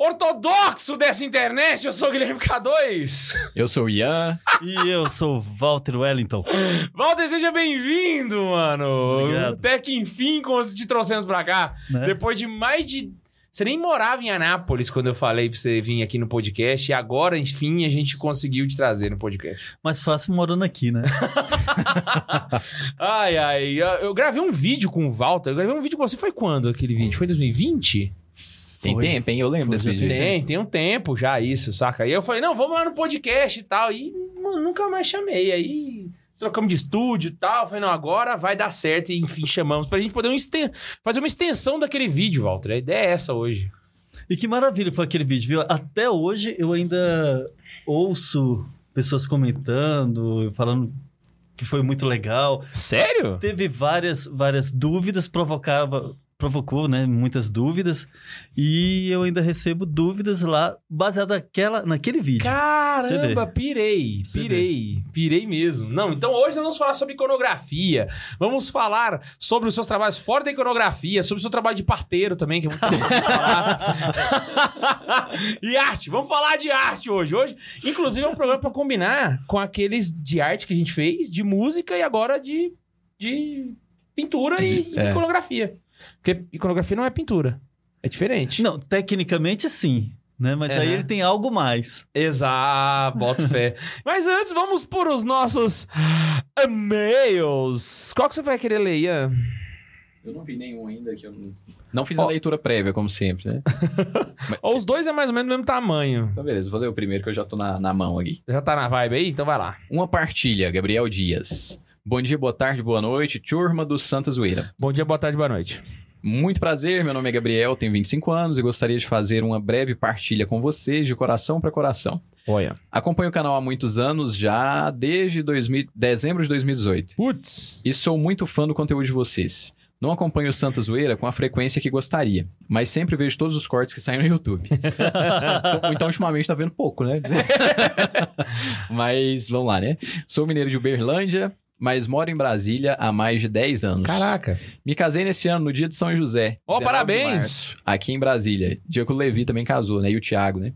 ortodoxo dessa internet. Eu sou o Guilherme K2. Eu sou o Ian. E eu sou o Walter Wellington. Walter, seja bem-vindo, mano. Obrigado. Até que enfim te trouxemos pra cá. Né? Depois de mais de. Você nem morava em Anápolis quando eu falei pra você vir aqui no podcast. E agora, enfim, a gente conseguiu te trazer no podcast. Mais fácil morando aqui, né? Ai, ai. Eu eu gravei um vídeo com o Walter. Eu gravei um vídeo com você. Foi quando aquele vídeo? Foi em 2020? Tem Foi. tempo, hein? Eu lembro Foi, desse vídeo. Tem, tem um tempo já isso, saca? E eu falei, não, vamos lá no podcast e tal. E mano, nunca mais chamei. Aí trocamos de estúdio e tal. Falei, não, agora vai dar certo. E enfim, chamamos pra gente poder um esten- fazer uma extensão daquele vídeo, Walter. A ideia é essa hoje. E que maravilha foi aquele vídeo, viu? Até hoje eu ainda ouço pessoas comentando, falando que foi muito legal. Sério? Teve várias, várias dúvidas, provocava, provocou, né? Muitas dúvidas. E eu ainda recebo dúvidas lá, baseada naquela, naquele vídeo. Caramba, pirei, pirei, pirei mesmo. Não, então hoje nós vamos falar sobre iconografia. Vamos falar sobre os seus trabalhos fora da iconografia, sobre o seu trabalho de parteiro também, que é muito falar. e arte, vamos falar de arte hoje. Hoje, inclusive, é um programa para combinar com aqueles de arte que a gente fez, de música e agora de, de pintura e É. iconografia. Porque iconografia não é pintura. É diferente. Não, tecnicamente sim, né? Mas aí Aham. ele tem algo mais. Exato, boto fé. Mas antes, vamos por os nossos e-mails. Qual que você vai querer ler, Ian? Eu não vi nenhum ainda que eu não... Não fiz Ó. a leitura prévia, como sempre, né? Ou os dois é mais ou menos do mesmo tamanho. Então, beleza, vou ler o primeiro que eu já tô na, na mão aqui. Já tá na vibe aí? Então vai lá. Uma partilha, Gabriel Dias. Bom dia, boa tarde, boa noite, turma do Santa Zoeira. Bom dia, boa tarde, boa noite. Muito prazer, meu nome é Gabriel, tenho 25 anos e gostaria de fazer uma breve partilha com vocês de coração para coração. Olha. Acompanho o canal há muitos anos, já desde 2000 dezembro de 2018. Putz. e sou muito fã do conteúdo de vocês. Não acompanho o Santa Zoeira com a frequência que gostaria, mas sempre vejo todos os cortes que saem no YouTube. então, então, ultimamente, tá vendo pouco, né? mas vamos lá, né? Sou mineiro de Uberlândia, mas moro em Brasília há mais de 10 anos. Caraca. Me casei nesse ano, no dia de São José. Ó, 19 de parabéns! março, aqui em Brasília. Dia que o Levi também casou, né? E o Thiago, né?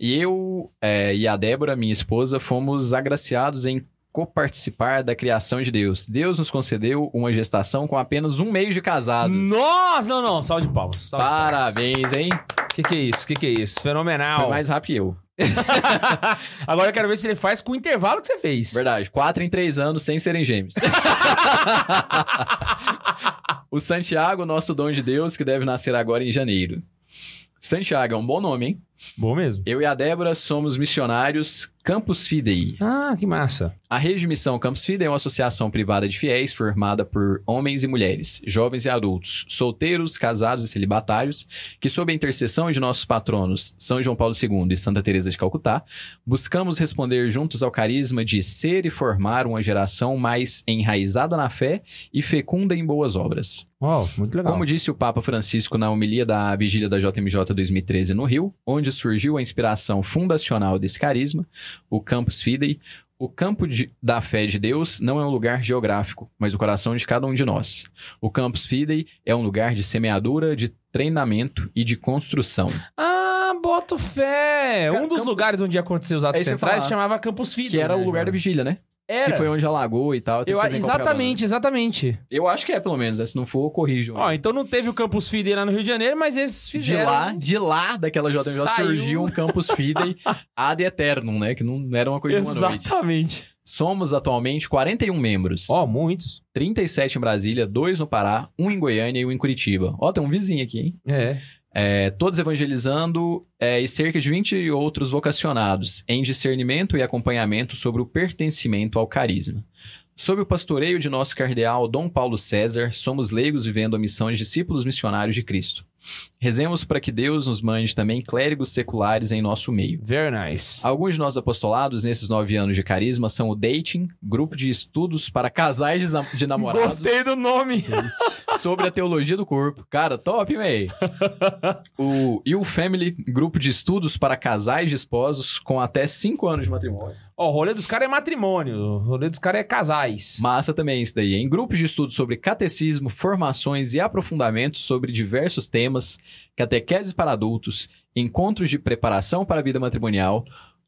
E eu é, e a Débora, minha esposa, fomos agraciados em coparticipar da criação de Deus. Deus nos concedeu uma gestação com apenas um mês de casados. Nossa, não, não. Salve de palmas. salve de palmas. Parabéns, hein? Que que é isso? Que que é isso? Fenomenal. Foi mais rápido que eu. Agora eu quero ver se ele faz com o intervalo que você fez. Verdade. Quatro em três anos sem serem gêmeos. o Santiago, nosso dom de Deus, que deve nascer agora em janeiro. Santiago é um bom nome, hein? Bom mesmo. Eu e a Débora somos missionários Campus Fidei. Ah, que massa. A Rede de Missão Campus Fidei é uma associação privada de fiéis formada por homens e mulheres, jovens e adultos, solteiros, casados e celibatários, que sob a intercessão de nossos patronos São João Paulo II e Santa Teresa de Calcutá, buscamos responder juntos ao carisma de ser e formar uma geração mais enraizada na fé e fecunda em boas obras. Uau, muito legal. Como disse o Papa Francisco na homilia da vigília da JMJ 2013 no Rio, onde surgiu a inspiração fundacional desse carisma, o Campus Fidei, o campo de- da fé de Deus não é um lugar geográfico, mas o coração de cada um de nós. O Campus Fidei é um lugar de semeadura, de treinamento e de construção. Ah, boto fé. Um dos Campus- lugares onde ia acontecer os atos É centrais chamava Campus Fidei. Que era né, o lugar cara? da vigília, né? Era. Que foi onde alagou e tal. Eu- exatamente, exatamente. Eu acho que é, pelo menos. né? Se não for, corrijam. Ó, então não teve o Campus Fidei lá no Rio de Janeiro, mas esses de fizeram... lá, de lá daquela JMJ Saiu. surgiu um Campus Fidei ad eternum, né? Que não era uma coisa de uma noite. Exatamente. Somos atualmente 41 membros. Ó, muitos. 37 em Brasília, 2 no Pará, 1 em Goiânia e 1 em Curitiba. Ó, tem um vizinho aqui, hein? É. É, todos evangelizando é, e cerca de 20 outros vocacionados em discernimento e acompanhamento sobre o pertencimento ao carisma. Sob o pastoreio de nosso cardeal Dom Paulo César, somos leigos vivendo a missão de discípulos missionários de Cristo. Rezemos para que Deus nos mande também clérigos seculares em nosso meio. Very nice. Alguns de nossos apostolados nesses nove anos de carisma são o Dating, grupo de estudos para casais de nam- de namorados Gostei do nome. sobre a teologia do corpo. Cara, top, véi. o You Family, grupo de estudos para casais de esposos com até cinco anos de matrimônio. Ó, o rolê dos caras é matrimônio. O rolê dos caras é casais. Massa também isso daí, em grupos de estudos sobre catecismo, formações e aprofundamentos sobre diversos temas, catequeses para adultos, encontros de preparação para a vida matrimonial,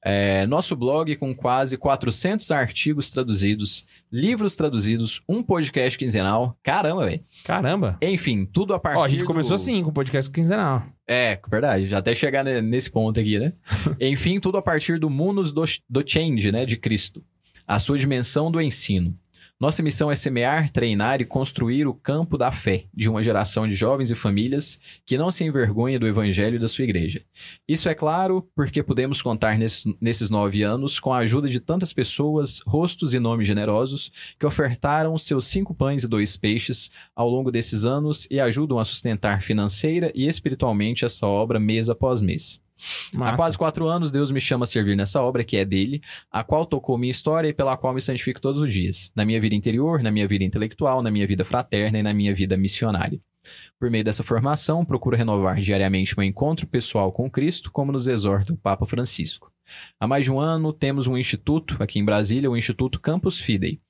é, nosso blog com quase 400 artigos traduzidos, livros traduzidos, um podcast quinzenal. Caramba, velho. Caramba. Enfim, tudo a partir Ó, a gente começou do... assim com o podcast quinzenal. É, verdade, já até chegar ne- nesse ponto aqui, né? Enfim, tudo a partir do munus do, do change, né, de Cristo. A sua dimensão do ensino. Nossa missão é semear, treinar e construir o campo da fé de uma geração de jovens e famílias que não se envergonhem do evangelho da sua igreja. Isso é claro porque podemos contar nesses, nesses nove anos com a ajuda de tantas pessoas, rostos e nomes generosos que ofertaram seus cinco pães e dois peixes ao longo desses anos e ajudam a sustentar financeira e espiritualmente essa obra mês após mês. Massa. Há quase quatro anos, Deus me chama a servir nessa obra que é dele, a qual tocou minha história e pela qual me santifico todos os dias, na minha vida interior, na minha vida intelectual, na minha vida fraterna e na minha vida missionária. Por meio dessa formação, procuro renovar diariamente meu encontro pessoal com Cristo, como nos exorta o Papa Francisco. Há mais de um ano, temos um instituto, aqui em Brasília, o Instituto Campus Fidei.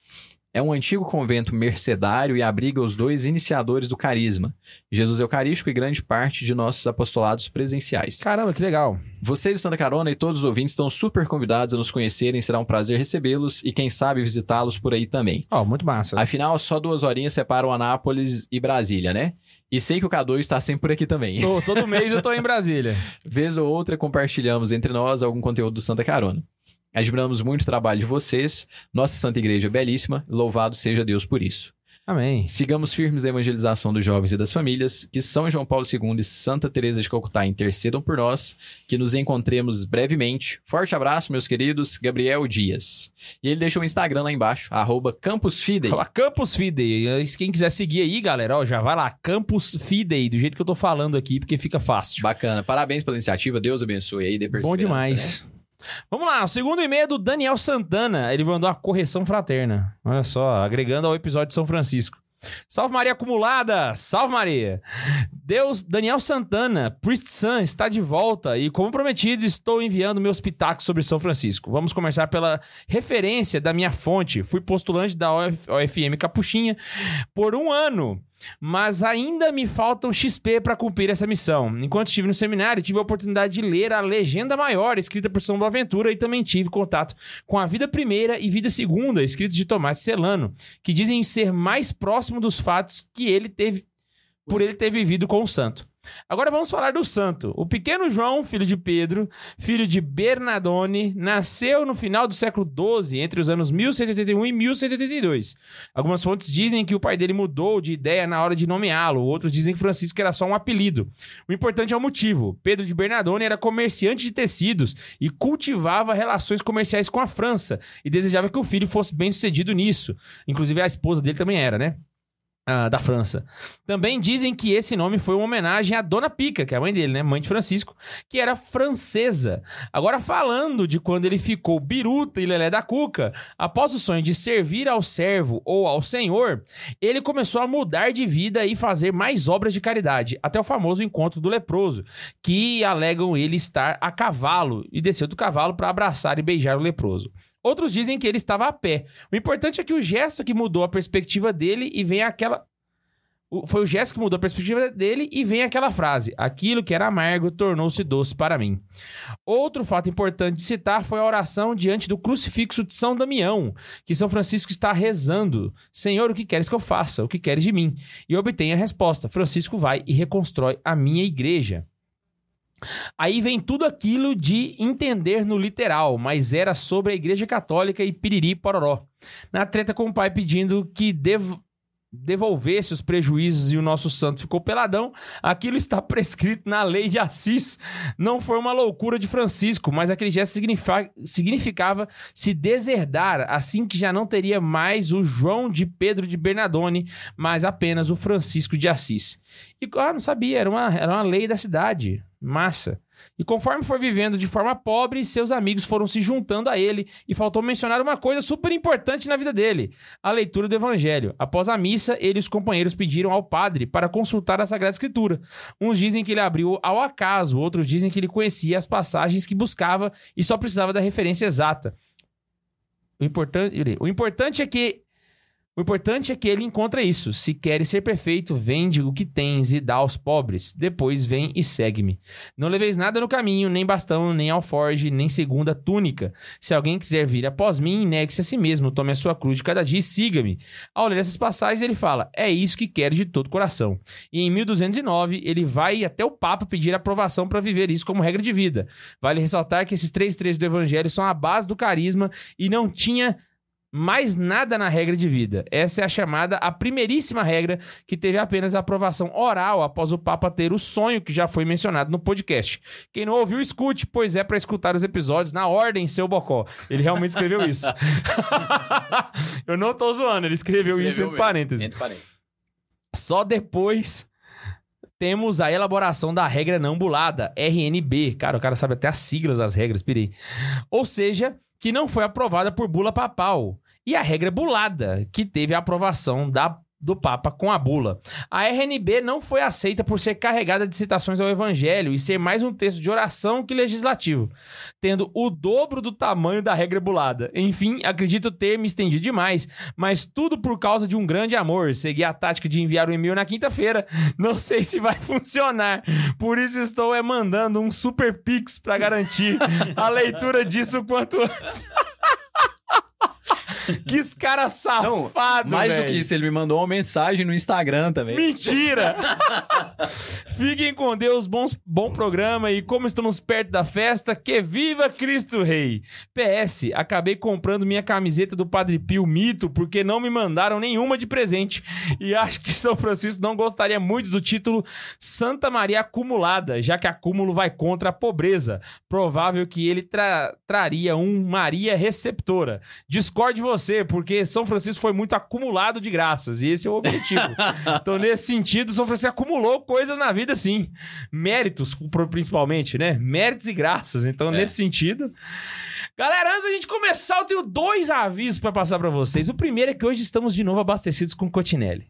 É um antigo convento mercedário e abriga os dois iniciadores do carisma, Jesus Eucarístico e grande parte de nossos apostolados presenciais. Caramba, que legal. Vocês do Santa Carona e todos os ouvintes estão super convidados a nos conhecerem, será um prazer recebê-los e quem sabe visitá-los por aí também. Ó, muito massa. Afinal, só duas horinhas separam Anápolis e Brasília, né? E sei que o K2 está sempre por aqui também. Tô- todo mês eu tô em Brasília. Vez ou outra compartilhamos entre nós algum conteúdo do Santa Carona. Admiramos muito o trabalho de vocês, nossa Santa Igreja é belíssima, louvado seja Deus por isso. Amém. Sigamos firmes na evangelização dos jovens e das famílias, que São João Paulo II e Santa Teresa de Calcutá intercedam por nós, que nos encontremos brevemente. Forte abraço, meus queridos, Gabriel Dias. E ele deixou o Instagram lá embaixo, arroba Campus Fidei. Fala Campus Fidei. Quem quiser seguir aí, galera, ó, já vai lá. Campus Fidei, do jeito que eu tô falando aqui, porque fica fácil. Bacana, parabéns pela iniciativa, Deus abençoe aí, dê Bom perseverança, né? Vamos lá, o segundo e-mail é do Daniel Santana. Ele mandou a correção fraterna. Olha só, agregando ao episódio de São Francisco. Salve Maria acumulada! Salve Maria! Deus, Daniel Santana, Priest Sun, está de volta e, como prometido, estou enviando meus pitacos sobre São Francisco. Vamos começar pela referência da minha fonte. Fui postulante da OF OFM Capuchinha por um ano. Mas ainda me faltam XP para cumprir essa missão. Enquanto estive no seminário, tive a oportunidade de ler a Legenda Maior, escrita por São Boaventura, e também tive contato com a Vida Primeira e Vida Segunda, escritos de Tomás Celano, que dizem ser mais próximo dos fatos que ele teve por ele ter vivido com o santo. Agora vamos falar do santo. O pequeno João, filho de Pedro, filho de Bernardone, nasceu no final do século XII, entre os anos 1181 e 1182. Algumas fontes dizem que o pai dele mudou de ideia na hora de nomeá-lo, outros dizem que Francisco era só um apelido. O importante é o motivo. Pedro de Bernardone era comerciante de tecidos e cultivava relações comerciais com a França e desejava que o filho fosse bem sucedido nisso. Inclusive a esposa dele também era, né? Ah, da França. Também dizem que esse nome foi uma homenagem à Dona Pica, que é a mãe dele, né? Mãe de Francisco, que era francesa. Agora, falando de quando ele ficou biruta e lelé da cuca, após o sonho de servir ao servo ou ao senhor, ele começou a mudar de vida e fazer mais obras de caridade, até o famoso encontro do leproso, que alegam ele estar a cavalo e desceu do cavalo para abraçar e beijar o leproso. Outros dizem que ele estava a pé. O importante é que o gesto que mudou a perspectiva dele e vem aquela. o- Foi o gesto que mudou a perspectiva dele e vem aquela frase: Aquilo que era amargo tornou-se doce para mim. Outro fato importante de citar foi a oração diante do crucifixo de São Damião, que São Francisco está rezando: Senhor, o que queres que eu faça? O que queres de mim? E obtém a resposta: Francisco vai e reconstrói a minha igreja. Aí vem tudo aquilo de entender no literal, mas era sobre a Igreja Católica e piriri pororó. Na treta com o pai pedindo que dev... devolvesse os prejuízos e o nosso santo ficou peladão, aquilo está prescrito na lei de Assis. Não foi uma loucura de Francisco, mas aquele gesto significa- significava se deserdar, assim que já não teria mais o João de Pedro de Bernardone, mas apenas o Francisco de Assis. E, ah, não sabia, era uma, era uma lei da cidade. Massa. E conforme foi vivendo de forma pobre, seus amigos foram se juntando a ele e faltou mencionar uma coisa super importante na vida dele: a leitura do evangelho. Após a missa, ele e os companheiros pediram ao padre para consultar a Sagrada Escritura. Uns dizem que ele abriu ao acaso, outros dizem que ele conhecia as passagens que buscava e só precisava da referência exata. O importante, o importante é que o importante é que ele encontra isso. Se queres ser perfeito, vende o que tens e dá aos pobres. Depois vem e segue-me. Não leveis nada no caminho, nem bastão, nem alforge, nem segunda túnica. Se alguém quiser vir após mim, negue-se a si mesmo, tome a sua cruz de cada dia e siga-me. Ao ler essas passagens, ele fala: É isso que quero de todo coração. E em 1209, ele vai até o Papa pedir aprovação para viver isso como regra de vida. Vale ressaltar que esses três trechos do Evangelho são a base do carisma e não tinha mais nada na regra de vida. Essa é a chamada a primeiríssima regra que teve apenas a aprovação oral após o Papa ter o sonho que já foi mencionado no podcast. Quem não ouviu, escute, pois é para escutar os episódios na ordem, seu bocó. Ele realmente escreveu isso. Eu não tô zoando, ele escreveu, isso Escreveu entre mesmo. parênteses. Entre parênteses. Só depois temos a elaboração da regra não bulada, RNB. Cara, o cara sabe até as siglas das regras, pirei. Ou seja, que não foi aprovada por bula papal. E a regra bulada, que teve a aprovação da do Papa com a bula. A RNB não foi aceita por ser carregada de citações ao Evangelho e ser mais um texto de oração que legislativo, tendo o dobro do tamanho da regra bulada. Enfim, acredito ter me estendido demais, mas tudo por causa de um grande amor. Segui a tática de enviar o e-mail na quinta-feira. Não sei se vai funcionar. Por isso estou é mandando um super pix para garantir a leitura disso quanto antes. que cara safado, Mais do velho. que isso, ele me mandou uma mensagem no Instagram também. Mentira! Fiquem com Deus, bons, bom programa e como estamos perto da festa, que viva Cristo Rei! PS, acabei comprando minha camiseta do Padre Pio Mito porque não me mandaram nenhuma de presente e acho que São Francisco não gostaria muito do título Santa Maria Acumulada, já que acúmulo vai contra a pobreza. Provável que ele tra- traria um Maria Receptora. Discorde você, porque São Francisco foi muito acumulado de graças e esse é o objetivo. Então, nesse sentido, São Francisco acumulou coisas na vida, sim. Méritos, principalmente, né? Méritos e graças. Então, É. nesse sentido. Galera, antes da gente começar, eu tenho dois avisos pra passar pra vocês. O primeiro é que hoje estamos de novo abastecidos com Cotinelli.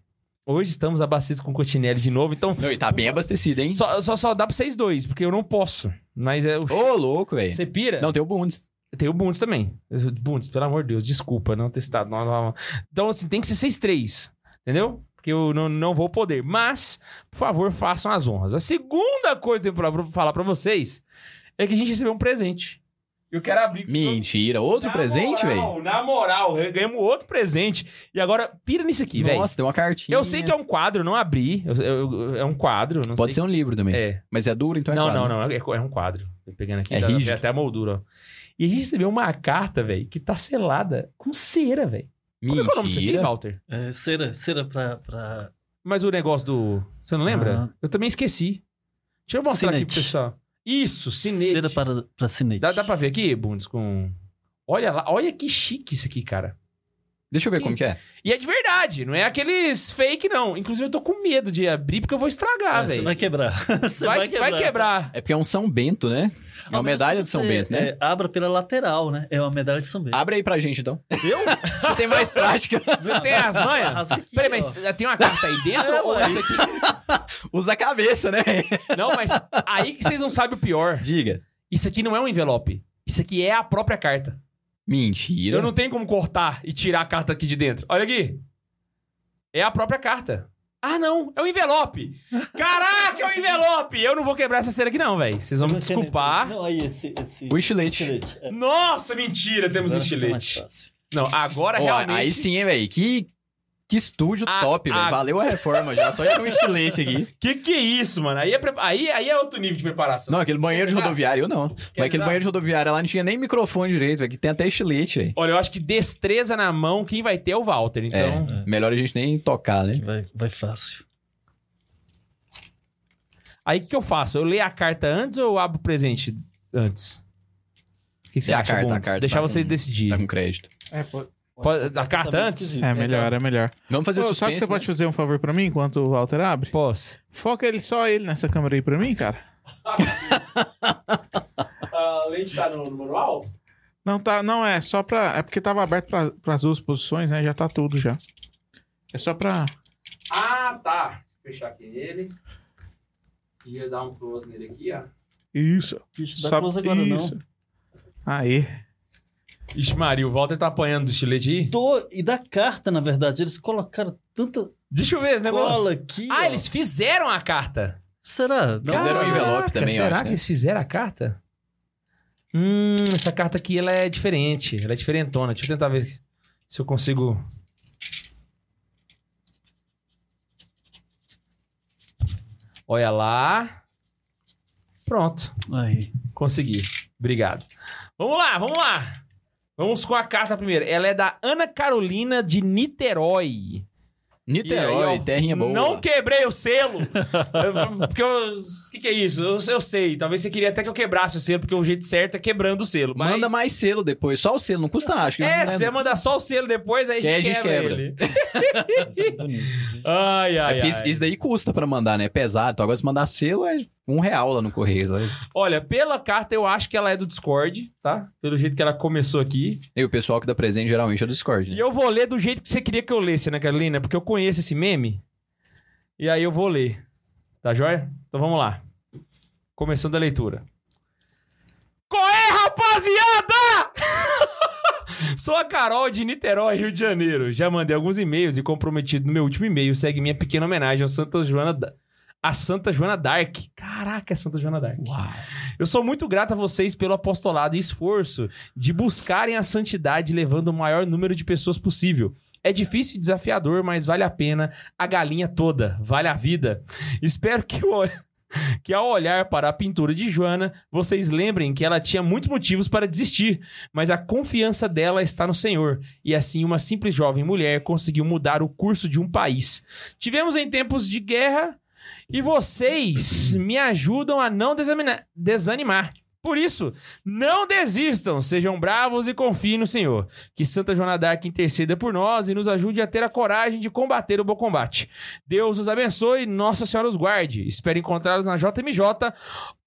Hoje estamos abastecidos com Cotinelli de novo, então Não, e tá bem abastecido, hein? só, só, só dá pra vocês dois, porque eu não posso. Mas é o. Ô, louco, velho. Você pira? Não, tem o Bundes. Tem o Bundes também. Bundes, pelo amor de Deus, desculpa, não testado. Não, não, não. Então, assim, tem que ser 6-3. Entendeu? Porque eu não, não vou poder. Mas, por favor, façam as honras. A segunda coisa que eu tenho pra falar pra vocês é que a gente recebeu um presente. Eu quero abrir. Mentira. Outro Na presente, velho? Na moral, ganhamos outro presente. E agora, pira nisso aqui, velho. Nossa, tem uma cartinha. Eu sei que é um quadro, não abri. Eu- eu- é um quadro, Pode ser um livro também. É. Mas é duro, então é não, quadro. não, não, é, é um quadro. Tô pegando aqui, É rígido. até a moldura, ó. E a gente recebeu uma carta, velho, que tá selada com cera, velho. Como é que é o nome disso aqui, Mentira. Walter? É, cera, cera pra, pra... Mas o negócio do. Você não lembra? Ah. Eu também esqueci. Deixa eu mostrar aqui pro Cinete. pessoal. Isso, cinete. Cera para, pra cinete. Dá, dá pra ver aqui, Bundes, com. Olha lá, olha que chique isso aqui, cara. Deixa eu ver Que- como que é. E é de verdade, não é aqueles fake, não. Inclusive, eu tô com medo de abrir porque eu vou estragar, É, Você velho. vai quebrar. Você Vai, vai, quebrar. vai quebrar. É porque é um São Bento, né? É uma medalha de São você, Bento, né? é, abra pela lateral, né? É uma medalha de São Bento. Abre aí pra gente, então. Eu? Você tem mais prática. Você tem as manhas? Peraí, ó. mas tem uma carta aí dentro É, ou isso aqui? Usa a cabeça, né? Não, mas aí que vocês não sabem o pior. Diga. Isso aqui não é um envelope. Isso aqui é a própria carta. Mentira. Eu não tenho como cortar e tirar a carta aqui de dentro. Olha aqui. É a própria carta. Ah, não. É um envelope. Caraca, é um envelope. Eu não vou quebrar essa cera aqui, não, velho. Vocês vão me desculpar. Não, aí esse... esse O estilete. estilete. É. Nossa, mentira. Temos Agora estilete. Não, agora Ó, realmente... aí sim, hein, velho. Que Que estúdio A- top, velho. a- Valeu a reforma já. Só tinha um estilete aqui. Que que é isso, mano? Aí é, pre- aí, aí é outro nível de preparação. Não, aquele banheiro de rodoviário, não. Mas aquele banheiro de rodoviário lá não tinha nem microfone direito, velho. Que tem até estilete, velho. Olha, eu acho que destreza na mão, quem vai ter é o Walter. Então, É, melhor a gente nem tocar, né? Vai, vai fácil. aí o que, que eu faço? Eu leio a carta antes ou eu abro o presente antes? O que, que você Lê a acha, carta, a carta Deixar tá vocês com- decidirem. Tá com crédito. É, pô- Pode- a carta antes? é melhor, é melhor. Vamos fazer Ô, suspense, só que você né? pode fazer um favor pra mim enquanto o Walter abre? Posso. Foca ele só ele nessa câmera aí pra mim, cara. A lente tá no, manual? Não, tá, não é só pra. É porque tava aberto pra, pras duas posições, né? Já tá tudo já. É só pra. Ah, tá. Fechar aqui nele. Ia dar um close nele aqui, ó. Isso. Ixi, dá Só close agora isso. não. Aí. Ixi, Maria, o Walter tá apanhando do estilete aí? Tô, e da carta, na verdade, eles colocaram tanta Deixa eu ver esse negócio. cola aqui. Ah, ó. eles fizeram a carta. Será? Não. Fizeram um envelope também, eu Será acho, que né? eles fizeram a carta? Hum, essa carta aqui, ela é diferente. Ela é diferentona. Deixa eu tentar ver se eu consigo... Olha lá. Pronto. Aí. Consegui. Obrigado. Vamos lá, vamos lá. Vamos com a carta primeiro. Ela é da Ana Carolina de Niterói. Niterói, aí, ó, terrinha boa. Não quebrei o selo. Porque eu. O que, que é isso? Eu, eu sei. Talvez você queria até que eu quebrasse o selo, porque o jeito certo é quebrando o selo. Mas... Manda mais selo depois. Só o selo, não custa nada. Acho que É, se quiser mandar só o selo depois, aí a Que aí gente, a gente quebra, quebra. ele. Gente. Ai, É ai, porque ai. isso, isso daí custa pra mandar, né? É pesado. Então agora se mandar selo é um real lá no correio. sabe? Olha, pela carta eu acho que ela é do Discord, tá? Pelo jeito que ela começou aqui. E o pessoal que dá presente geralmente é do Discord, E né? eu vou ler do jeito que você queria que eu lesse, né, Carolina? Porque eu conheço esse meme. E aí eu vou ler. Tá joia? Então vamos lá. Começando a leitura. Qual é, rapaziada? Sou a Carol de Niterói, Rio de Janeiro. Já mandei alguns e-mails e comprometido no meu último e-mail segue minha pequena homenagem a Santa Joana da... a Santa Joana Dark. Caraca, é Santa Joana Dark. Eu sou muito grato a vocês pelo apostolado e esforço de buscarem a santidade levando o maior número de pessoas possível. É difícil e desafiador, mas vale a pena a galinha toda, vale a vida. Espero que, o- que ao olhar para a pintura de Joana, vocês lembrem que ela tinha muitos motivos para desistir, mas a confiança dela está no Senhor, e assim uma simples jovem mulher conseguiu mudar o curso de um país. Tivemos em tempos de guerra e vocês me ajudam a não desanimar. Por isso, não desistam, sejam bravos e confiem no Senhor. Que Santa Joana d'Arc interceda por nós e nos ajude a ter a coragem de combater o bom combate. Deus os abençoe, Nossa Senhora os guarde. Espero encontrá-los na JMJ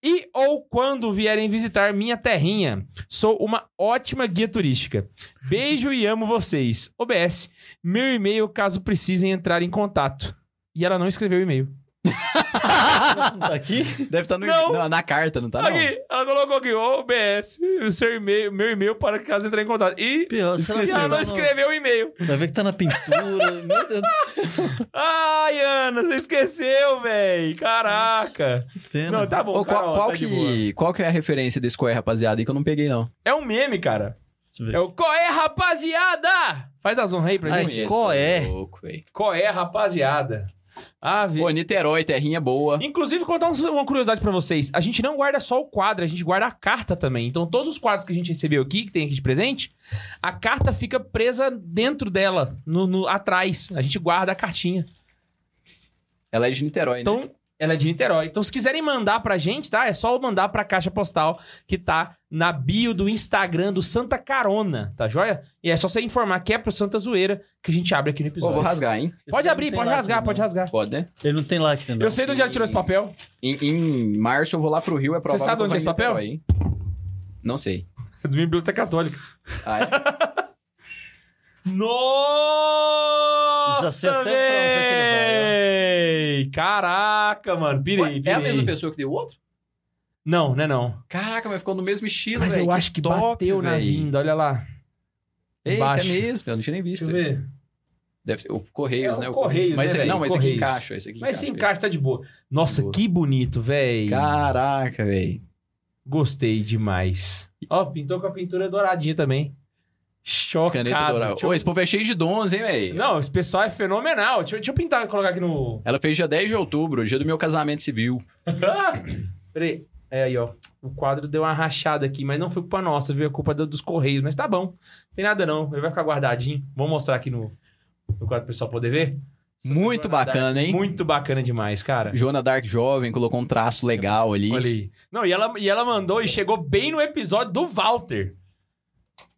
e ou quando vierem visitar minha terrinha. Sou uma ótima guia turística. Beijo e amo vocês. OBS, meu e-mail caso precisem entrar em contato. E ela não escreveu e-mail. Não tá aqui? Deve estar no, Não. na, na carta, não tá? Não. Aqui, ela colocou aqui, OBS, o seu e-mail, meu e-mail para caso entrar em contato. E Pior, e ela tá não escreveu o e-mail. Vai ver que tá na pintura. Meu Deus do céu. Ai, Ana, você esqueceu, véi. Caraca. Que pena. Não, tá bom, Ô, qual, Carol, qual tá que, qual que é a referência desse qual é, rapaziada, aí que eu não peguei, não? É um meme, cara. É o Qual é, rapaziada? Faz as honras aí pra Ai, gente. que- qual é? Louco, véi. Qual é, rapaziada? Ah, vi. Pô, Niterói, terrinha boa. Inclusive, contar um- uma curiosidade pra vocês. A gente não guarda só o quadro, a gente guarda a carta também. Então, todos os quadros que a gente recebeu aqui, que tem aqui de presente, a carta fica presa dentro dela, no, no- atrás. A gente guarda a cartinha. Ela é de Niterói, né? Então, ela é de Niterói. Então, se quiserem mandar pra gente, tá? É só mandar pra caixa postal que tá na bio do Instagram do Santa Carona, tá joia? E é só você informar que é pro Santa Zoeira que a gente abre aqui no episódio. vou rasgar, hein? Esse Pode cara abrir, pode rasgar, não. pode rasgar. Pode, né? Ele não tem lacre, não. Eu sei de onde ela tirou esse papel. Em, em março eu vou lá pro Rio, é provável sabe que eu onde é esse papel? Niterói, hein? Não sei. Do Biblioteca Católica. Ah, é? Nossa, Já sei até pra onde é que ele Caraca, mano. Pirei, Ué, pirei. é a mesma pessoa que deu o outro? Não, não é não. Caraca, mas ficou no mesmo estilo, Mas velho. eu acho que top, bateu na velho. vinda, olha lá. Eita, é mesmo, eu não tinha nem visto. Deixa eu ver. Deve ser o Correios, É o né? Correios, mas né, esse- Não, velho? mas esse aqui Correios. encaixa. Esse aqui Mas se velho. encaixa, tá de boa. Nossa, Boa. que bonito, véi. Caraca, velho. Gostei demais. Ó, pintou com a pintura douradinha também. Chocado. Caneta dourada. Eu- Ô, esse povo é cheio de dons, hein, velho? Não, esse pessoal é fenomenal. Deixa, eu- deixa eu pintar e colocar aqui no. Ela fez dia 10 de outubro, dia do meu casamento civil. Ah! Peraí. É aí, ó. O quadro deu uma rachada aqui, mas não foi culpa nossa, viu? É culpa do- dos Correios. Mas tá bom. Tem nada não. Ele vai ficar guardadinho. Vamos mostrar aqui no, no quadro pro pessoal poder ver. Muito Joana bacana, Dark. hein? Muito bacana demais, cara. Joana Dark jovem, colocou um traço legal ali. Olha aí. Não, e ela, e ela mandou e chegou bem no episódio do Walter.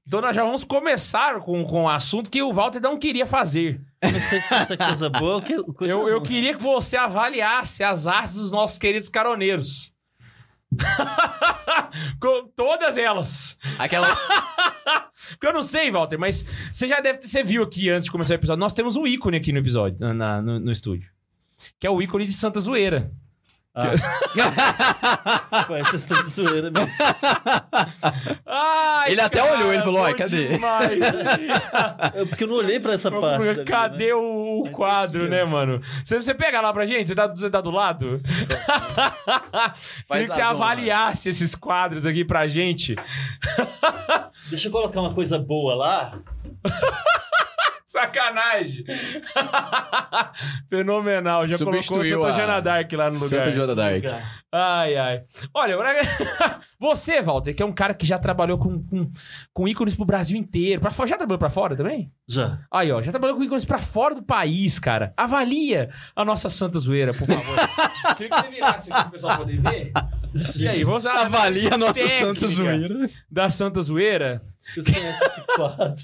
Então nós já vamos começar com, com o assunto que o Walter não queria fazer. Eu não sei se isso é coisa boa ou que, coisa Eu, eu ruim. queria que você avaliasse as artes dos nossos queridos caroneiros. com todas elas. Aquela. Porque eu não sei, Walter, mas você já deve ter, você viu aqui antes de começar o episódio, nós temos um ícone aqui no episódio, na- na- no, no estúdio. Que é o ícone de Santa Zoeira. Pô, essa história de zoeira mesmo. Ai, Ele até cara, olhou, ele falou, "Ai, cadê?" demais. É porque eu não olhei pra essa parte. daqui, Cadê né? o, o quadro, né, mano? Você, você pega lá pra gente? Você tá, você tá do lado? Queria que você as avaliasse esses quadros aqui pra gente. Deixa eu colocar uma coisa boa lá. Sacanagem. Fenomenal. Já colocou Substituiu Santa a Jana Dark lá no lugar. Santa Joana Dark. Ai, ai. Olha, pra- você, Walter, que é um cara que já trabalhou com, com, com ícones pro Brasil inteiro. Pra, já trabalhou pra fora também? Já. Aí, ó, já trabalhou com ícones pra fora do país, cara. Avalia a nossa Santa Zoeira, por favor. Queria que você virasse aqui pro pessoal poder ver. E aí, vamos lá. Avalia a nossa Santa Zoeira. Da Santa Zoeira. Vocês conhecem esse quadro?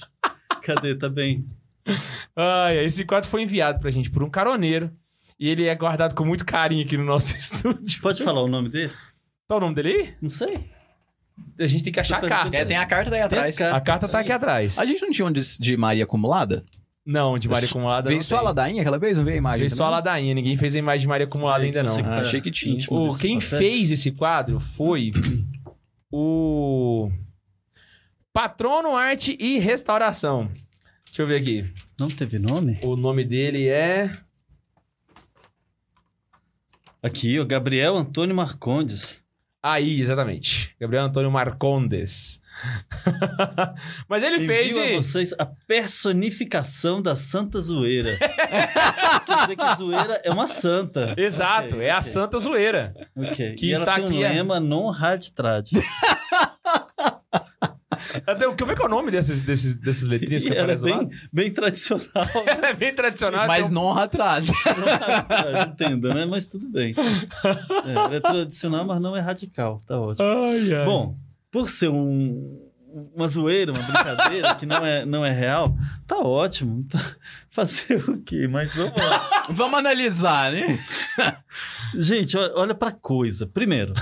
Cadê? Tá bem. Ai, esse quadro foi enviado pra gente por um caroneiro. E ele é guardado com muito carinho aqui no nosso estúdio. Pode falar o nome dele? Qual é o nome dele aí? Não sei. A gente tem que achar a carta. É, tem a carta daí atrás. A A carta tá aqui atrás. A gente não tinha um de, de Maria acumulada? Não, de Maria Acumulada Veio só a tem. ladainha aquela vez? Não veio a imagem? Veio só a ladainha. Ninguém fez a imagem de Maria Acumulada ainda não. Ah, tá achei que tinha. O, quem papéis. fez esse quadro foi o Patrono Arte e Restauração. Deixa eu ver aqui. Não teve nome? O nome dele é. Aqui, o Gabriel Antônio Marcondes. Aí, exatamente. Gabriel Antônio Marcondes. Mas ele fez. Envio a e- vocês a personificação da Santa Zoeira. Quer dizer que zoeira é uma santa. Exato, Ok, é a ok, Santa Zoeira. ok. que e ela está tem um aqui, é- lema non raditrad. Como é que é o nome desses, desses, desses letrinhas que é aparecem lá? bem, bem tradicional. Ela é bem tradicional. Mas então- não atrás. não raditrad, entenda, né? Mas tudo bem. É, ela é tradicional, mas não é radical. Tá ótimo. Ai, ai. Bom, por ser um, uma zoeira, uma brincadeira que não é, não é real, tá ótimo. Tá- Fazer o quê? Mas vamos lá. Vamos analisar, né? Gente, olha, olha pra coisa. Primeiro,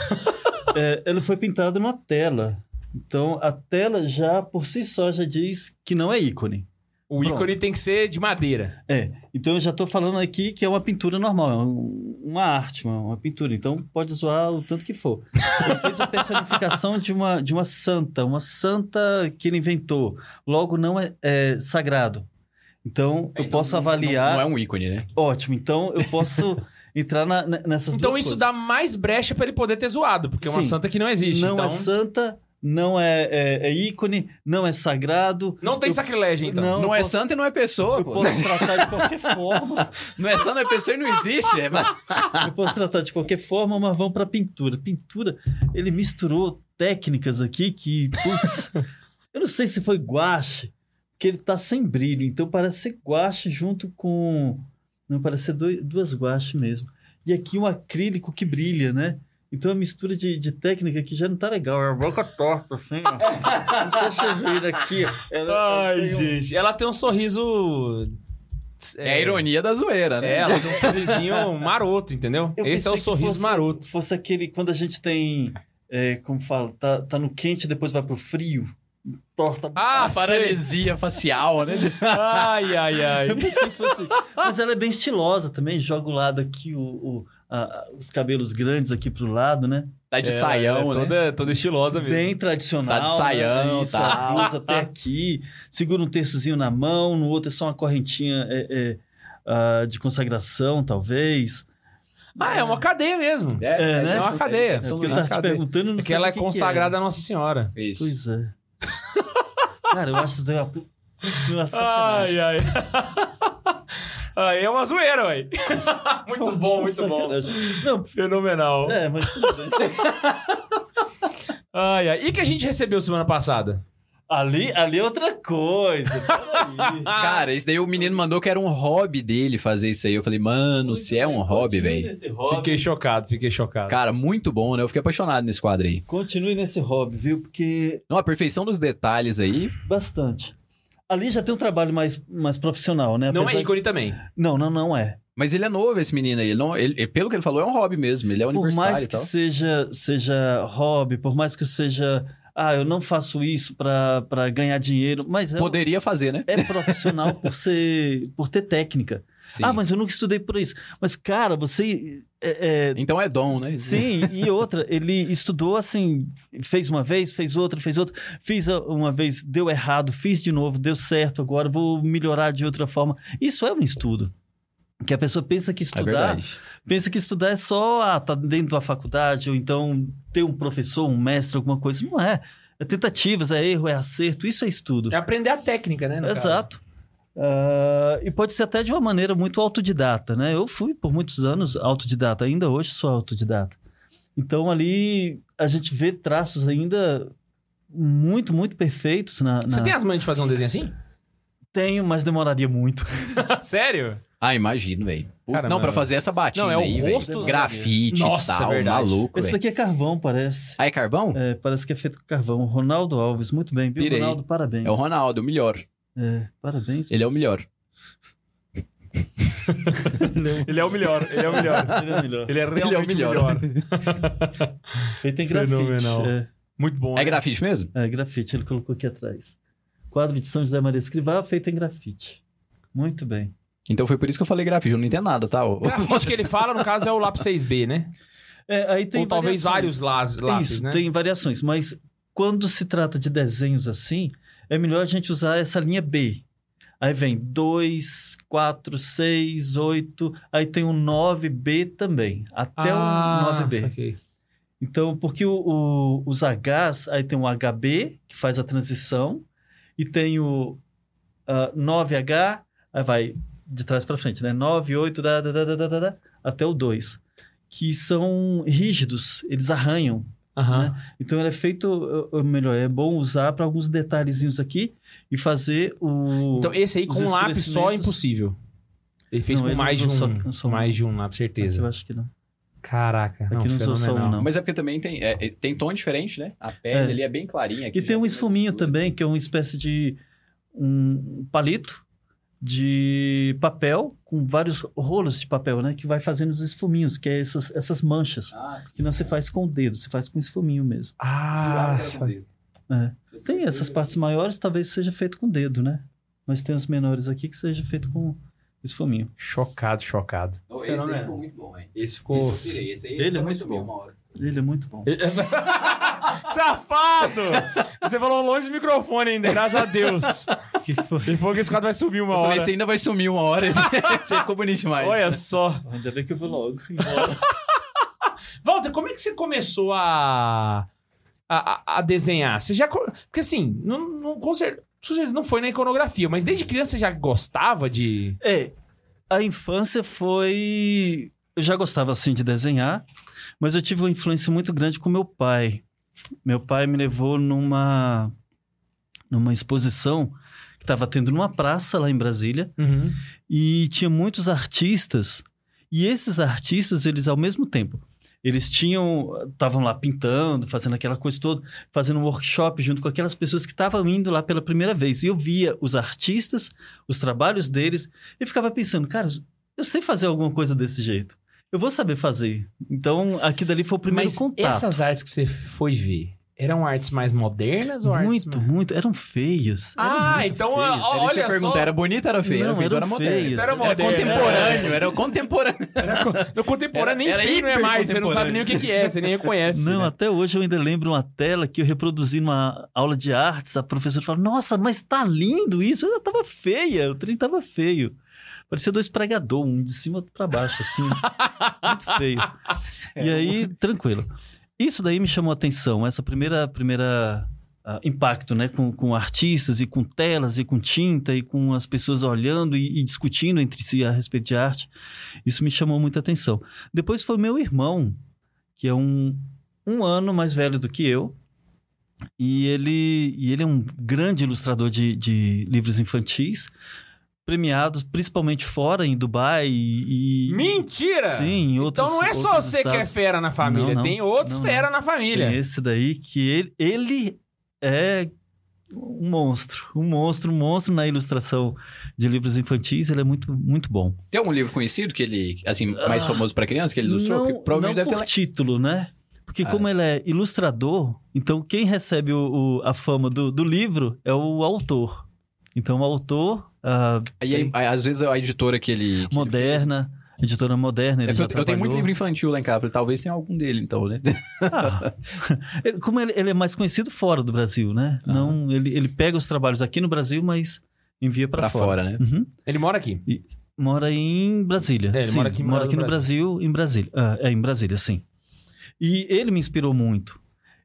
é, ele foi pintado numa tela. Então, a tela já, por si só, já diz que não é ícone. o ícone tem que ser de madeira. É, então eu já tô falando aqui que é uma pintura normal, é um- uma arte, uma, uma pintura. Então, pode zoar o tanto que for. Ele fez a personificação de uma, de uma santa, uma santa que ele inventou. Logo, não é, é sagrado. Então, eu Então, posso não- avaliar... Não, é um ícone, né? Ótimo, então eu posso entrar na- nessas Então duas isso coisas. dá mais brecha pra ele poder ter zoado, porque é uma Sim. santa que não existe. Não então é santa, não é, é- é ícone, não é sagrado. não tem Eu- sacrilégio, então. Não, Não, é posso- santo e não é pessoa, Eu pô. posso tratar de qualquer forma. Não é santo, não é pessoa e não existe. É... Eu posso tratar de qualquer forma, mas vamos pra pintura. Pintura, ele misturou técnicas aqui que, putz, eu não sei se foi guache, porque ele tá sem brilho, então parece ser guache junto com. Não, parece ser dois- duas guaches mesmo. E aqui um acrílico que brilha, né? Então a mistura de, de técnica aqui já não tá legal. É a boca torta, assim, ó. Se vocês viram aqui. Ela, ela Ai, tem um- gente. Ela tem um sorriso. é a ironia da zoeira, né? É, ela tem um sorrisinho maroto, entendeu? Eu Esse é o que sorriso fosse- maroto. Fosse aquele quando a gente tem, é, como fala, tá, tá no quente e depois vai pro frio. Torta. Ah, A paralisia facial, né? Ai, ai, ai. Eu pensei que fosse. Mas ela é bem estilosa também. Joga o lado aqui, o, o- a- os cabelos grandes aqui pro lado, né? Tá de Ela- saião, é né? toda, toda estilosa mesmo. Bem tradicional. Tá de saião, né? Isso, tá. até aqui. Segura um terçozinho na mão, no outro é só uma correntinha é, é, ah, de consagração, talvez. Ah, é uma cadeia mesmo. É, né? É uma cadeia. É porque eu tava te cadeia. perguntando, não É que ela é que que consagrada a Nossa Senhora. Isso. Pois é. Cara, eu acho isso daí uma, uma sacanagem. Ai, ai. Aí é uma zoeira, ué. muito bom, muito bom. Não, Fenomenal. é, mas tudo bem. Ai, ai. E que a gente recebeu semana passada? Ali, ali é outra coisa. Peraí. Cara, isso daí o menino mandou que era um hobby dele fazer isso aí. Eu falei, mano, se é um hobby, Continue velho. nesse hobby. Fiquei chocado, fiquei chocado. Cara, muito bom, né? Eu fiquei apaixonado nesse quadro aí. Continue nesse hobby, viu? Porque Não, a perfeição dos detalhes aí. bastante. Ali já tem um trabalho mais, mais profissional, né? Não Apesar é ícone também. de- Não, não, não é. Mas ele é novo, esse menino aí. Ele não, ele- pelo que ele falou, é um hobby mesmo. Ele é Por universitário mais e que tal. seja, seja hobby, por mais que seja... Ah, eu não faço isso pra pra ganhar dinheiro, mas é, Poderia fazer, né? é profissional por ser... por ter técnica. Sim. Ah, mas eu nunca estudei por isso. Mas, cara, você... é- é, Então é dom, né? Sim, e outra, ele estudou assim, fez uma vez, fez outra, fez outra, fiz uma vez, deu errado, fiz de novo, deu certo, agora vou melhorar de outra forma. Isso é um estudo. Que a pessoa pensa que É estudar, verdade. pensa que estudar é só, ah, tá dentro da faculdade, ou então ter um professor, um mestre, alguma coisa. Não é. É tentativas, é erro, é acerto, isso é estudo. É aprender a técnica, né? no caso. Ah, e pode ser até de uma maneira muito autodidata, né? Eu fui por muitos anos autodidata, ainda hoje sou autodidata. Então ali a gente vê traços ainda muito, muito perfeitos na. Você na- tem as manhas de fazer um desenho assim? Tenho, mas demoraria muito. Sério? Ah, imagino, velho. Não, pra mano. fazer essa batina Não, é o aí, rosto- Grafite Nossa, e tal, verdade. maluco, Esse velho. daqui é carvão, parece. Ah, é carvão? É, parece que é feito com carvão. Ronaldo Alves, muito bem, viu, Pirei. Ronaldo? Parabéns. É o Ronaldo, o melhor. É, parabéns. Ele é o melhor. Ele é o melhor, ele é o melhor. Ele é o melhor. Ele é realmente Ele é o melhor. melhor. Feito em grafite. Fenomenal. É. Muito bom. É né? grafite mesmo? É, grafite, ele colocou aqui atrás. Quadro de São José Maria Escrivá, feito em grafite. Muito bem. Então foi por isso que eu falei grafite. Eu não entendo nada, tá? O- Grafite que ele fala, no caso, é o lápis 6B, né? É, aí tem Ou talvez variações. vários lápis, lápis Isso, né? tem variações, mas quando se trata de desenhos assim, é melhor a gente usar essa linha B. Aí vem 2, 4, 6, 8, aí tem o 9B também, até ah, o 9B. saquei. Então, porque o, o- os Hs, aí tem o HB, que faz a transição, e tem o ah, 9H, aí vai de trás para frente, né? 9, 8, da, da, da, da, da, da, da, até o 2, que são rígidos, eles arranham. Aham. Então, ele é feito, ou melhor, é bom usar para alguns detalhezinhos aqui e fazer o... Então, esse aí com um lápis só é impossível. Ele fez Não, com ele mais de um, só- só um. mais de um lápis, Aqui certeza. eu acho que não. Caraca, não, Aqui não usou só um, não. Mas é porque também tem, é, é- tem tom diferente, né? A pele É. ali é bem clarinha. aqui E tem um esfuminho também, que é uma espécie de um palito de papel com vários rolos de papel, né? Que vai fazendo os esfuminhos, que é essas, essas manchas. Ah, sim. Que não se faz com o dedo, se faz com esfuminho mesmo. Ah, É. Tem essas partes maiores, talvez seja feito com o dedo, né? Mas tem os menores aqui que seja feito com esfuminho. chocado, chocado. Esse daí Fenomenal. ficou muito bom, hein? Esse ficou... Esse tirei, esse aí Ele é muito bom. Ele é muito bom. Safado! Você falou longe do microfone ainda, graças a Deus. Que foi? Ele falou que esse quadro vai subir uma Eu falei, hora. esse ainda vai sumir uma hora. Esse ficou bonito demais. Olha só. Ainda bem que eu vou logo. Walter, como é que você começou a, a, a- desenhar? Você já. Porque assim, não, não, com cer- não foi na iconografia, mas desde criança você já gostava de. É, a infância foi. Eu já gostava assim de desenhar, mas eu tive uma influência muito grande com meu pai. Meu pai me levou numa numa exposição que estava tendo numa praça lá em Brasília Uhum. e tinha muitos artistas e esses artistas eles ao mesmo tempo eles tinham estavam lá pintando fazendo aquela coisa toda fazendo um workshop junto com aquelas pessoas que estavam indo lá pela primeira vez e eu via os artistas os trabalhos deles e ficava pensando cara eu sei fazer alguma coisa desse jeito eu vou saber fazer então aqui dali foi o primeiro mas contato essas artes que você foi ver, eram artes mais modernas ou artes muito mais... muito eram feias eram Ah, muito então, feias. Era eu Olha só. era bonita ou era feia? Não, era feia, eram era moderna. Era Era moderno. contemporâneo, era contemporâneo. Era contemporâneo nem Era- era feio não é mais, você não sabe nem o que, que é, você nem reconhece. Não, né? até hoje eu ainda lembro uma tela que eu reproduzi numa aula de artes. A professora falou: Nossa, mas tá lindo isso. Eu tava feia, o trem tava feio. Parecia dois pregador, um de cima para baixo, assim. muito feio. E aí, tranquilo. Isso daí me chamou a atenção. Essa primeira, primeira ah, impacto, né? Com, com artistas e com telas e com tinta e com as pessoas olhando e, e discutindo entre si a respeito de arte. Isso me chamou muita atenção. Depois foi meu irmão, que é um, um ano mais velho do que eu. E ele, e ele é um grande ilustrador de, de livros infantis, premiados principalmente fora, em Dubai e... Mentira! Sim, em outros então não é só você que é estados. fera na família, Não, não. tem outros Não, fera não. na família. Tem esse daí que ele, ele é um monstro, um monstro, um monstro na ilustração de livros infantis, ele é muito, muito bom. Tem algum livro conhecido que ele, assim, mais famoso pra criança que ele ilustrou? Não, Porque provavelmente não deve por ter. título, né? Porque Ah. como ele é ilustrador, então quem recebe o, o- a fama do, do livro é o autor. Então o autor, a E aí, às vezes a editora que ele. que moderna, editora moderna, ele ele fez- já eu, eu tenho muito livro infantil lá em casa, talvez tenha algum dele, então, né? Ah, ele- como ele, ele é mais conhecido fora do Brasil, né? Não, ele, ele pega os trabalhos aqui no Brasil, mas envia para Pra fora. fora, né? Uhum. Ele mora aqui. Mora em Brasília. É, ele sim, mora aqui- mora mora aqui no no Brasil, em Brasília. Ah, é, em Brasília, sim. E ele me inspirou muito.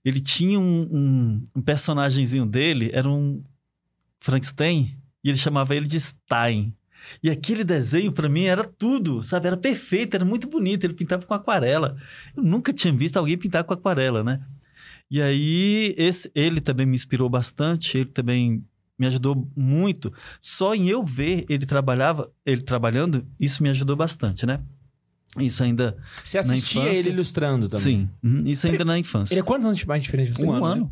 Ele tinha um, um, um personagemzinho dele, era um Frankenstein, e ele chamava ele de Stein. E aquele desenho, pra mim, era tudo, sabe? Era perfeito, era muito bonito. Ele pintava com aquarela. Eu nunca tinha visto alguém pintar com aquarela, né? E aí, esse, ele também me inspirou bastante, ele também me ajudou muito. Só em eu ver ele trabalhava, ele trabalhando, isso me ajudou bastante, né? Isso ainda, Você assistia infância- ele ilustrando também. sim, uhum, isso ainda na infância. Ele é quantos anos mais diferente de você? um, ano, ano. né?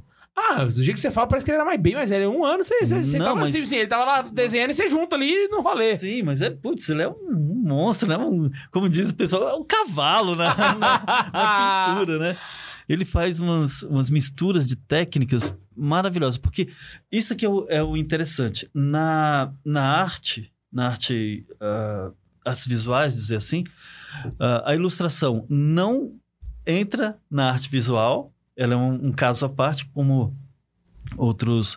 Ah, do jeito que você fala, parece que ele era mais bem mais velho. Um ano, você, você, você Não, tava mas- assim, assim, ele tava lá desenhando e você junto ali no rolê. Sim, mas é, putz, ele é um, um monstro, né? Um- como diz o pessoal, é um cavalo na, na- na pintura, né? Ele faz umas, umas misturas de técnicas maravilhosas, porque isso aqui é o, é o interessante. Na, na arte, na arte, ah, artes visuais, dizer assim, ah, a ilustração não entra na arte visual, ela é um, um caso à parte, como outros,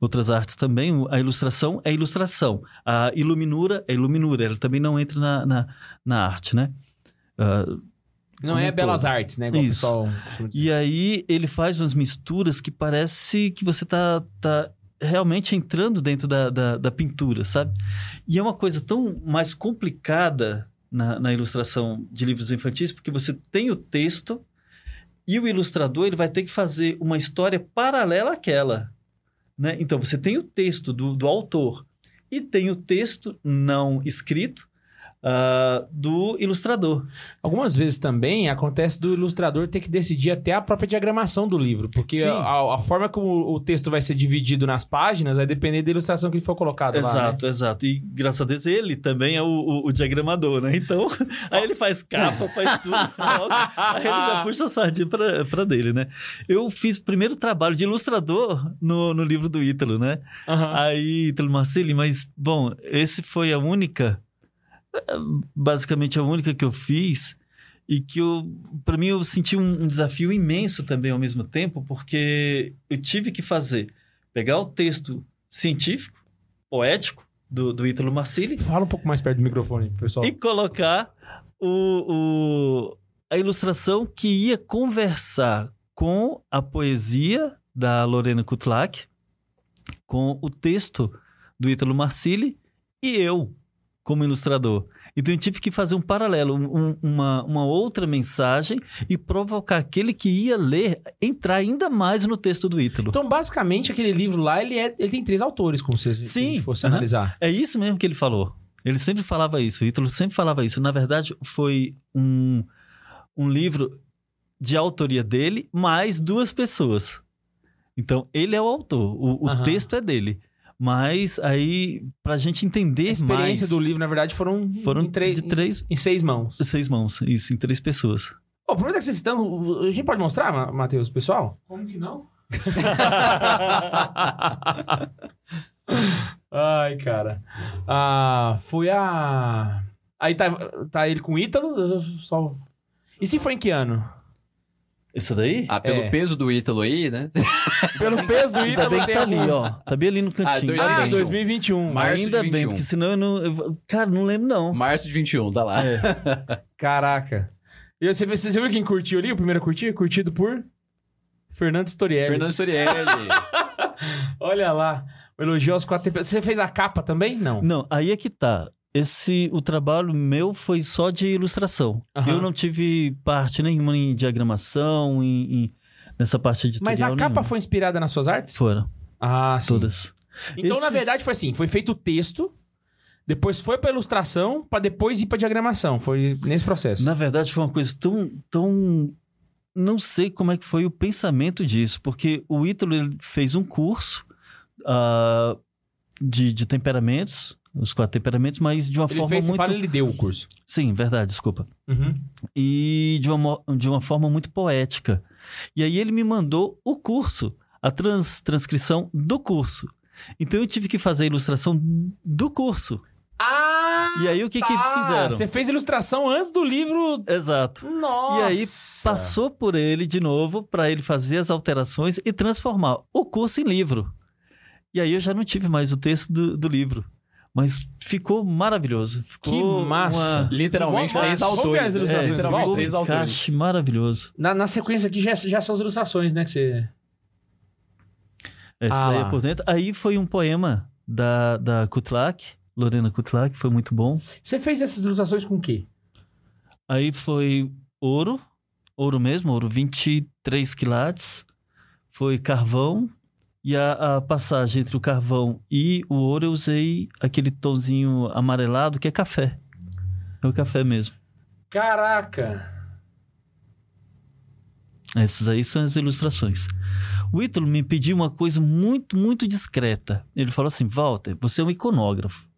outras artes também. A ilustração é ilustração. A iluminura é iluminura. Ela também não entra na, na, na arte, né? Ah, Não é belas todo. artes, né? Igual o Isso. pessoal costuma dizer. e aí ele faz umas misturas que parece que você tá, tá realmente entrando dentro da, da, da pintura, sabe? E é uma coisa tão mais complicada na, na ilustração de livros infantis, porque você tem o texto e o ilustrador ele vai ter que fazer uma história paralela àquela. Né? Então você tem o texto do, do autor e tem o texto não escrito ah, do ilustrador. Algumas vezes também acontece do ilustrador ter que decidir até a própria diagramação do livro, porque a, a forma como o texto vai ser dividido nas páginas vai depender da ilustração que for colocada lá. né? Exato, exato. E graças a Deus ele também é o, o- o diagramador, né? Então, aí ele faz capa, faz tudo. aí ele já puxa a sardinha pra, pra dele, né? Eu fiz o primeiro trabalho de ilustrador no, no livro do Ítalo, né? Aham. Aí, Ítalo Marceli, mas, bom, esse foi a única, basicamente a única que eu fiz e que eu, para mim, eu senti um, um desafio imenso também ao mesmo tempo, porque eu tive que fazer, pegar o texto científico, poético, do, do Ítalo Marceli Fala um pouco mais perto do microfone, pessoal. e colocar o, o- a ilustração que ia conversar com a poesia da Lorena Kutlak, com o texto do Ítalo Marcilli e eu como ilustrador. Então eu tive que fazer um paralelo, um- uma, uma outra mensagem e provocar aquele que ia ler entrar ainda mais no texto do Ítalo. Então, basicamente, aquele livro lá, ele, é, ele tem três autores, como se Sim, fosse aham. analisar. É isso mesmo que ele falou. Ele sempre falava isso. O Ítalo sempre falava isso. Na verdade, foi um, um livro de autoria dele, mais duas pessoas. Então, ele é o autor. O, o texto é dele. Mas aí, pra gente entender A experiência mais... do livro, na verdade, foram, Foram em, três, de três- em seis mãos. Seis mãos. Isso, em três pessoas. Ô, aproveita que vocês estão. A gente pode mostrar, Ma- Matheus, pessoal? Como que não? Ai, cara. Ah, foi a. Aí tá, tá ele com o Ítalo. Só... E se foi em que ano? Isso daí? Ah, pelo É. peso do Ítalo aí, né? Pelo peso do Ainda Ítalo bem que tem tá ali, ó. Tá bem ali no cantinho. dois- Ah, Ainda bem. 2021. Março de Ainda bem, 21. porque senão eu não... eu- cara, não lembro não. Março de 21, tá lá. É. Caraca. E você, você viu quem curtiu ali? O primeiro a curtir? Curtido por. Fernando Storielli. Fernando Sorielli. Olha lá. O elogio aos quatro. Você fez a capa também? Não. Não, aí é que tá. Esse, o trabalho meu foi só de ilustração. Aham. Eu não tive parte nenhuma em diagramação, em, em- nessa parte editorial Mas a capa nenhuma. foi inspirada nas suas artes? Foram, Ah, sim. todas. Então, na Esses- verdade, foi assim: foi feito o texto, depois foi pra ilustração, pra depois ir pra diagramação. Foi nesse processo. Na verdade, foi uma coisa tão, tão... Não sei como é que foi o pensamento disso, porque o Ítalo ele fez um curso ah, de, de temperamentos, os quatro temperamentos, mas de uma Ele forma fez, muito... fala, ele deu o curso. Sim, verdade, desculpa. Uhum. e de uma, de uma forma muito poética. E aí ele me mandou o curso, a trans- transcrição do curso. Então eu tive que fazer a ilustração do curso. Ah! E aí o que que tá. fizeram? Você fez ilustração antes do livro. Exato. Nossa! E aí passou por ele de novo para ele fazer as alterações e transformar o curso em livro. E aí eu já não tive mais o texto do, do livro. Mas ficou maravilhoso. Ficou Que massa. uma- Literalmente Igual- três Vamos ver autores. as ilustrações do literalmente três autores. encaixe maravilhoso. Na, na sequência aqui já, já são as ilustrações, né? Que você. Essa Ah daí é por dentro. Aí foi um poema da, da Kutlak, Lorena Kutlak, foi muito bom. Você fez essas ilustrações com o quê? Aí foi ouro, ouro mesmo, ouro 23 quilates. Foi carvão. E a, a passagem entre o carvão e o ouro eu usei aquele tonzinho amarelado que é café. É o café mesmo. Caraca! Essas aí são as ilustrações. O Ítalo me pediu uma coisa muito, muito discreta. Ele falou assim: Walter, você é um iconógrafo.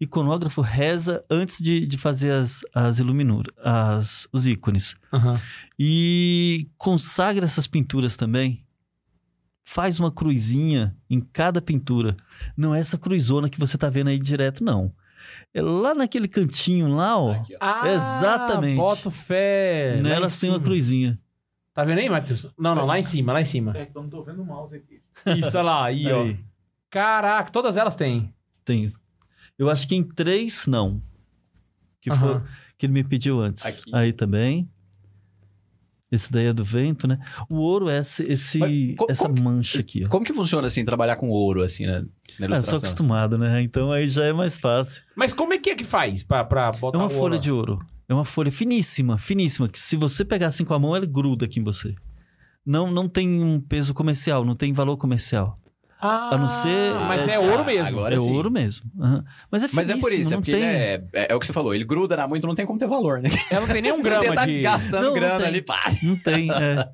Iconógrafo reza antes de, de fazer as, as iluminuras, as, os ícones. Aham. E consagra essas pinturas também. Faz uma cruzinha em cada pintura. Não é essa cruzona que você tá vendo aí direto, não. É lá naquele cantinho lá, ó. Aqui, ó. Ah, Exatamente. Boto fé. nelas tem uma cruzinha. Tá vendo aí, Matheus? Não, não, lá em cima, lá em cima. É eu não tô vendo o mouse aqui. Isso, olha lá, aí, ó. Aí, Caraca, todas elas têm. tem. Eu acho que em três, não. Que Aham. foi que ele me pediu antes. Aqui. Aí também. Esse daí é do vento, né? O ouro é esse, esse- Mas essa como mancha aqui, ó. Como que funciona assim, trabalhar com ouro, assim, né? Na Ah, eu sou ilustração? acostumado, né? Então aí já é mais fácil. Mas como é que é que faz pra, pra botar É uma folha de ouro. É uma folha finíssima, finíssima, que se você pegar assim com a mão, ela gruda aqui em você. Não, não tem um peso comercial, não tem valor comercial. Ah, A não ser- Mas é é- ouro mesmo. Agora é sim. ouro mesmo. Aham. Mas é Mas é por isso, é não porque tem... ele é, é. é o que você falou, ele gruda na muito, não tem como ter valor, né? Ela não tem nem um Se você grama tá de... gastando Não, não grana tem. ali, pá. Não tem, é.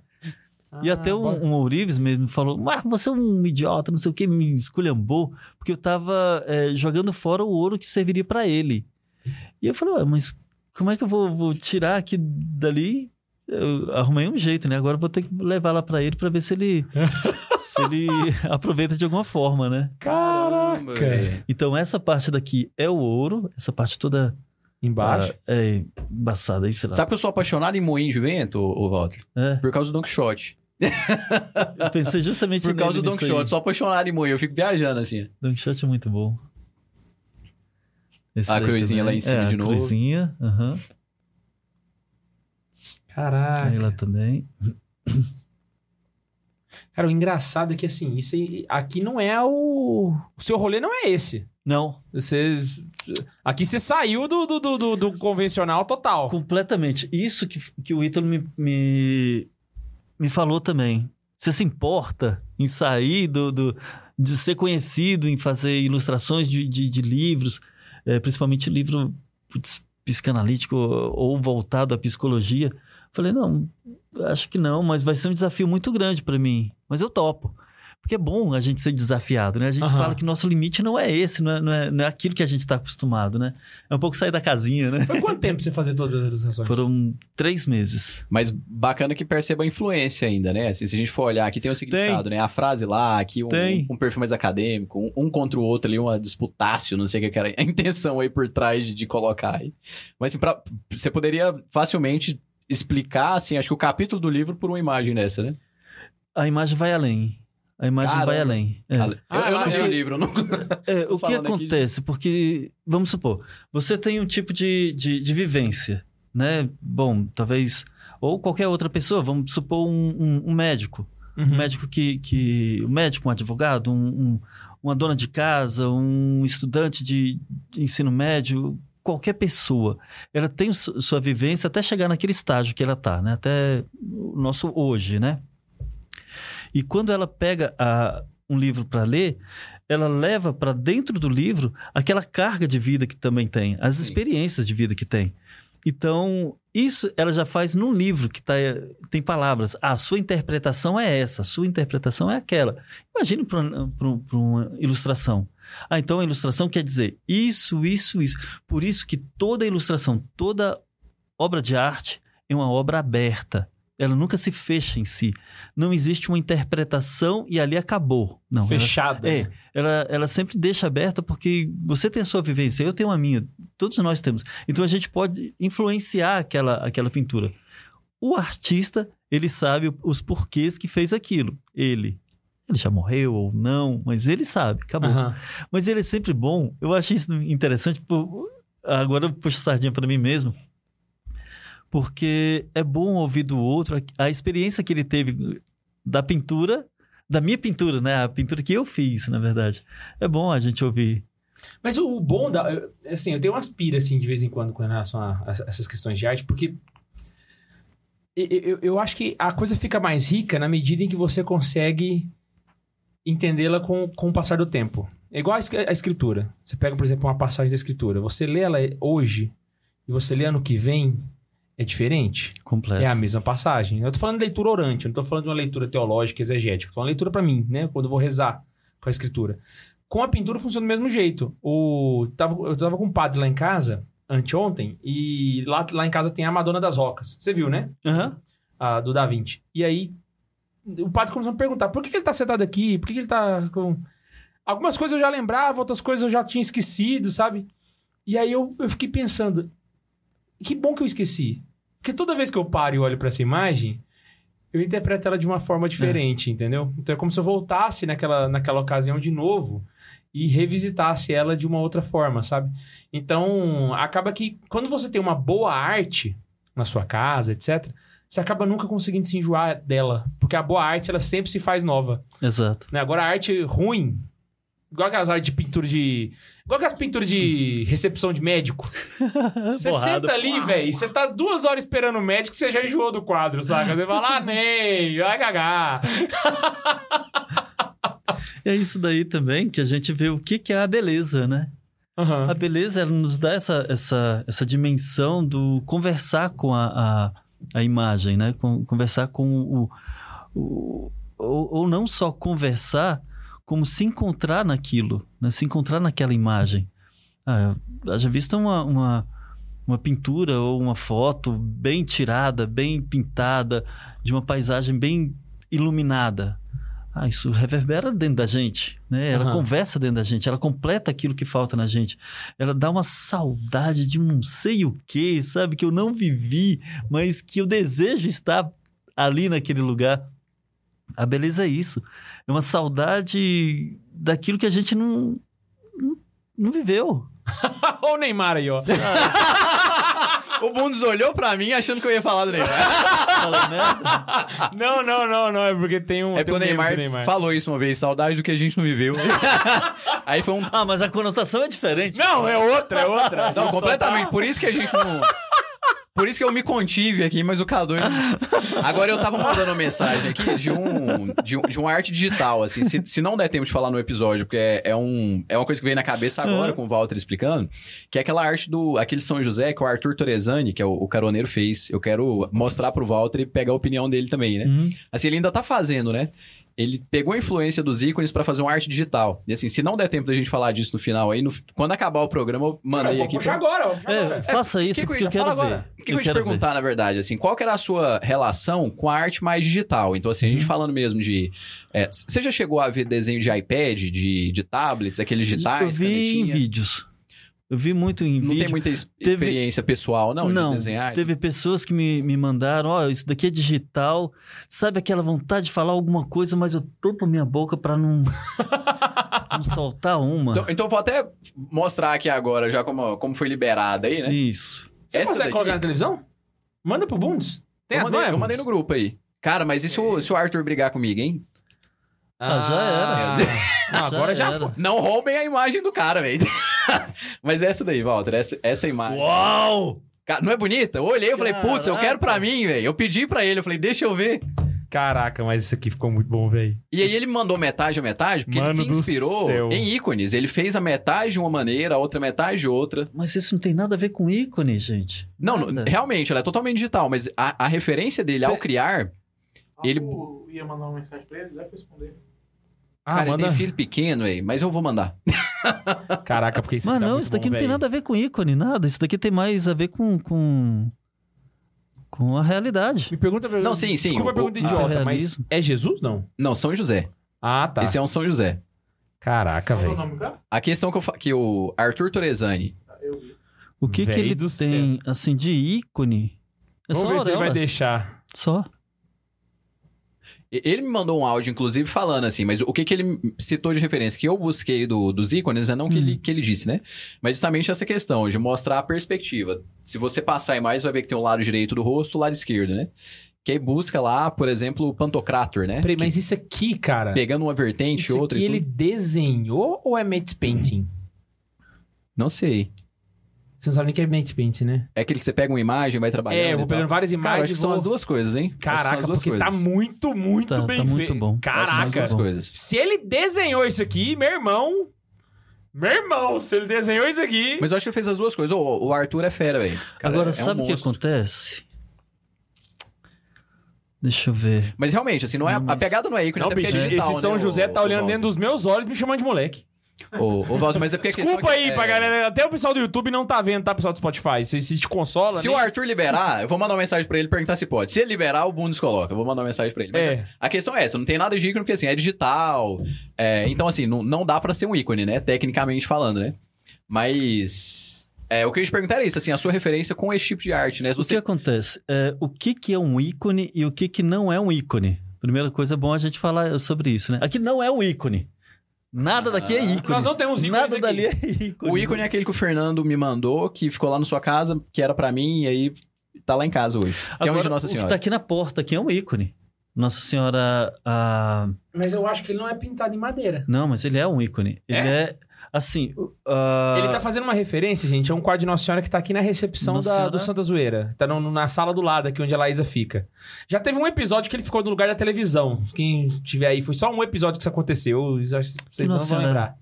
E Ah, até um, bom. um ourives mesmo falou, mas você é um idiota, não sei o que, me esculhambou, porque eu tava é, jogando fora o ouro que serviria pra ele. E eu falei, mas como é que eu vou, vou tirar aqui dali? Eu arrumei um jeito, né? Agora eu vou ter que levar lá pra ele pra ver se ele, se ele aproveita de alguma forma, né? Caraca! velho. Então essa parte daqui é o ouro, essa parte toda Embaixo. ah, é embaçada aí, sei lá. Sabe que eu sou apaixonado em moinho de vento, ô, ô Walter? É, Por causa do Don Quixote. eu pensei justamente Por causa nele do Don. Quixote. Sou apaixonado em moinho. Eu fico viajando assim. Don Quixote é muito bom. Esse A cruzinha lá em cima é, de a novo. cruzinha, aham. Caraca. Aí lá também. Cara, o engraçado é que assim, isso aí- aqui não é o. O seu rolê não é esse. Não, Você. Aqui você saiu do, do, do, do- convencional total. completamente. Isso que, que o Ítalo me, me, me falou também. Você se importa em sair do, do, de ser conhecido, em fazer ilustrações de, de, de livros, eh, principalmente livro putz, psicanalítico ou voltado à psicologia? Falei, não, acho que não, mas vai ser um desafio muito grande para mim. Mas eu topo. Porque é bom a gente ser desafiado, né? A gente Aham. fala que nosso limite não é esse, não é, não é, não é aquilo que a gente está acostumado, né? É um pouco sair da casinha, né? Foi quanto tempo você fazer todas as ilustrações? Foram três meses. Mas bacana que perceba a influência ainda, né? Assim, se a gente for olhar, aqui tem o significado, né? A frase lá, aqui um, Tem. um perfil mais acadêmico, um, um contra o outro ali, uma disputácio, não sei o que que era a intenção aí por trás de, de colocar aí. Mas assim, pra- você poderia facilmente explicar, assim, acho que o capítulo do livro por uma imagem dessa, né? A imagem vai além. A imagem Caramba. vai além. É. Eu, Ah, eu não ah, li é. o livro, eu não... É, o que de- acontece? Porque, vamos supor, você tem um tipo de, de, de vivência, né? Bom, talvez. Ou qualquer outra pessoa, vamos supor um, um- um médico. um Uhum. médico que, que. Um médico, um advogado, um- um- uma dona de casa, um estudante de, de ensino médio, qualquer pessoa. Ela tem su- sua vivência até chegar naquele estágio que ela está, né? Até o nosso hoje, né? E quando ela pega a- um livro para ler, ela leva para dentro do livro aquela carga de vida que também tem, as Sim. experiências de vida que tem. Então, isso ela já faz num livro que tá, tem palavras. Ah, a sua interpretação é essa, a sua interpretação é aquela. Imagine para uma ilustração. Ah, então a ilustração quer dizer isso, isso, isso. Por isso que toda ilustração, toda obra de arte é uma obra aberta. Ela nunca se fecha em si. Não existe uma interpretação e ali acabou. Não, ela- Fechada. é, né? ela, ela sempre deixa aberta porque você tem a sua vivência, eu tenho a minha, todos nós temos. Então a gente pode influenciar aquela, aquela pintura. O artista, ele sabe os porquês que fez aquilo. Ele. Ele já morreu ou não, mas ele sabe, acabou. Aham. Mas ele é sempre bom. Eu acho isso interessante. Por... Agora eu puxo sardinha para mim mesmo. Porque é bom ouvir do outro a- a experiência que ele teve da pintura, da minha pintura, né? A pintura que eu fiz, na verdade. É bom a gente ouvir. Mas o, o bom da. Assim, eu tenho umas piras, assim, de vez em quando com relação a, a essas questões de arte, porque. Eu, eu, eu acho que a coisa fica mais rica na medida em que você consegue entendê-la com, com o passar do tempo. É igual a es- a escritura. Você pega, por exemplo, uma passagem da escritura. Você lê ela hoje e você lê ano que vem, é diferente. Completo. É a mesma passagem. Eu tô falando de leitura orante, eu não tô falando de uma leitura teológica, exegética. Tô de leitura pra mim, né? Quando eu vou rezar com a escritura. Com a pintura funciona do mesmo jeito. O, tava, eu tava com um padre lá em casa, anteontem, e lá, lá em casa tem a Madonna das Rocas. Você viu, né? Aham. A, do Da Vinci. E aí, o padre começou a me perguntar, por que, que ele tá sentado aqui? Por que, que ele tá com... Algumas coisas eu já lembrava, outras coisas eu já tinha esquecido, sabe? E aí eu, eu fiquei pensando, que bom que eu esqueci. Porque toda vez que eu paro e olho pra essa imagem, eu interpreto ela de uma forma diferente, entendeu? Então é como se eu voltasse naquela, naquela ocasião de novo e revisitasse ela de uma outra forma, sabe? Então, acaba que quando você tem uma boa arte na sua casa, etc., você acaba nunca conseguindo se enjoar dela. Porque a boa arte, ela sempre se faz nova. Exato. Né? Agora, a arte ruim, igual aquelas artes de pintura de... Igual aquelas pinturas de recepção de médico. Você senta ali, velho, você tá duas horas esperando o médico, você já enjoou do quadro, saca? Você fala, ah, nem, vai cagar. É isso daí também que a gente vê o que, que é a beleza, né? Aham. A beleza ela nos dá essa, essa, essa dimensão do conversar com a, a, a imagem, né? Conversar com o, o ou, ou não só conversar, como se encontrar naquilo, né? Se encontrar naquela imagem. Ah, já visto uma, uma, uma pintura ou uma foto bem tirada, bem pintada, de uma paisagem bem iluminada. Ah, isso reverbera dentro da gente, né? Ela Aham. conversa dentro da gente, ela completa aquilo que falta na gente. Ela dá uma saudade de um não sei o que, sabe? Que eu não vivi, mas que eu desejo estar ali naquele lugar. A beleza é isso. É uma saudade daquilo que a gente não, não, não viveu. Olha o Neymar aí, ó. O Bundes olhou pra mim achando que eu ia falar do Neymar. Merda. Não, não, não, não. É porque tem um. É tem porque o um meme Neymar, do falou isso uma vez, saudade do que a gente não viveu. Aí foi um. Ah, mas a conotação é diferente. Não, é outra, é outra. Não, Só completamente. tá- Por isso que a gente não. Por isso que eu me contive aqui, mas o Cadu. Agora eu tava mandando uma mensagem aqui de um, de, um, de uma arte digital, assim. Se, se não der tempo de falar no episódio, porque é, é, um, é uma coisa que veio na cabeça agora com o Walter explicando, que é aquela arte do aquele São José que o Arthur Torezani, que é o, o caroneiro, fez. Eu quero mostrar pro Walter e pegar a opinião dele também, né? Uhum. Assim, ele ainda tá fazendo, né? Ele pegou a influência dos ícones pra fazer uma arte digital. E assim, se não der tempo da gente falar disso no final aí, no- quando acabar o programa, eu Cara, aí vou aqui. puxar pra- agora, puxar É, agora. faça isso que porque eu eu quero falar ver. O que, que eu ia te quero ver. perguntar, na verdade, assim, qual que era a sua relação com a arte mais digital? Então, assim, a Uhum. gente falando mesmo de... é, você já chegou a ver desenho de iPad, de, de tablets, aqueles digitais, eu vi em canetinha? vídeos. Eu vi muito em Não vídeo. tem muita Teve- experiência pessoal, não, de desenhar? Teve pessoas que me, me mandaram, ó, isso daqui é digital. Sabe aquela vontade de falar alguma coisa, mas eu topo minha boca pra não, não soltar uma. Então, então eu vou até mostrar aqui agora, já como, como foi liberada aí, né? Isso. Você Essa consegue daqui- colocar na televisão? Manda pro Bundes. Tem eu, as mandei, não eu mandei no grupo aí. Cara, mas e se o, se o Arthur brigar comigo, hein? Ah, já era. Não, agora já, era. foi. Não roubem a imagem do cara, velho. mas essa daí, Walter, essa, essa imagem. Uau! Não é bonita? Eu olhei e falei, putz, eu quero pra mim, velho. Eu pedi pra ele, eu falei, deixa eu ver. Caraca, mas isso aqui ficou muito bom, velho. E aí ele me mandou metade a metade, porque Mano ele se inspirou em ícones. Ele fez a metade de uma maneira, a outra metade de outra. Mas isso não tem nada a ver com ícone, gente. Não, não, Nada. realmente, ela é totalmente digital, mas a, a referência dele ao Cê- criar, Ele- Eu ia mandar uma mensagem pra ele, deve responder. Ah, cara, manda. tem filho pequeno, aí, mas eu vou mandar. Caraca, porque isso Mas aqui tá não, isso daqui bom, não tem velho. nada a ver com ícone, nada. Isso daqui tem mais a ver com. com, com a realidade. Me pergunta pra Não, sim, sim, Desculpa a o- pergunta o- idiota, mas é Jesus, não? Não, São José. Ah, tá. Esse é um São José. Caraca, Qual é o velho. nome do cara? A questão que, eu, que o Arthur Torezani. O que, que ele tem, assim, de ícone? É Vamos só ver se ele vai deixar. Só. Ele me mandou um áudio, inclusive, falando assim, mas o que, que ele citou de referência, que eu busquei do- dos ícones, é não que, Hum. ele, que ele disse, né? Mas justamente essa questão de mostrar a perspectiva. Se você passar em mais, vai ver que tem o lado direito do rosto o lado esquerdo, né? Que aí busca lá, por exemplo, o Pantocrator, né? Peraí, mas isso aqui, cara. Pegando uma vertente, Isso outra aqui e ele desenhou ou é matte painting? Não sei. Você não sabe nem que é matte painting, né? É aquele que você pega uma imagem, vai trabalhando. É, eu vou e tal. pegando várias Cara, imagens acho e que são vou... as duas coisas, hein? Acho que são Caraca, as duas porque coisas. tá muito, muito Tá- bem tá muito feito. bom. Acho que são as Caraca. duas coisas. Se ele desenhou isso aqui, meu irmão... Meu irmão, se ele desenhou isso aqui... Mas eu acho que ele fez as duas coisas. Ô, o Arthur é fera, velho. Cara, Agora, é um sabe o que monstro. acontece? Deixa eu ver. Mas realmente, assim, não é, Não, mas- a pegada não é ícone, Não, até porque bicho, é digital, esse São né, José o- tá o olhando Walter. dentro dos meus olhos e me chamando de moleque. Ô, ô, Walter, mas é porque a questão Desculpa é que- aí é- pra galera. Até o pessoal do YouTube não tá vendo, tá, pessoal do Spotify? Se, se te consola, Se nem- o Arthur liberar, eu vou mandar uma mensagem pra ele e perguntar se pode. Se ele liberar, o Bundes coloca. Eu vou mandar uma mensagem pra ele. Mas É. a questão é essa, não tem nada de ícone, porque assim, é digital. é, então, assim, não, não dá pra ser um ícone, né? Tecnicamente falando, né? Mas. É, o que eu ia te perguntar é isso, assim, a sua referência com esse tipo de arte, né? Se O que você. acontece? É, o que, que é um ícone e o que, que não é um ícone? Primeira coisa, é bom a gente falar sobre isso, né? Aqui não é um ícone. Nada daqui é ícone. Nós não temos ícones Nada aqui. dali é ícone. O ícone é aquele que o Fernando me mandou, que ficou lá na sua casa, que era pra mim, e aí tá lá em casa hoje. Que é de Agora, Nossa o que Senhora. tá aqui na porta aqui é um ícone. Nossa Senhora... A... Mas eu acho que ele não é pintado em madeira. Não, mas ele é um ícone. Ele é, assim... a- Ele tá fazendo uma referência, gente, a um quadro de Nossa Senhora que tá aqui na recepção da- Senhora? do Santa Zoeira. Tá no- na sala do lado, aqui onde a Laísa fica. Já teve um episódio que ele ficou no lugar da televisão. Quem tiver aí, foi só um episódio que isso aconteceu. eu acho que Vocês não vão lembrar.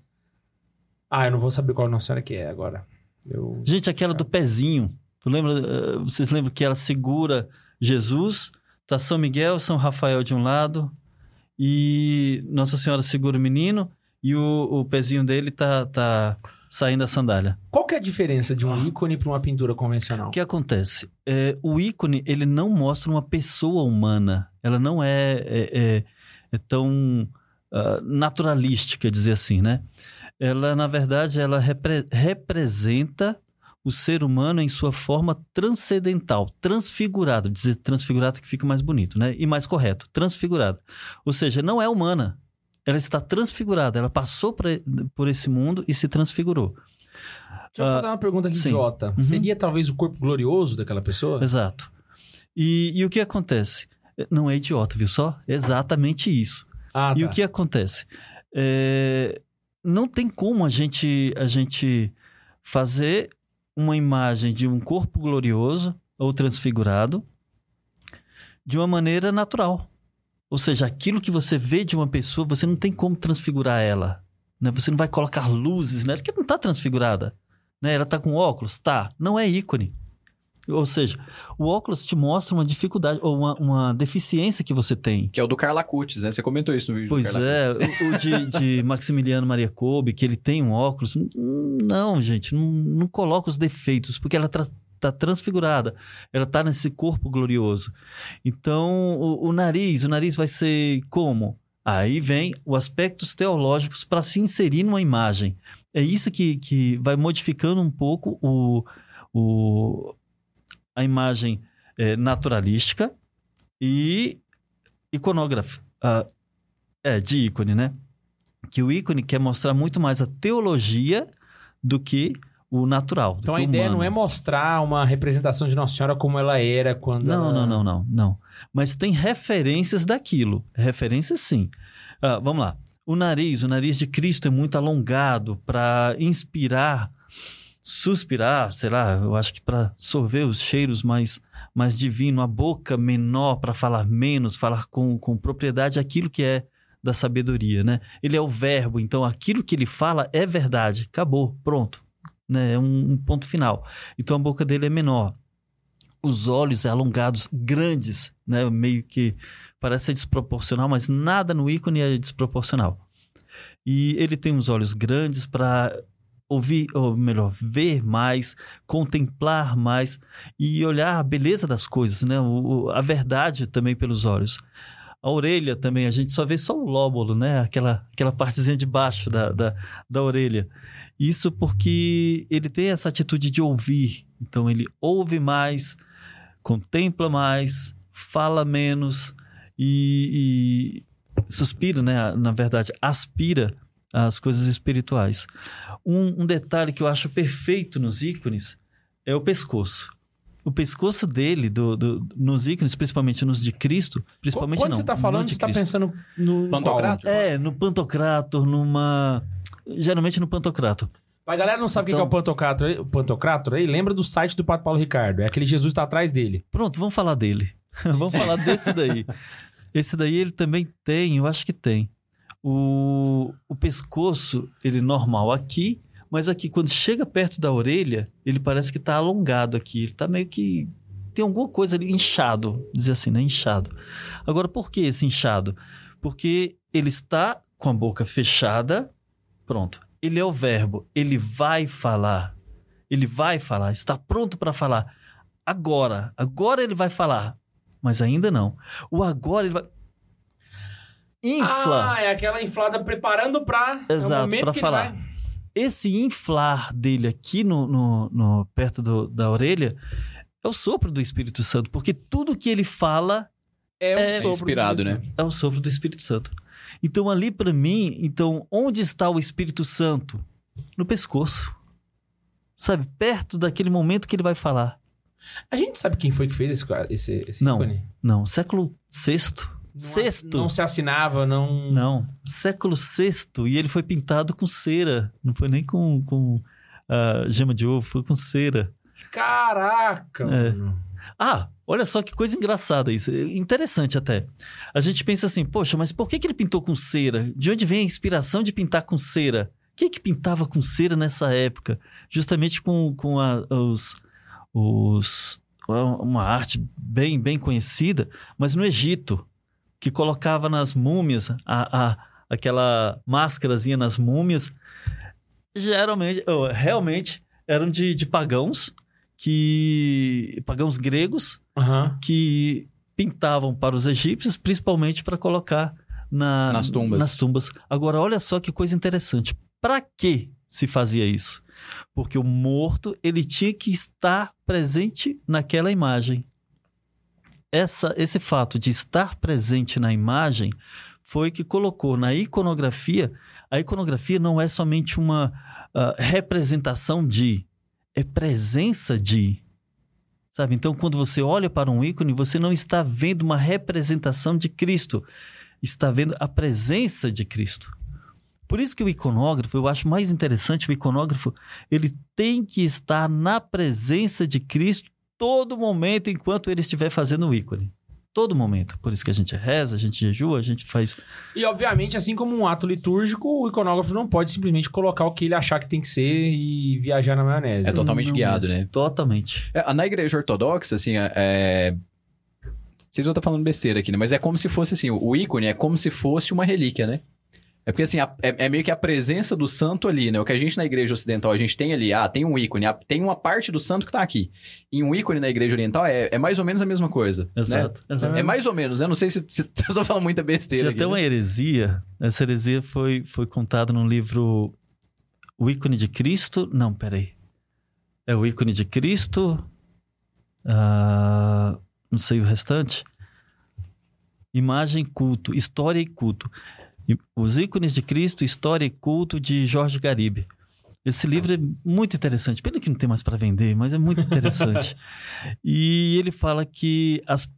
Ah, eu não vou saber qual Nossa Senhora que é agora. Eu... Gente, aquela do pezinho. Tu lembra? eh, Vocês lembram que ela segura Jesus? Tá São Miguel, São Rafael de um lado e Nossa Senhora segura o menino e o, o pezinho dele tá, tá saindo a sandália. Qual que é a diferença de um ícone pra uma pintura convencional? O que acontece? É, o ícone, ele não mostra uma pessoa humana. Ela não é, é, é- é tão ah, naturalística, dizer assim, né? Ela, na verdade, ela repre- representa o ser humano em sua forma transcendental, transfigurado. Dizer transfigurado que fica mais bonito, né? E mais correto, transfigurado. Ou seja, não é humana. Ela está transfigurada. Ela passou por, por esse mundo e se transfigurou. Deixa eu fazer uma pergunta aqui sim. idiota. Uhum. Seria talvez o corpo glorioso daquela pessoa? Exato. E, e o que acontece? Não é idiota, viu só? É exatamente isso. Ah, E tá. o que acontece? É, não tem como a gente, a gente fazer uma imagem de um corpo glorioso ou transfigurado de uma maneira natural. Ou seja, aquilo que você vê de uma pessoa, você não tem como transfigurar ela. Né? Você não vai colocar luzes nela, porque não está transfigurada. Né? Ela está com óculos? Tá. Não é ícone. Ou seja, o óculos te mostra uma dificuldade ou uma, uma deficiência que você tem. Que é o do Carla Cutis, né? Você comentou isso no vídeo Pois do Carla é, Cutis. o, o de, de Maximiliano Maria Kolbe, que ele tem um óculos. Não, gente, não, não coloca os defeitos, porque ela está transfigurada. Ela está nesse corpo glorioso. Então, o, o nariz, o nariz vai ser como? Aí vem os aspectos teológicos para se inserir numa imagem. É isso que, que vai modificando um pouco o, o, a imagem eh, naturalística e iconógrafa. é, de ícone, né? Que o ícone quer mostrar muito mais a teologia do que o natural. Então a ideia humano. não é mostrar uma representação de Nossa Senhora como ela era quando Não, ela... não, não, não, não. Mas tem referências daquilo. Referências sim. Ah, vamos lá. O nariz, o nariz de Cristo é muito alongado para inspirar, suspirar, sei lá, eu acho que para sorver os cheiros mais, mais divino. A boca menor para falar menos, falar com, com propriedade aquilo que é da sabedoria, né? Ele é o verbo, então aquilo que ele fala é verdade. Acabou, pronto. Né? É um, ponto final. Então a boca dele é menor os olhos alongados, grandes, né? Meio que parece ser desproporcional, mas nada no ícone é desproporcional. E ele tem os olhos grandes para ouvir, ou melhor, ver mais, contemplar mais e olhar a beleza das coisas, né? O- a verdade também pelos olhos. A orelha também, a gente só vê só o lóbulo, né? Aquela, aquela partezinha de baixo da, da, da orelha. Isso porque ele tem essa atitude de ouvir. Então ele ouve mais, contempla mais, fala menos e, e suspira, né? Na verdade, aspira as coisas espirituais. Um, um detalhe que eu acho perfeito nos ícones é o pescoço. O pescoço dele, do, do- nos ícones, principalmente nos de Cristo, principalmente Quando não, você tá no falando, você tá Cristo. pensando no... Pantocrator? É, no Pantocrator, numa... Geralmente no Pantocrator. Pra galera não sabe o que que é o Então- Pantocrator, aí- o Pantocrator aí, lembra do site do Pato Paulo Ricardo. É aquele Jesus que tá atrás dele. Pronto, vamos falar dele. vamos falar desse daí. Esse daí ele também tem, eu acho que tem. O, o pescoço, ele normal aqui, mas aqui, quando chega perto da orelha, ele parece que tá alongado aqui. Ele tá meio que. Tem alguma coisa ali, inchado, dizer assim, né? Inchado. Agora, por que esse inchado? Porque ele está com a boca fechada, pronto. Ele é o verbo, ele vai falar. Ele vai falar, está pronto para falar. Agora, agora ele vai falar, mas ainda não. O agora ele vai. Infla. Ah, é aquela inflada preparando pra... é o Exato, que ele falar. vai- Esse inflar dele aqui no, no, no- perto do- da orelha é o sopro do Espírito Santo, porque tudo que ele fala É um É sopro do inspirado, né? é o sopro do Espírito Santo. Então ali para mim, então onde está o Espírito Santo? No pescoço. Sabe, perto daquele momento que ele vai falar. A gente sabe quem foi que fez esse, esse, esse Não. ícone? Não, século sexto. Não Sexto. Não se assinava, não... Não, século VI. E ele foi pintado com cera. Não foi nem com, com ah, gema de ovo, foi com cera. Caraca, É. mano. Ah, olha só que coisa engraçada isso. Interessante até. A gente pensa assim, poxa, mas por que, que ele pintou com cera? De onde vem a inspiração de pintar com cera? Quem que pintava com cera nessa época? Justamente com, com a- os, os. Uma arte bem, bem conhecida, mas no Egito, que colocava nas múmias a, a, aquela máscarazinha nas múmias. Geralmente, realmente, eram de, de pagãos que pagãos gregos Aham. que pintavam para os egípcios, principalmente para colocar na- Nas tumbas. nas tumbas. Agora, olha só que coisa interessante. Para que se fazia isso? Porque o morto ele tinha que estar presente naquela imagem. Essa, esse fato de estar presente na imagem foi que colocou na iconografia. A iconografia não é somente uma ah, representação de, é presença de. Sabe? Então, quando você olha para um ícone, você não está vendo uma representação de Cristo, está vendo a presença de Cristo. Por isso que o iconógrafo, eu acho mais interessante, o iconógrafo, ele tem que estar na presença de Cristo todo momento enquanto ele estiver fazendo o ícone. Todo momento. Por isso que a gente reza, a gente jejua, a gente faz. E, obviamente, assim como um ato litúrgico, o iconógrafo não pode simplesmente colocar o que ele achar que tem que ser e viajar na maionese. É totalmente Não guiado, mesmo. né? Totalmente. É, Na igreja ortodoxa, assim, é... é- Vocês vão estar falando besteira aqui, né? Mas é como se fosse, assim, o ícone é como se fosse uma relíquia, né? É porque, assim, a- é, é meio que a presença do santo ali, né? O que a gente na igreja ocidental, a gente tem ali, ah, tem um ícone, ah, tem uma parte do santo que tá aqui. E um ícone na igreja oriental é, é mais ou menos a mesma coisa, né? Exato. exato. É mais ou menos, né? Não sei se, se eu tô falando muita besteira Tinha aqui, até né? uma heresia. Essa heresia foi, foi contada no livro O ícone de Cristo. Não, peraí. É o ícone de Cristo. ah, não sei o restante. Imagem, culto, história e culto. Os ícones de Cristo, história e culto de Jorge Garibe. Esse livro é muito interessante. Pena que não tem mais para vender, mas é muito interessante. e ele fala que as,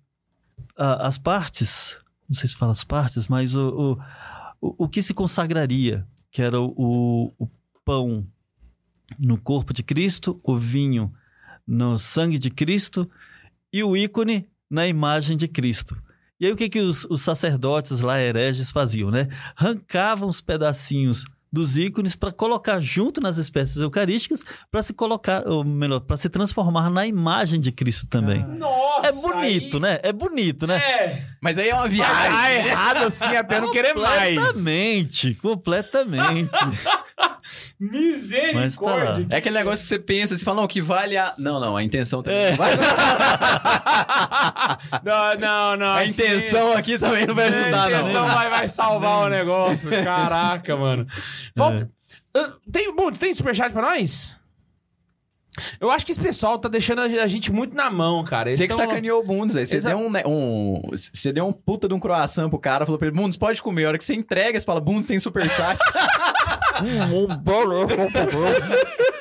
a- as partes, não sei se fala as partes, mas o, o, o, que se consagraria, que era o, o pão no corpo de Cristo, o vinho no sangue de Cristo e o ícone na imagem de Cristo. E aí o que, que os, os sacerdotes lá, hereges, faziam, né? Arrancavam os pedacinhos dos ícones para colocar junto nas espécies eucarísticas para se colocar, ou melhor, para se transformar na imagem de Cristo também. Nossa! é bonito, aí- né? É bonito, né? É. Mas aí é uma Tá viagem. errado assim até não querer mais. Completamente, completamente. Misericórdia. É aquele negócio que você pensa, você fala, não, que vale a. Não, não, a intenção também É. não vai. não, não, não. A intenção aqui também não vai A ajudar, intenção não. vai, vai salvar o negócio. Caraca, mano. Volta. Ah, Tem, Bundes, tem superchat pra nós? Eu acho que esse pessoal tá deixando a gente muito na mão, cara. Eles Você que tão- sacaneou o Bundes, velho. Você Exa- deu um, né, um. Você deu um puta de um croissant pro cara, falou pra ele, Bundes, pode comer. A hora que você entrega, você fala, Bundes sem superchat.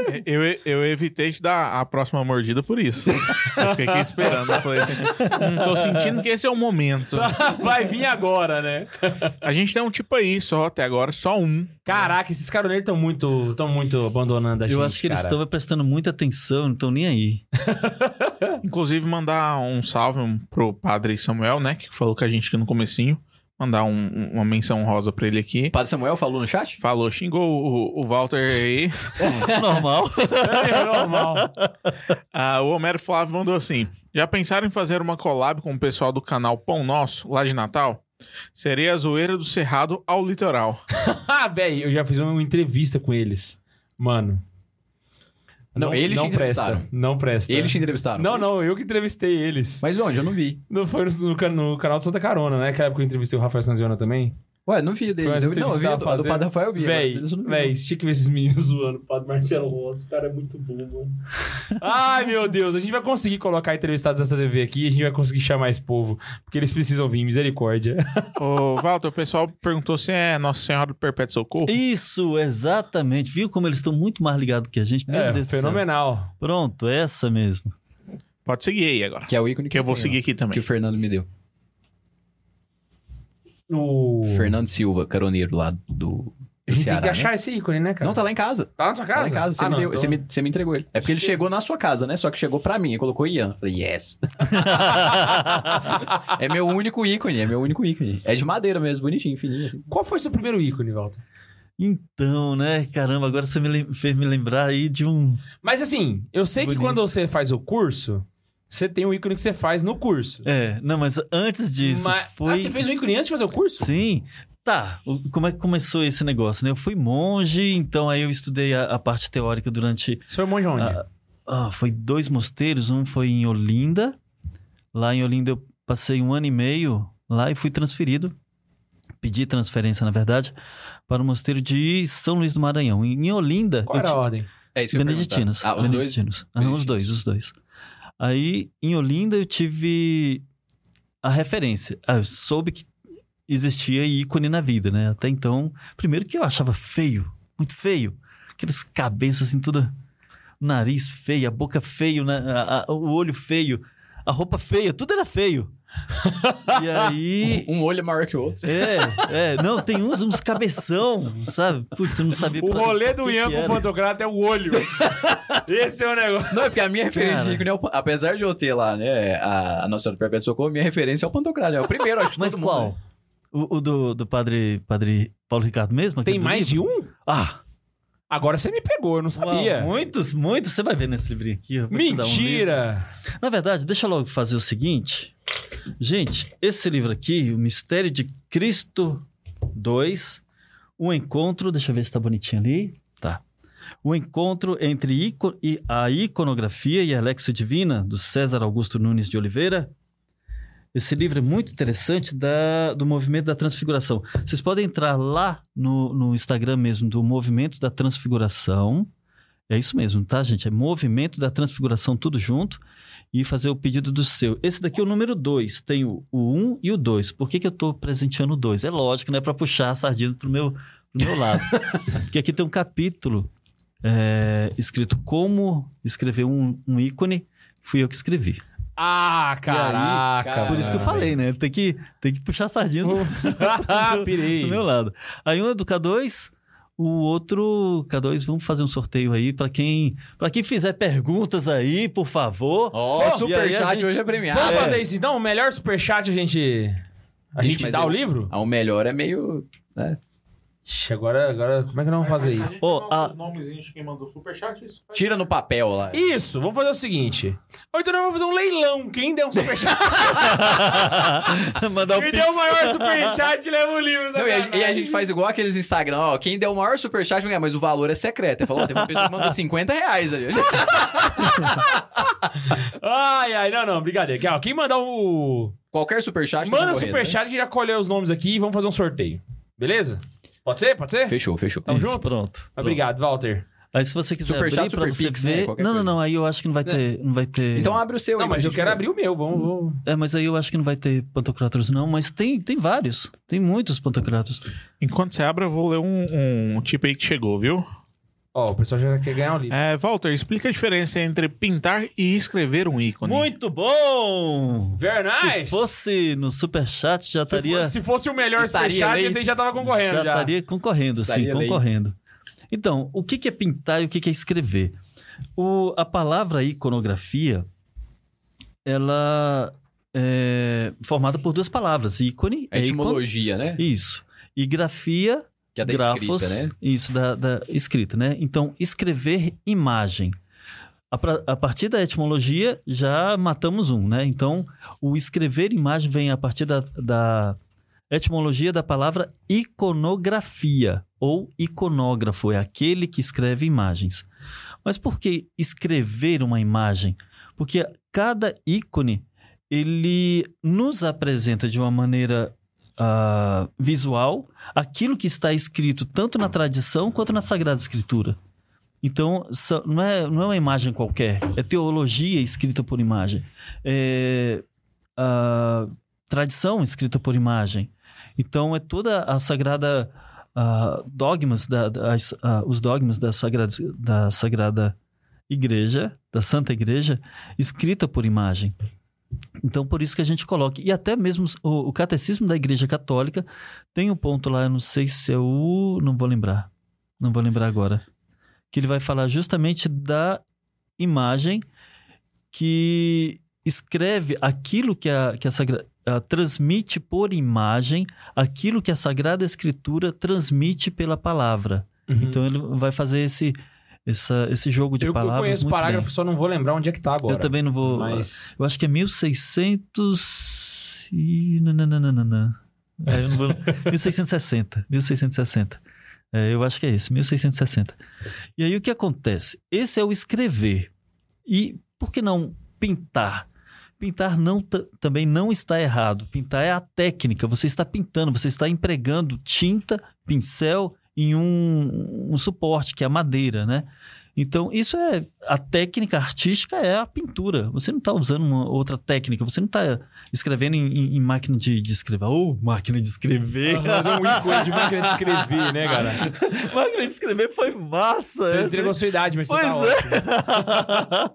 Eu, eu evitei te dar a próxima mordida por isso. Eu fiquei aqui esperando. Eu falei assim, "Hum, tô sentindo que esse é o momento. Vai vir agora, né? A gente tem um tipo aí só, até agora, só um. Caraca, esses caroneiros estão muito, tão muito abandonando a gente. Eu acho que eles cara. estão prestando muita atenção, não estão nem aí. Inclusive, mandar um salve pro padre Samuel, né? Que falou com a gente aqui no comecinho. Mandar um- um- uma menção rosa pra ele aqui. Padre Samuel falou no chat? Falou, xingou o, o Walter aí. Normal. É normal. Ah, o Homero Flávio mandou assim: Já pensaram em fazer uma collab com o pessoal do canal Pão Nosso, lá de Natal? Seria a zoeira do Cerrado ao litoral. ah, véi, eu já fiz uma entrevista com eles. Mano. Não, eles não te presta. entrevistaram. Não presta. Eles te entrevistaram? Não, não, eu que entrevistei eles. Mas onde? Eu não vi. Não foi no, no no canal do Santa Carona, né? Aquela época que eu entrevistei o Rafael Sanziona também. Ué, não vi deles. Eu, não, eu vi que do, a do fazendo. Padre Rafael, eu vi. agora Véi, véi, você tinha que ver esses meninos zoando o padre Marcelo Rossi. O cara é muito bom, mano. Ai, meu Deus. A gente vai conseguir colocar entrevistados dessa TV aqui e a gente vai conseguir chamar esse povo. Porque eles precisam vir, misericórdia. Ô, Walter, o pessoal perguntou se é Nossa Senhora do Perpétuo Socorro. Isso, exatamente. Viu como eles estão muito mais ligados que a gente? Meu é, Deus do céu. fenomenal. Pronto, essa mesmo. Pode seguir aí agora. Que é o ícone Que eu vou tenho, seguir aqui Que também. o Fernando me deu. O... Fernando Silva, caroneiro lá do, do A gente Ceará. tem que achar né? esse ícone, né, cara? Não, tá lá em casa. Tá na sua Tá casa? lá em casa. Você, Ah, me, não, deu- então- você, me, você me entregou ele. É porque ele chegou na sua casa, né? Só que chegou pra mim e colocou Ian. Falei, yes. é meu único ícone, é meu único ícone. É de madeira mesmo, bonitinho, fininho. Assim. Qual foi seu primeiro ícone, Walter? Então, né? Caramba, agora você me fez me lembrar aí de um. Mas assim, eu sei que Bonito. quando você faz o curso, você tem o ícone que você faz no curso. É, não, mas antes disso Mas- foi. Ah, você fez um ícone antes de fazer o curso? Sim. Tá, como é que começou esse negócio, né? Eu fui monge, então aí eu estudei a, a parte teórica durante. Você foi monge onde? Ah, ah, foi dois mosteiros, um foi em Olinda. Lá em Olinda eu passei um ano e meio lá e fui transferido. Pedi transferência, na verdade, para o mosteiro de São Luís do Maranhão. Em Olinda. Qual era a ordem? É isso Beneditinos. Ah, os dois? beneditinos. Aham, os dois, os dois. Aí, em Olinda, eu tive a referência. Ah, eu soube que existia ícone na vida, né? Até então, primeiro que eu achava feio, muito feio. Aqueles cabeças assim, tudo. Nariz feio, a boca feio, né? A- a- o olho feio, a roupa feia, tudo era feio. E aí. Um olho é maior que o outro. É, é, não, tem uns, uns cabeção, sabe? Putz, eu não sabia O pra- rolê do Ian com o era. pantocrato é o olho. Esse é o negócio. Não, é porque a minha referência Cara. de é Apesar de eu ter lá, né, a, a Nossa Senhora do Perpétuo Socorro, minha referência é o Pantocrado. É o primeiro, acho que Mas todo mundo, qual? né? O, o do, do padre, padre Paulo Ricardo mesmo? Tem mais de livro? um? Ah, Agora você me pegou, eu não sabia. uau, muitos, muitos. Você vai ver nesse livrinho aqui. dar um. Mentira! Na verdade, deixa eu logo fazer o seguinte. Gente, esse livro aqui, O Mistério de Cristo 2, o encontro... Deixa eu ver se tá bonitinho ali. Tá. O encontro entre e a iconografia e a Alexio Divina, do César Augusto Nunes de Oliveira. Esse livro é muito interessante da, do movimento da transfiguração. Vocês podem entrar lá no, no Instagram mesmo, do Movimento da Transfiguração. É isso mesmo, tá, gente? É Movimento da Transfiguração, tudo junto. E fazer o pedido do seu. Esse daqui é o número 2. Tem o 1 um e o 2. Por que, que eu tô presenteando o 2? É lógico, né? Para puxar a sardinha pro meu, pro meu lado. Porque aqui tem um capítulo é, escrito como escrever um, um ícone, fui eu que escrevi. Ah, caraca. cara, Por isso que eu falei, né? Tem que, tem que puxar a sardinha do, Pirei. do meu lado. Aí um é do K2, o outro K2, vamos fazer um sorteio aí pra quem, para quem fizer perguntas aí, por favor. Ó, Pô, o aí a superchat gente- hoje é premiado. Vamos É. fazer isso então? O melhor superchat a gente. A gente mas dá eu- o livro? Ah, o melhor é meio. né? Ixi, agora, agora, como é que nós vamos fazer isso? coloca a- os nomezinhos de quem mandou superchat. Isso faz- Tira no papel lá. Isso, vamos fazer o seguinte. Ou então nós vamos fazer um leilão. Quem der um superchat, Mandar o quem pix. der o maior superchat leva o livro. Não, e, a, e a gente faz igual aqueles Instagram, ó. Quem der o maior superchat vai ganhar, mas o valor é secreto. Ele falou, ó, tem uma pessoa que mandou 50 reais ali. Ai, ai, não, não, brincadeira. Ó, Quem mandar o. Qualquer superchat. Manda o concorrendo, né? superchat que já colheu os nomes aqui e vamos fazer um sorteio. Beleza? Pode ser? Pode ser? Fechou, fechou. Tamo Isso, junto? Pronto. Obrigado, Walter. Aí se você quiser Superchat, abrir pra super você pix, né? ver... Qualquer não, não, coisa. não, aí eu acho que não vai ter... Não vai ter... Então abre o seu Não, aí, mas pra eu quero ver. abrir o meu. Vamos, vamos. É, mas aí eu acho que não vai ter pantocratos não, mas tem, tem vários. Tem muitos pantocratos. Enquanto você abre, eu vou ler um, um tipo aí que chegou, viu? Ó, o pessoal já quer ganhar o livro. É, Walter, explica a diferença entre pintar e escrever um ícone. Muito bom! Very Se nice. fosse no superchat, já Se, estaria... se fosse o melhor Estaria superchat, esse aí já tava concorrendo. já Já, estaria concorrendo, Estaria sim, concorrendo. Então, o que é pintar e o que é escrever? O, a palavra iconografia, ela é formada por duas palavras. Ícone A é ícone, etimologia, né? isso. E grafia, Que é da grafos, escrita, né? isso, da, da escrita, né? Então, escrever imagem. A, pra- a partir da etimologia, já matamos um, né? Então, o escrever imagem vem a partir da, da etimologia da palavra iconografia, ou iconógrafo, é aquele que escreve imagens. Mas por que escrever uma imagem? Porque cada ícone, ele nos apresenta de uma maneira ah, visual aquilo que está escrito tanto na tradição quanto na Sagrada Escritura. Então, não é, não é uma imagem qualquer, é teologia escrita por imagem. É a tradição escrita por imagem. Então, é toda a sagrada dogmas, da, da- os dogmas da sagrada, da sagrada igreja, da Santa Igreja, escrita por imagem. Então, por isso que a gente coloca. E até mesmo o, o catecismo da Igreja Católica tem um ponto lá, eu não sei se é o. Não vou lembrar. Não vou lembrar agora. Que ele vai falar justamente da imagem que escreve aquilo que a, que a Sagra- a- transmite por imagem aquilo que a Sagrada Escritura transmite pela palavra. Uhum. Então ele vai fazer esse, essa, esse jogo de eu, eu palavras. conheço o parágrafo, bem. só não vou lembrar onde é que tá agora. Eu também não vou. Mas. Eu acho que é 1600 e... nananana. É, eu não vou... 1660. 1660. É, eu acho que é esse, 1660. E aí o que acontece? Esse é o escrever. E por que não pintar? Pintar não ta- também não está errado. Pintar é a técnica. Você está pintando, você está empregando tinta, pincel em um, um suporte, que é a madeira, né? Então, isso é. A técnica artística é a pintura. Você não está usando uma outra técnica. Você não está escrevendo em, em- em máquina de, de escrever. Ou máquina de escrever. Fazer um ícone de máquina de escrever, né, cara? máquina de escrever foi massa. Você essa, entregou a sua idade, mas Pois você tá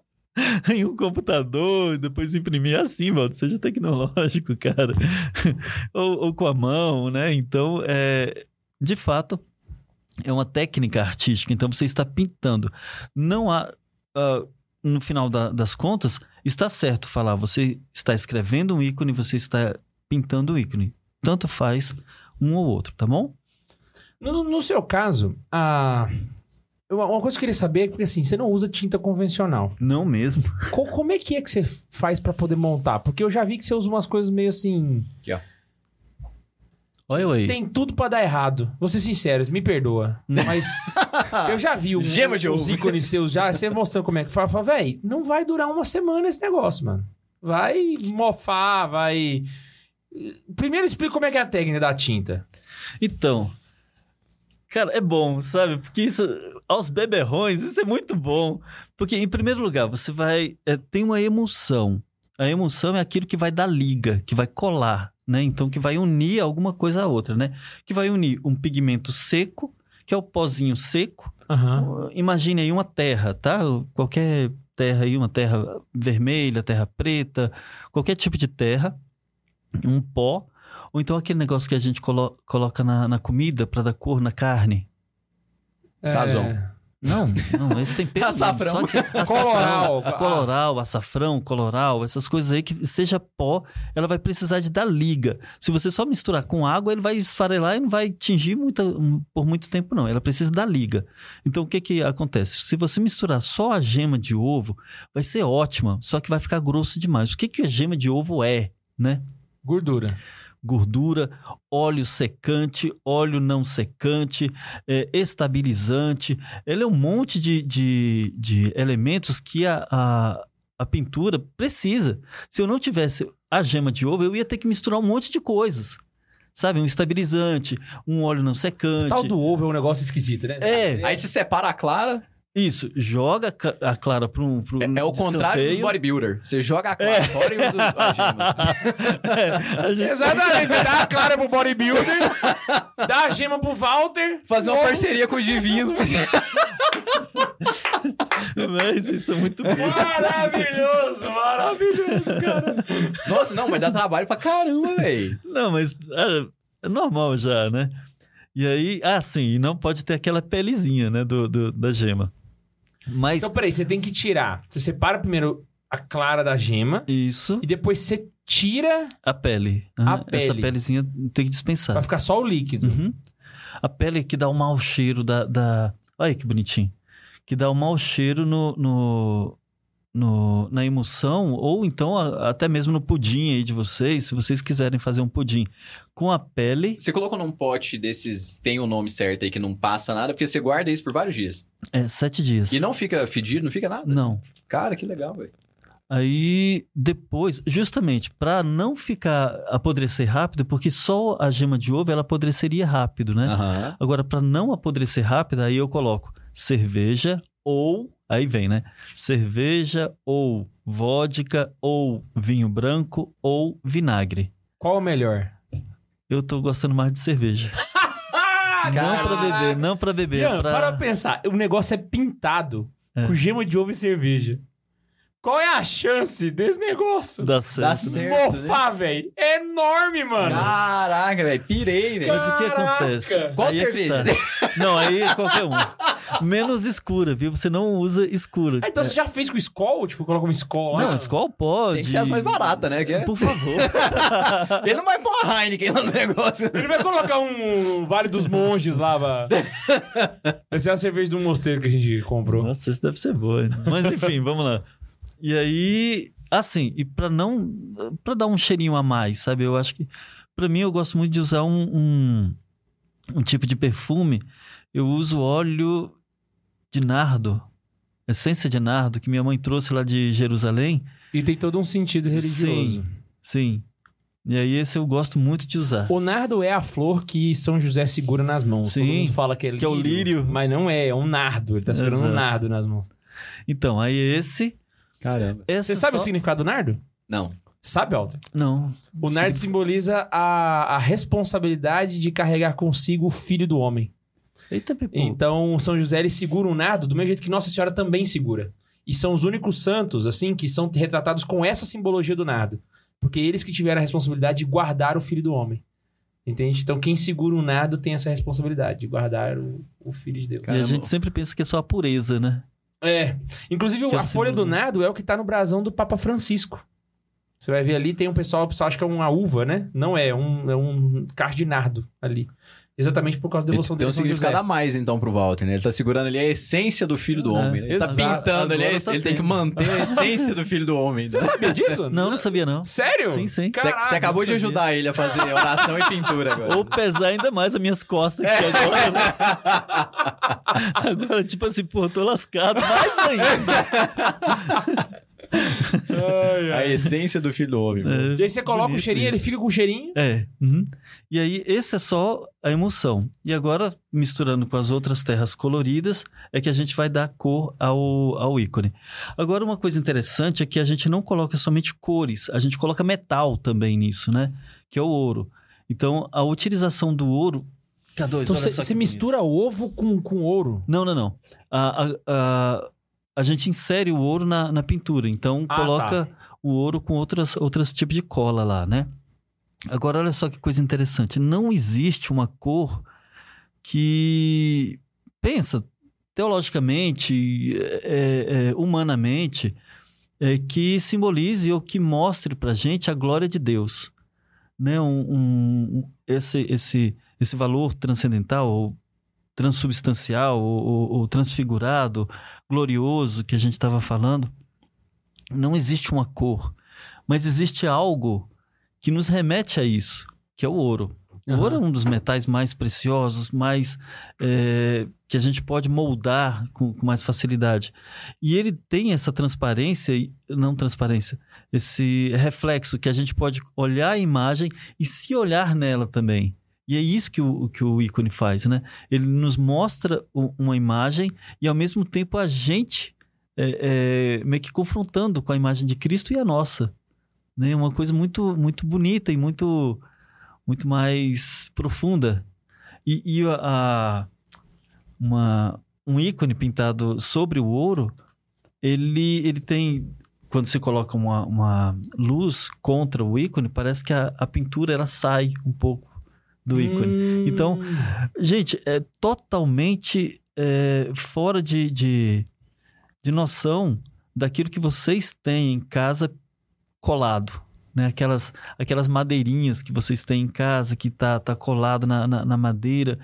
é. em um computador, depois imprimir assim, mano. Seja tecnológico, cara. ou, ou com a mão, né? Então, é, de fato, é uma técnica artística. Então, você está pintando. Não há. ah, no final da- das contas, está certo falar. Você está escrevendo um ícone, você está pintando um ícone. Tanto faz um ou outro, tá bom? No, no seu caso, a. Uma coisa que eu queria saber é porque assim, você não usa tinta convencional. Não mesmo. Co- como é que é que você faz pra poder montar? Porque eu já vi que você usa umas coisas meio assim. Olha eu aí. Tem tudo pra dar errado. Vou ser sincero, me perdoa. Mas eu já vi Gema de os ícones seus já, você mostrando como é que fala. Fala, véi, não vai durar uma semana esse negócio, mano. Vai mofar, vai. Primeiro explica como é que é a técnica da tinta. Então, cara, é bom, sabe? Porque isso, aos beberrões, isso é muito bom. Porque, em primeiro lugar, você vai. é, tem uma emulsão. A emulsão é aquilo que vai dar liga, que vai colar, né? Então, que vai unir alguma coisa a outra, né? Que vai unir um pigmento seco, que é o pozinho seco, Aham. Imagine aí uma terra, tá? Qualquer terra aí, uma terra vermelha, terra preta, qualquer tipo de terra, um pó, ou então aquele negócio que a gente colo- coloca na, na comida para dar cor na carne. Sazon. Não, não, esse tempero. Açafrão. açafrão, Coloral. Coloral, açafrão, coloral, essas coisas aí que seja pó, ela vai precisar de dar liga. Se você só misturar com água, ele vai esfarelar e não vai tingir muita, por muito tempo, não. Ela precisa dar liga. Então, o que que acontece? Se você misturar só a gema de ovo, vai ser ótima, só que vai ficar grosso demais. O que que a gema de ovo é, né? Gordura. Gordura, óleo secante, óleo não secante, é, estabilizante. Ele é um monte de, de, de elementos que a, a, a pintura precisa. Se eu não tivesse a gema de ovo, eu ia ter que misturar um monte de coisas. Sabe, um estabilizante, um óleo não O secante. tal do ovo é um negócio esquisito, né? É. Aí você separa a clara, Isso, joga a clara para um pro é, é o contrário escanteio. bodybuilder. Você joga a clara fora e usa a gema. É, a gente- Exatamente, você dá a clara pro bodybuilder, dá a gema pro Walter. Fazer uma parceria com o Divino. Mas isso é muito bom. Maravilhoso, maravilhoso, cara. Nossa, não, mas dá trabalho pra caramba, velho. Não, mas é, é normal já, né? E aí, ah, sim, e não pode ter aquela pelezinha, né, do, do- da gema. Mas Então, peraí, você tem que tirar. Você separa primeiro a clara da gema isso, e depois você tira a pele. A Aham, Essa pele. pelezinha tem que dispensar. pra ficar só o líquido. Uhum. A pele que dá o mau cheiro da, da... Olha que bonitinho. Que dá o mau cheiro no, no, no- na emulsão, ou então a- até mesmo no pudim aí de vocês, se vocês quiserem fazer um pudim com a pele, Você colocou num pote desses, tem o nome certo aí, que não passa nada, porque você guarda isso por vários dias. é sete dias. E não fica fedido, não fica nada? Não. Cara, que legal, velho. Aí depois, justamente para não ficar apodrecer rápido, porque só a gema de ovo ela apodreceria rápido, né? Aham. Agora para não apodrecer rápido, aí eu coloco cerveja ou aí vem, né? Cerveja ou vodka ou vinho branco ou vinagre. Qual o melhor? Eu tô gostando mais de cerveja. Não para beber, não para beber, pra... para pra pensar. O negócio é pintado É. com gema de ovo e cerveja. Qual é a chance desse negócio? dar certo. Dá né? certo. né? Mofar, velho. É enorme, mano. Caraca, velho. Pirei, velho. Mas o que acontece? Qual Aí é cerveja? tá. Não, aí é qualquer um. Menos escura, viu? Você não usa escura. Ah, então você já fez com Skol? Tipo, coloca uma Skol lá? Não, Skol pode. Tem que ser as mais baratas, né? Que é- Por favor. Ele não vai pôr a Heineken lá no negócio. Ele vai colocar um Vale dos Monges lá, pra... Essa é a cerveja do mosteiro que a gente comprou. Nossa, isso deve ser boa. hein? Mas enfim, vamos lá. E aí, assim, e pra não. Pra dar um cheirinho a mais, sabe? Eu acho que. Pra mim, eu gosto muito de usar um, um, um tipo de perfume. Eu uso óleo de nardo. Essência de nardo, que minha mãe trouxe lá de Jerusalém. E tem todo um sentido religioso. Sim. E aí, esse eu gosto muito de usar. O nardo é a flor que São José segura nas mãos. Sim, Todo mundo fala que é lírio. que é o lírio. Mas não é, é um nardo. Ele tá segurando um Exato. nardo nas mãos. Então, aí esse. Caramba. essa Você sabe só... o significado do nardo? Não. Sabe, Aldo? Não. O nardo simboliza a, a responsabilidade de carregar consigo o filho do homem. Eita, Pipo. Então, São José ele segura um nardo do mesmo jeito que Nossa Senhora também segura. E são os únicos santos, assim, que são retratados com essa simbologia do nardo. Porque eles que tiveram a responsabilidade de guardar o filho do homem. Entende? Então, quem segura um nardo tem essa responsabilidade de guardar o, o filho de Deus. E a gente sempre pensa que é só a pureza, né? É. Inclusive, Que é a folha do nardo é o que tá no brasão do Papa Francisco. Você vai ver ali, tem um pessoal, o pessoal acha que é uma uva, né? Não é, é um, é um cacho de nardo ali. Exatamente por causa da devoção Tem um dele. a São significado a mais, então, pro Walter, né? Ele tá segurando ali a essência do filho do É, homem. né? Ele tá pintando ali, só ele tem tem. que manter a essência do filho do homem. Você né? sabia disso? Não, não sabia, não. Sério? Sim, sim. Você, Caraca, você acabou de ajudar ele a fazer oração e pintura agora. Ou pesar ainda mais as minhas costas aqui agora. Agora, tipo assim, pô, tô lascado mais ainda. A essência do filho do homem. mano. É, E aí você coloca o cheirinho, ele isso. fica com o cheirinho. É. uhum. E aí, esse é só a emoção. E agora, misturando com as outras terras coloridas, é que a gente vai dar cor ao, ao ícone. Agora, uma coisa interessante é que a gente não coloca somente cores, a gente coloca metal também nisso, né? Que é o ouro. Então, a utilização do ouro K2, Então olha você mistura ovo com, com ouro. Não, não, não. A, a, a, a gente insere o ouro na, na pintura. Então, Ah, coloca o ouro com outras, outros tipos de cola lá, né? Agora, olha só que coisa interessante. Não existe uma cor que... Pensa, teologicamente, é, é, humanamente, é, que simbolize ou que mostre pra gente a glória de Deus. Né? Um, um- esse, esse, esse valor transcendental, ou transubstancial, ou, ou- transfigurado, glorioso que a gente estava falando, não existe uma cor, mas existe algo que nos remete a isso, que é o ouro. O ouro é um dos metais mais preciosos, mais é, que a gente pode moldar com, com mais facilidade. E ele tem essa transparência, e- não transparência, esse reflexo que a gente pode olhar a imagem e se olhar nela também. E é isso que o, que o ícone faz, né? Ele nos mostra u- uma imagem e ao mesmo tempo a gente é, é, meio que confrontando com a imagem de Cristo e a nossa. Né? Uma coisa muito, muito bonita e muito, muito mais profunda. E, e a, uma, um ícone pintado sobre o ouro, ele, ele tem. Quando você coloca uma, uma luz contra o ícone, parece que a, a pintura ela sai um pouco do ícone. Hum. Então, Gente, é totalmente é, fora de, de, de noção daquilo que vocês têm em casa colado. Né? Aquelas, aquelas madeirinhas que vocês têm em casa, que tá, tá colado na, na, na madeira.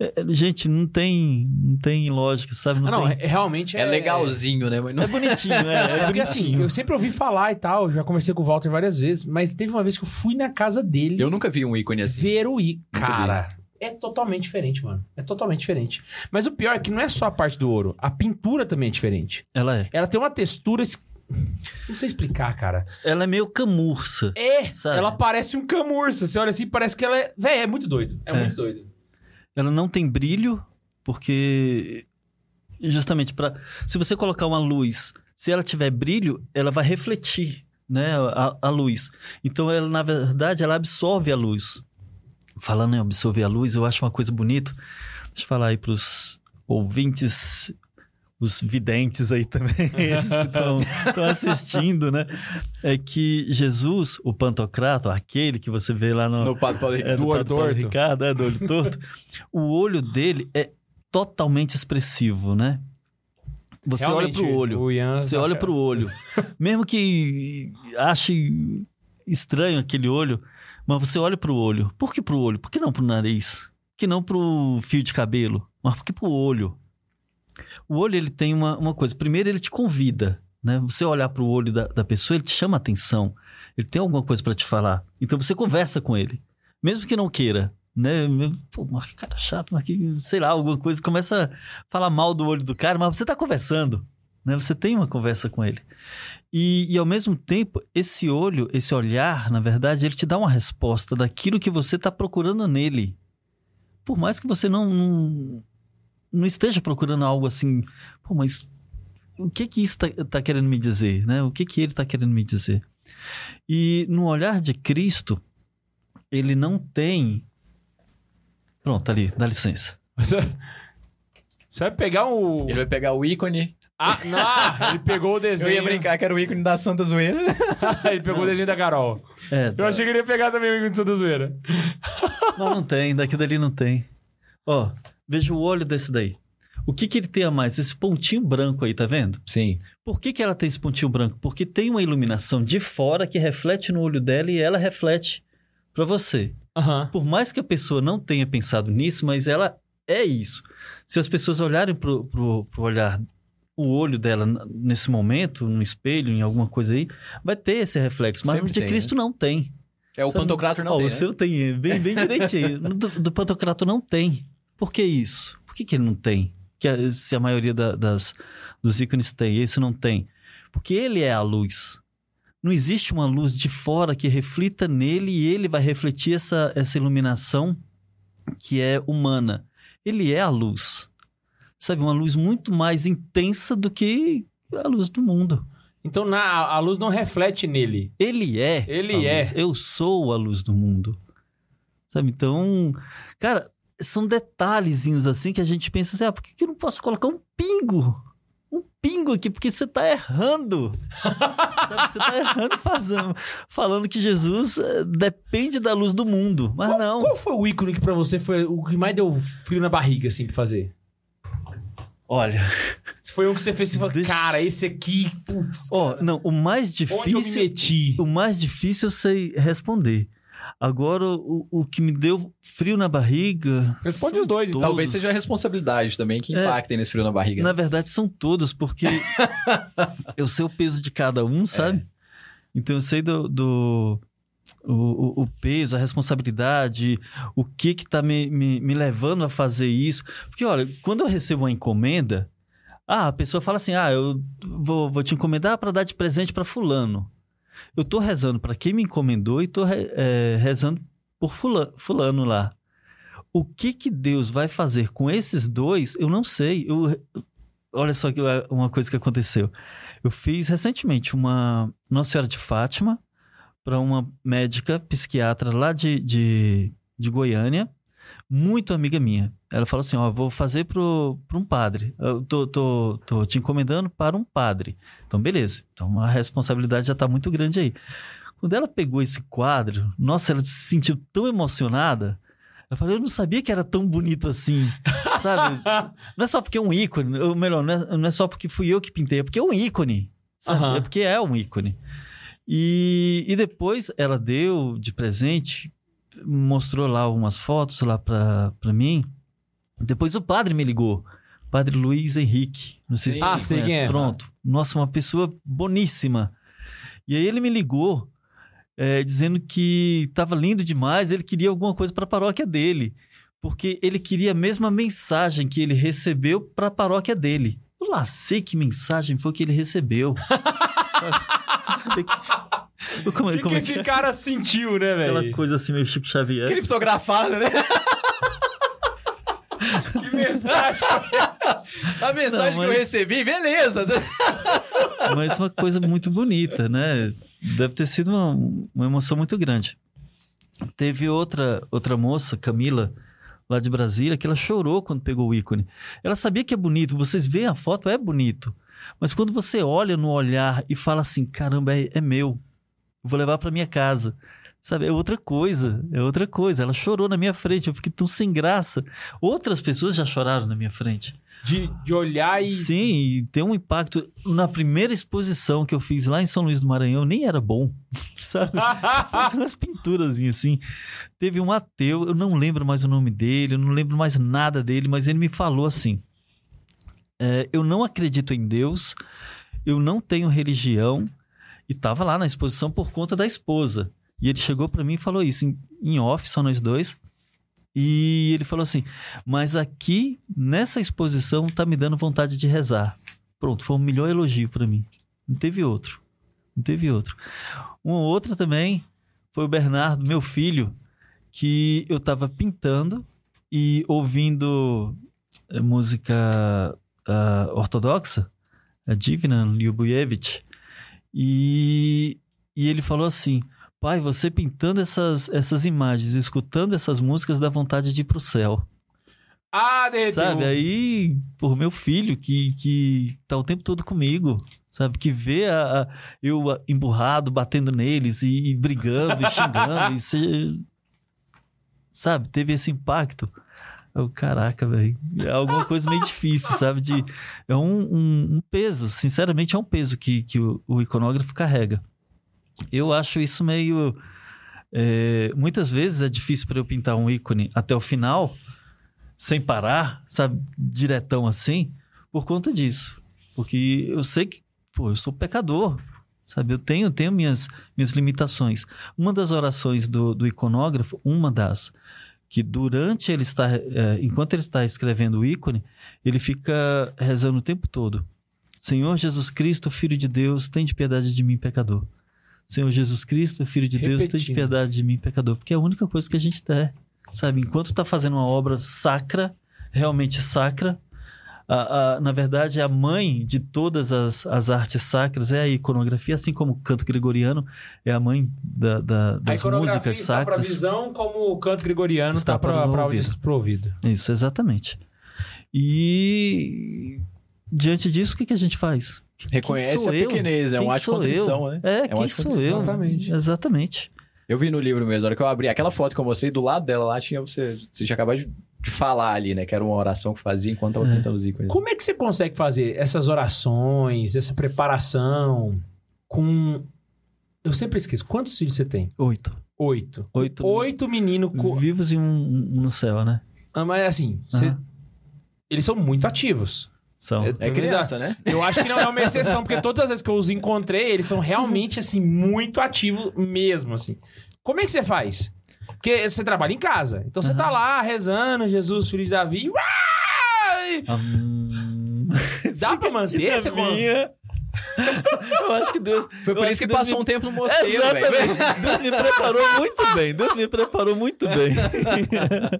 É, é, gente, não tem, não tem lógica, sabe? Não Ah, não, tem... é- realmente é... É legalzinho, né? Mas não... É bonitinho, é, é, porque assim, eu sempre ouvi falar e tal, já conversei com o Walter várias vezes, mas teve uma vez que eu fui na casa dele Eu nunca vi um ícone assim. ver o. Nunca Cara, é totalmente diferente, mano. É totalmente diferente. Mas o pior é que não é só a parte do ouro, a pintura também é diferente. Ela é. Ela tem uma textura. Não sei explicar, cara. Ela é meio camurça. É, Sabe? ela parece um camurça. Você olha assim, parece que ela é. Véi, é muito doido. É, É. muito doido. Ela não tem brilho, porque justamente para se você colocar uma luz, se ela tiver brilho, ela vai refletir, né, a, a luz. Então ela na verdade ela absorve a luz. Falando em absorver a luz, eu acho uma coisa bonita. Deixa eu falar aí pros ouvintes os videntes aí também, esses que estão assistindo, né? É que Jesus, o Pantocrato, aquele que você vê lá no, No Padre Paulo é, Do do olho Padre Paulo torto. Ricardo, é, do olho torto. o olho dele é totalmente expressivo, né? Você Realmente, olha pro olho. O Ian Você olha pro olho. Mesmo que ache estranho aquele olho, mas você olha pro olho. Por que pro olho? Por que não pro nariz? Por que não pro fio de cabelo? Mas por que pro olho? O olho, ele tem uma, uma coisa. Primeiro, ele te convida, né? Você olhar pro olho da, da pessoa, ele te chama a atenção. Ele tem alguma coisa para te falar. Então, você conversa com ele. Mesmo que não queira, né? Pô, que cara chato, mas que, sei lá, alguma coisa. Começa a falar mal do olho do cara, mas você tá conversando, né? Você tem uma conversa com ele. E, e ao mesmo tempo, esse olho, esse olhar, na verdade, ele te dá uma resposta daquilo que você está procurando nele. Por mais que você não, não esteja procurando algo assim, pô, mas o que que isso está querendo me dizer, né? O que que ele está querendo me dizer? E no olhar de Cristo, ele não tem. Pronto, ali, dá licença. Você vai pegar o. Ele vai pegar o ícone. Ah, não, ah, ele pegou o Eu desenho. ia brincar que era o ícone da Santa Zoeira. ele pegou o desenho da Carol. É, Eu achei que ele ia pegar também o ícone de Santa Zoeira. Não, não tem, daqui dali não tem. Ó, veja o olho desse daí. O que que ele tem a mais? Esse pontinho branco aí, tá vendo? Sim. Por que, que ela tem esse pontinho branco? Porque tem uma iluminação de fora que reflete no olho dela e ela reflete pra você. Aham. Por mais que a pessoa não tenha pensado nisso, mas ela é isso. Se as pessoas olharem pro, pro, pro olhar, o olho dela nesse momento, no espelho, em alguma coisa aí, vai ter esse reflexo. Mas Sempre de tem, Cristo não tem. É o Sabe? Pantocrator não Ó, tem, O né? seu tem, bem, bem direitinho. Do, do Pantocrator não tem. Por que isso? Por que, que ele não tem? Que se a maioria da- das, dos ícones tem, esse não tem. Porque ele é a luz. Não existe uma luz de fora que reflita nele e ele vai refletir essa, essa iluminação que é humana. Ele é a luz. Sabe, uma luz muito mais intensa do que a luz do mundo. Então na, a luz não reflete nele. Ele é. Ele é. luz. Eu sou a luz do mundo. Sabe? Então, cara, são detalhezinhos assim que a gente pensa assim, ah, por que que eu não posso colocar um pingo? Um pingo aqui, porque você tá errando. Sabe? Você tá errando fazendo, falando que Jesus eh, depende da luz do mundo. Mas qual, não. qual foi o ícone que pra você foi o que mais deu frio na barriga, assim, pra fazer? Olha, Se foi um que você fez e falou, Deixa- cara, esse aqui, putz, ó, cara, não, o mais onde eu me difícil. meti? O mais difícil eu sei responder. Agora, o, o que me deu frio na barriga. Responde os dois, então. Talvez todos. seja a responsabilidade também que É. impactem nesse frio na barriga. Na verdade, são todos, porque eu sei o peso de cada um, sabe? Então eu sei do. do- o, o- o peso, a responsabilidade, o que que tá me, me, me levando a fazer isso. Porque, olha, quando eu recebo uma encomenda, ah, a pessoa fala assim: ah, eu vou, vou te encomendar para dar de presente para Fulano. Eu tô rezando para quem me encomendou e re- é, rezando por fulano, fulano lá. O que que Deus vai fazer com esses dois, eu não sei. Eu, olha só uma coisa que aconteceu. Eu fiz recentemente uma Nossa Senhora de Fátima para uma médica psiquiatra lá de, de, de Goiânia, muito amiga minha. Ela falou assim: Ó, vou fazer para um padre. Eu tô, tô, tô te encomendando para um padre. Então, beleza. Então a responsabilidade já está muito grande aí. Quando ela pegou esse quadro, nossa, ela se sentiu tão emocionada. Eu falei, eu não sabia que era tão bonito assim, sabe? Não é só porque é um ícone, ou melhor, não é, não é só porque fui eu que pintei, é porque é um ícone. sabe? Aham. É porque é um ícone. E, e depois ela deu de presente, mostrou lá umas fotos lá pra, pra mim. Depois o padre me ligou. Padre Luiz Henrique. Não sei Sim. se Ah, você sei conhece. quem é. Pronto. Nossa, uma pessoa boníssima. E aí ele me ligou é, dizendo que estava lindo demais, ele queria alguma coisa para a paróquia dele. Porque ele queria a mesma mensagem que ele recebeu para a paróquia dele. Eu lá sei que mensagem foi que ele recebeu. Como, O que, como que é esse que é? cara sentiu, né, Aquela velho? coisa assim, meio Chico Xavier. Criptografada, né? Que mensagem? A mensagem Não, que mas- eu recebi, beleza. Mas uma coisa muito bonita, né? Deve ter sido uma, uma emoção muito grande. Teve outra, outra moça, Camila, lá de Brasília, que ela chorou quando pegou o ícone. Ela sabia que é bonito, vocês veem a foto, é bonito. Mas quando você olha no olhar e fala assim, caramba, é, é meu, vou levar para minha casa. Sabe, é outra coisa, é outra coisa. Ela chorou na minha frente, eu fiquei tão sem graça. Outras pessoas já choraram na minha frente. De, de olhar e. Sim, e tem um impacto. Na primeira exposição que eu fiz lá em São Luís do Maranhão, nem era bom, sabe? Fiz umas pinturas assim. Teve um ateu, eu não lembro mais o nome dele, eu não lembro mais nada dele, mas ele me falou assim: é, Eu não acredito em Deus, eu não tenho religião, e tava lá na exposição por conta da esposa. E ele chegou para mim e falou isso em, em off, só nós dois. E ele falou assim: Mas aqui, nessa exposição, tá me dando vontade de rezar. Pronto, foi o melhor elogio para mim. Não teve outro. Não teve outro. Uma outra também foi o Bernardo, meu filho, que eu tava pintando e ouvindo eh, música ah, ortodoxa, a Divina Lyubuyevich, e, e ele falou assim: Pai, você pintando essas, essas imagens, escutando essas músicas, dá vontade de ir pro céu. Ah, derreteu. Sabe? Aí, por meu filho, que, que tá o tempo todo comigo, sabe? Que vê a, a- eu a- emburrado, batendo neles e, e brigando e xingando. e se- sabe? Teve esse impacto. Eu, caraca, velho. É alguma coisa meio difícil, sabe? De, é um, um- um peso. Sinceramente, é um peso que, que o, o iconógrafo carrega. Eu acho isso meio. é, muitas vezes é difícil para eu pintar um ícone até o final, sem parar, sabe? Diretão assim, por conta disso. Porque eu sei que, pô, eu sou pecador, sabe? Eu tenho, tenho minhas, minhas limitações. Uma das orações do, do iconógrafo, uma das, que durante ele está, é, enquanto ele está escrevendo o ícone, ele fica rezando o tempo todo. Senhor Jesus Cristo, Filho de Deus, tem de piedade de mim, pecador. Senhor Jesus Cristo, Filho de Deus, tem de Repetindo. piedade de mim, pecador. Porque é a única coisa que a gente tem, sabe? Enquanto está fazendo uma obra sacra, realmente sacra, A, a- na verdade, a mãe de todas as, as artes sacras é a iconografia, assim como o canto gregoriano é a mãe da, da- A das iconografia músicas está para sacras. visão, como o canto gregoriano Está está para o ouvido. Isso, exatamente. E diante disso, o que, que a gente faz? Reconhece a pequenez, é Quem um ato de sou eu? contrição, né? É, um quem sou eu? Exatamente. Exatamente. Eu vi no livro mesmo, na hora que eu abri aquela foto que eu mostrei, do lado dela lá tinha você. Você já acabou de, de falar ali, né? Que era uma oração que fazia enquanto tava É. tentando os ícones. Como é que você consegue fazer essas orações, essa preparação com. Eu sempre esqueço. Quantos filhos você tem? Oito. Oito. Oito. Oito meninos. Co... Vivos e um, um no céu, né? Ah, Mas assim, você- Aham. eles são muito ativos. São. É- É criança, né? Eu acho que não é uma exceção, porque todas as vezes que eu os encontrei, eles são realmente, assim, muito ativos mesmo, assim. Como é que você faz? Porque você trabalha em casa. Então você tá lá rezando, Jesus, filho de Davi. Hum, Dá pra manter essa minha. Eu acho que Deus. Foi por isso que, Deus passou me- um tempo no mosteiro. Exatamente. Deus me preparou muito bem. Deus me preparou muito bem.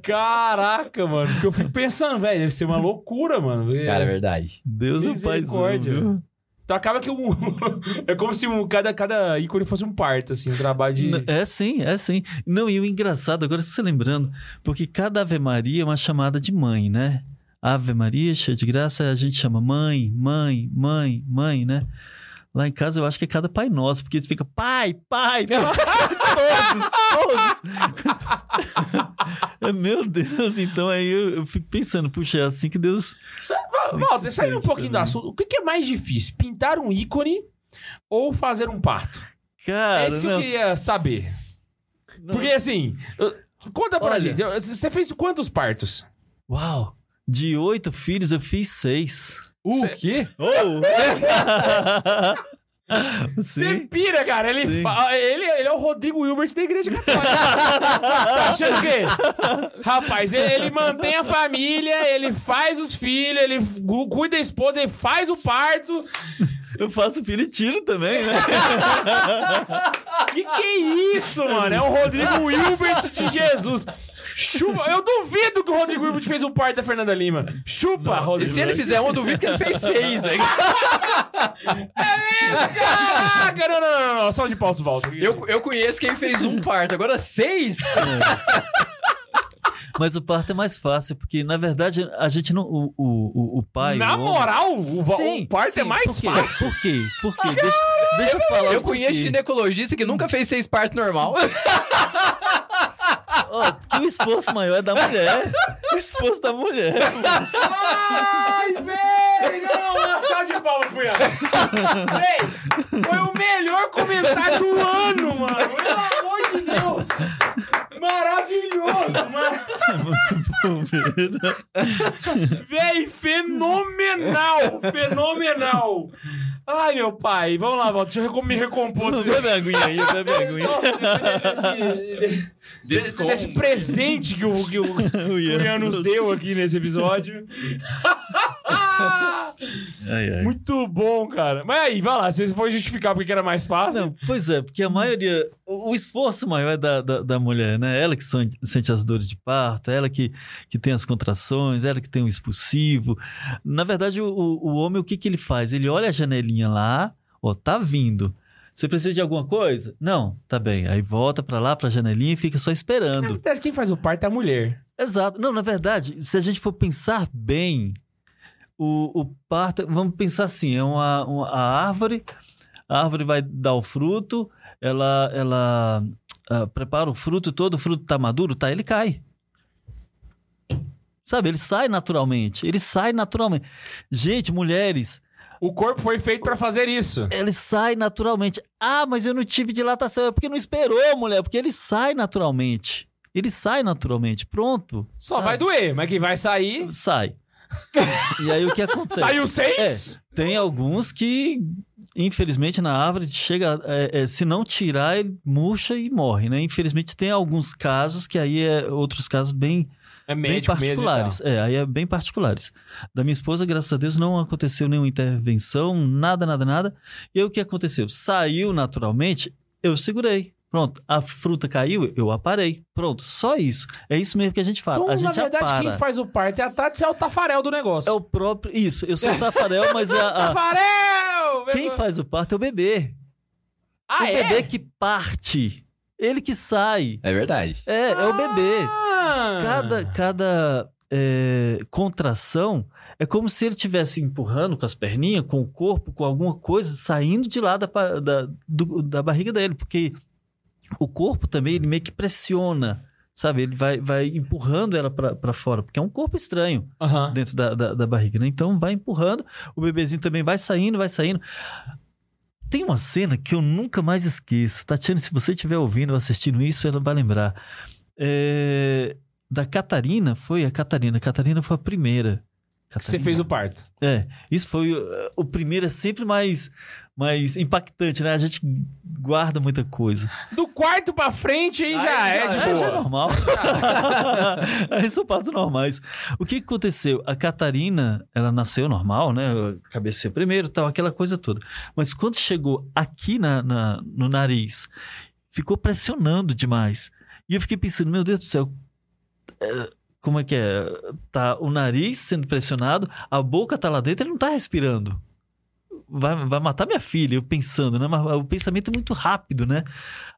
Caraca, mano. Porque eu fico pensando, velho, deve ser uma loucura, mano. Cara, é verdade. Deus é o paizão, Misericórdia. Então acaba que um... é como se um- cada, cada ícone fosse um parto, assim, um trabalho de. É sim, é sim. Não, e o engraçado, agora você lembrando, porque cada Ave Maria é uma chamada de mãe, né? Ave Maria, cheia de graça, a gente chama mãe, mãe, mãe, mãe, né? Lá em casa eu acho que é cada pai nosso, porque fica pai, pai, pai, todos, todos. É, Meu Deus, então aí eu, eu fico pensando, puxa, é assim que Deus. Sa- é que Walter, saindo um pouquinho do também? assunto, o que que é mais difícil? Pintar um ícone ou fazer um parto? Cara, é isso que não, eu queria saber. não. Porque assim, conta pra Olha. gente, você fez quantos partos? Uau! De oito filhos, eu fiz seis. O Cê- quê? Oh! Você pira, cara. Ele, ele, ele é o Rodrigo Hilbert da Igreja Católica. tá achando o quê? Rapaz, ele, ele mantém a família, ele faz os filhos, ele cuida da esposa, ele faz o parto. Eu faço filho e tiro também, né? Que que é isso, mano? É o Rodrigo Hilbert de Jesus. Chupa. Eu duvido que o Rodrigo Hilbert fez o parto da Fernanda Lima. Chupa, E Rodrigo. se ele fizer um, eu duvido que ele fez seis, velho. Caraca! Não, não, não, não, não. Só de pausa, volta. Eu, eu conheço quem fez um parto, agora seis? Mas o parto é mais fácil, porque na verdade a gente não. O, o, o, o pai. Na o homem- moral, o, o Sim, parto é sim, mais por fácil. Por quê? Por quê? Deixa, deixa eu falar. Eu o conheço ginecologista que nunca fez seis partos normal. Ó, porque o esforço maior é da mulher. O esforço da mulher. Ai, velho! Não, uma salva de palmas pro Ian. Foi o melhor comentário do ano, mano. Pelo amor de Deus. Maravilhoso, mano. Muito bom, velho. Véi, fenomenal. Fenomenal. Ai, meu pai. Vamos lá, Walter. Deixa eu me recompor. Bebe a aguinha aí, bebe aguinha. Nossa, desse, desse, desse presente que o, que o, O o Ian nos deu aqui nesse episódio. Ai, ai. Muito bom, cara. Mas aí, vai lá, você foi justificar porque era mais fácil. Não, pois é, porque a maioria. O, o esforço maior é da, da, da mulher, né? Ela que sente as dores de parto, ela que, que tem as contrações, ela que tem o expulsivo. Na verdade, o, o, homem, o que, que ele faz? Ele olha a janelinha lá, ó, tá vindo. Você precisa de alguma coisa? Não, tá bem. Aí volta pra lá, pra janelinha e fica só Na esperando. verdade, quem faz o parto é a mulher. Exato. Não, na verdade, se a gente for pensar bem, o, o parto, vamos pensar assim, é uma, uma- a árvore, a árvore vai dar o fruto, ela, ela ah, prepara o fruto todo, o fruto tá maduro, tá, ele cai. Sabe, ele sai naturalmente, ele sai naturalmente. Gente, mulheres, O corpo foi feito pra fazer isso. ele sai naturalmente. Ah, mas eu não tive dilatação, é porque não esperou, mulher, porque ele sai naturalmente. Ele sai naturalmente, pronto. Só vai doer, mas quem vai sair. Sai. e aí o que acontece? Saiu seis? Tem alguns que, infelizmente, na árvore chega. é, é, se não tirar, ele murcha e morre, né? Infelizmente, tem alguns casos que aí é outros casos bem, É, bem médico particulares. É, aí é bem particulares. Da minha esposa, graças a Deus, não aconteceu nenhuma intervenção, nada, nada, nada. E aí o que aconteceu? Saiu naturalmente, eu segurei. Pronto, a fruta caiu, eu aparei. Pronto, só isso. É isso mesmo que a gente fala. Então, a na gente verdade, apara. quem faz o parto é a Tati, você é o tafarel do negócio. É o próprio. Isso, eu sou o Tafarel, mas a- a- Tafarel! quem faz o parto é o bebê. Ah, o é? bebê que parte. Ele que sai. É verdade. É, é o bebê. Ah. Cada, cada é, contração é como se ele estivesse empurrando com as perninhas, com o corpo, com alguma coisa, saindo de lá da, da, do- da barriga dele. Porque o corpo também, ele meio que pressiona, sabe? Ele vai, vai empurrando ela para fora, porque é um corpo estranho Aham. dentro da, da, da barriga, né? Então vai empurrando, o bebezinho também vai saindo, vai saindo. Tem uma cena que eu nunca mais esqueço. Tatiana, se você estiver ouvindo ou assistindo isso, ela vai lembrar. É, Da Catarina, foi a Catarina. A Catarina foi a primeira. Que você fez o parto. É, isso foi uh, o primeiro, é sempre mais, mais impactante, né? A gente guarda muita coisa. Do quarto pra frente aí Aí já é já- de É, boa. já é normal. Aí são partos normais. O que que aconteceu? A Catarina, ela nasceu normal, né? Cabeceia primeiro tal, aquela coisa toda. Mas quando chegou aqui na, na- no nariz, ficou pressionando demais. E eu fiquei pensando, meu Deus do céu, é, como é que é? Tá o nariz sendo pressionado, a boca tá lá dentro, ele não tá respirando. Vai, vai matar minha filha, eu pensando, né? Mas o pensamento é muito rápido, né?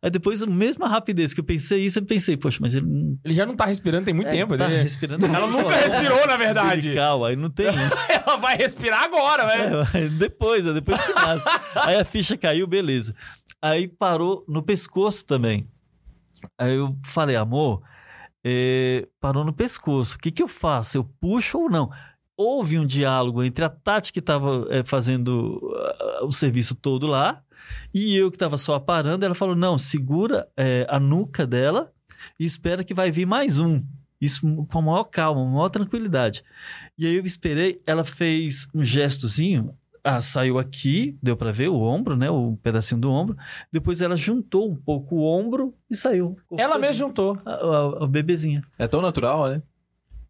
Aí depois, a mesma rapidez que eu pensei isso, eu pensei, poxa, mas ele Ele já não tá respirando tem muito é, tempo. tá né? respirando. Ela nunca respirou, na verdade. Umbilical, aí não tem isso. Ela vai respirar agora, velho. É, depois, é depois que nasce. Aí a ficha caiu, beleza. Aí parou no pescoço também. Aí eu falei, amor, é, parou no pescoço. O que, que eu faço? Eu puxo ou não? Houve um diálogo entre a Tati, que estava fazendo ah, o serviço todo lá, e eu que estava só aparando. Ela falou: não, segura é, a nuca dela e espera que vai vir mais um. Isso com a maior calma, maior tranquilidade. E aí eu esperei, ela fez um gestozinho, ah, saiu aqui, deu pra ver o ombro, né, o pedacinho do ombro. Depois ela juntou um pouco o ombro e saiu. Ela mesma juntou. A, a, a bebezinha. É tão natural, né?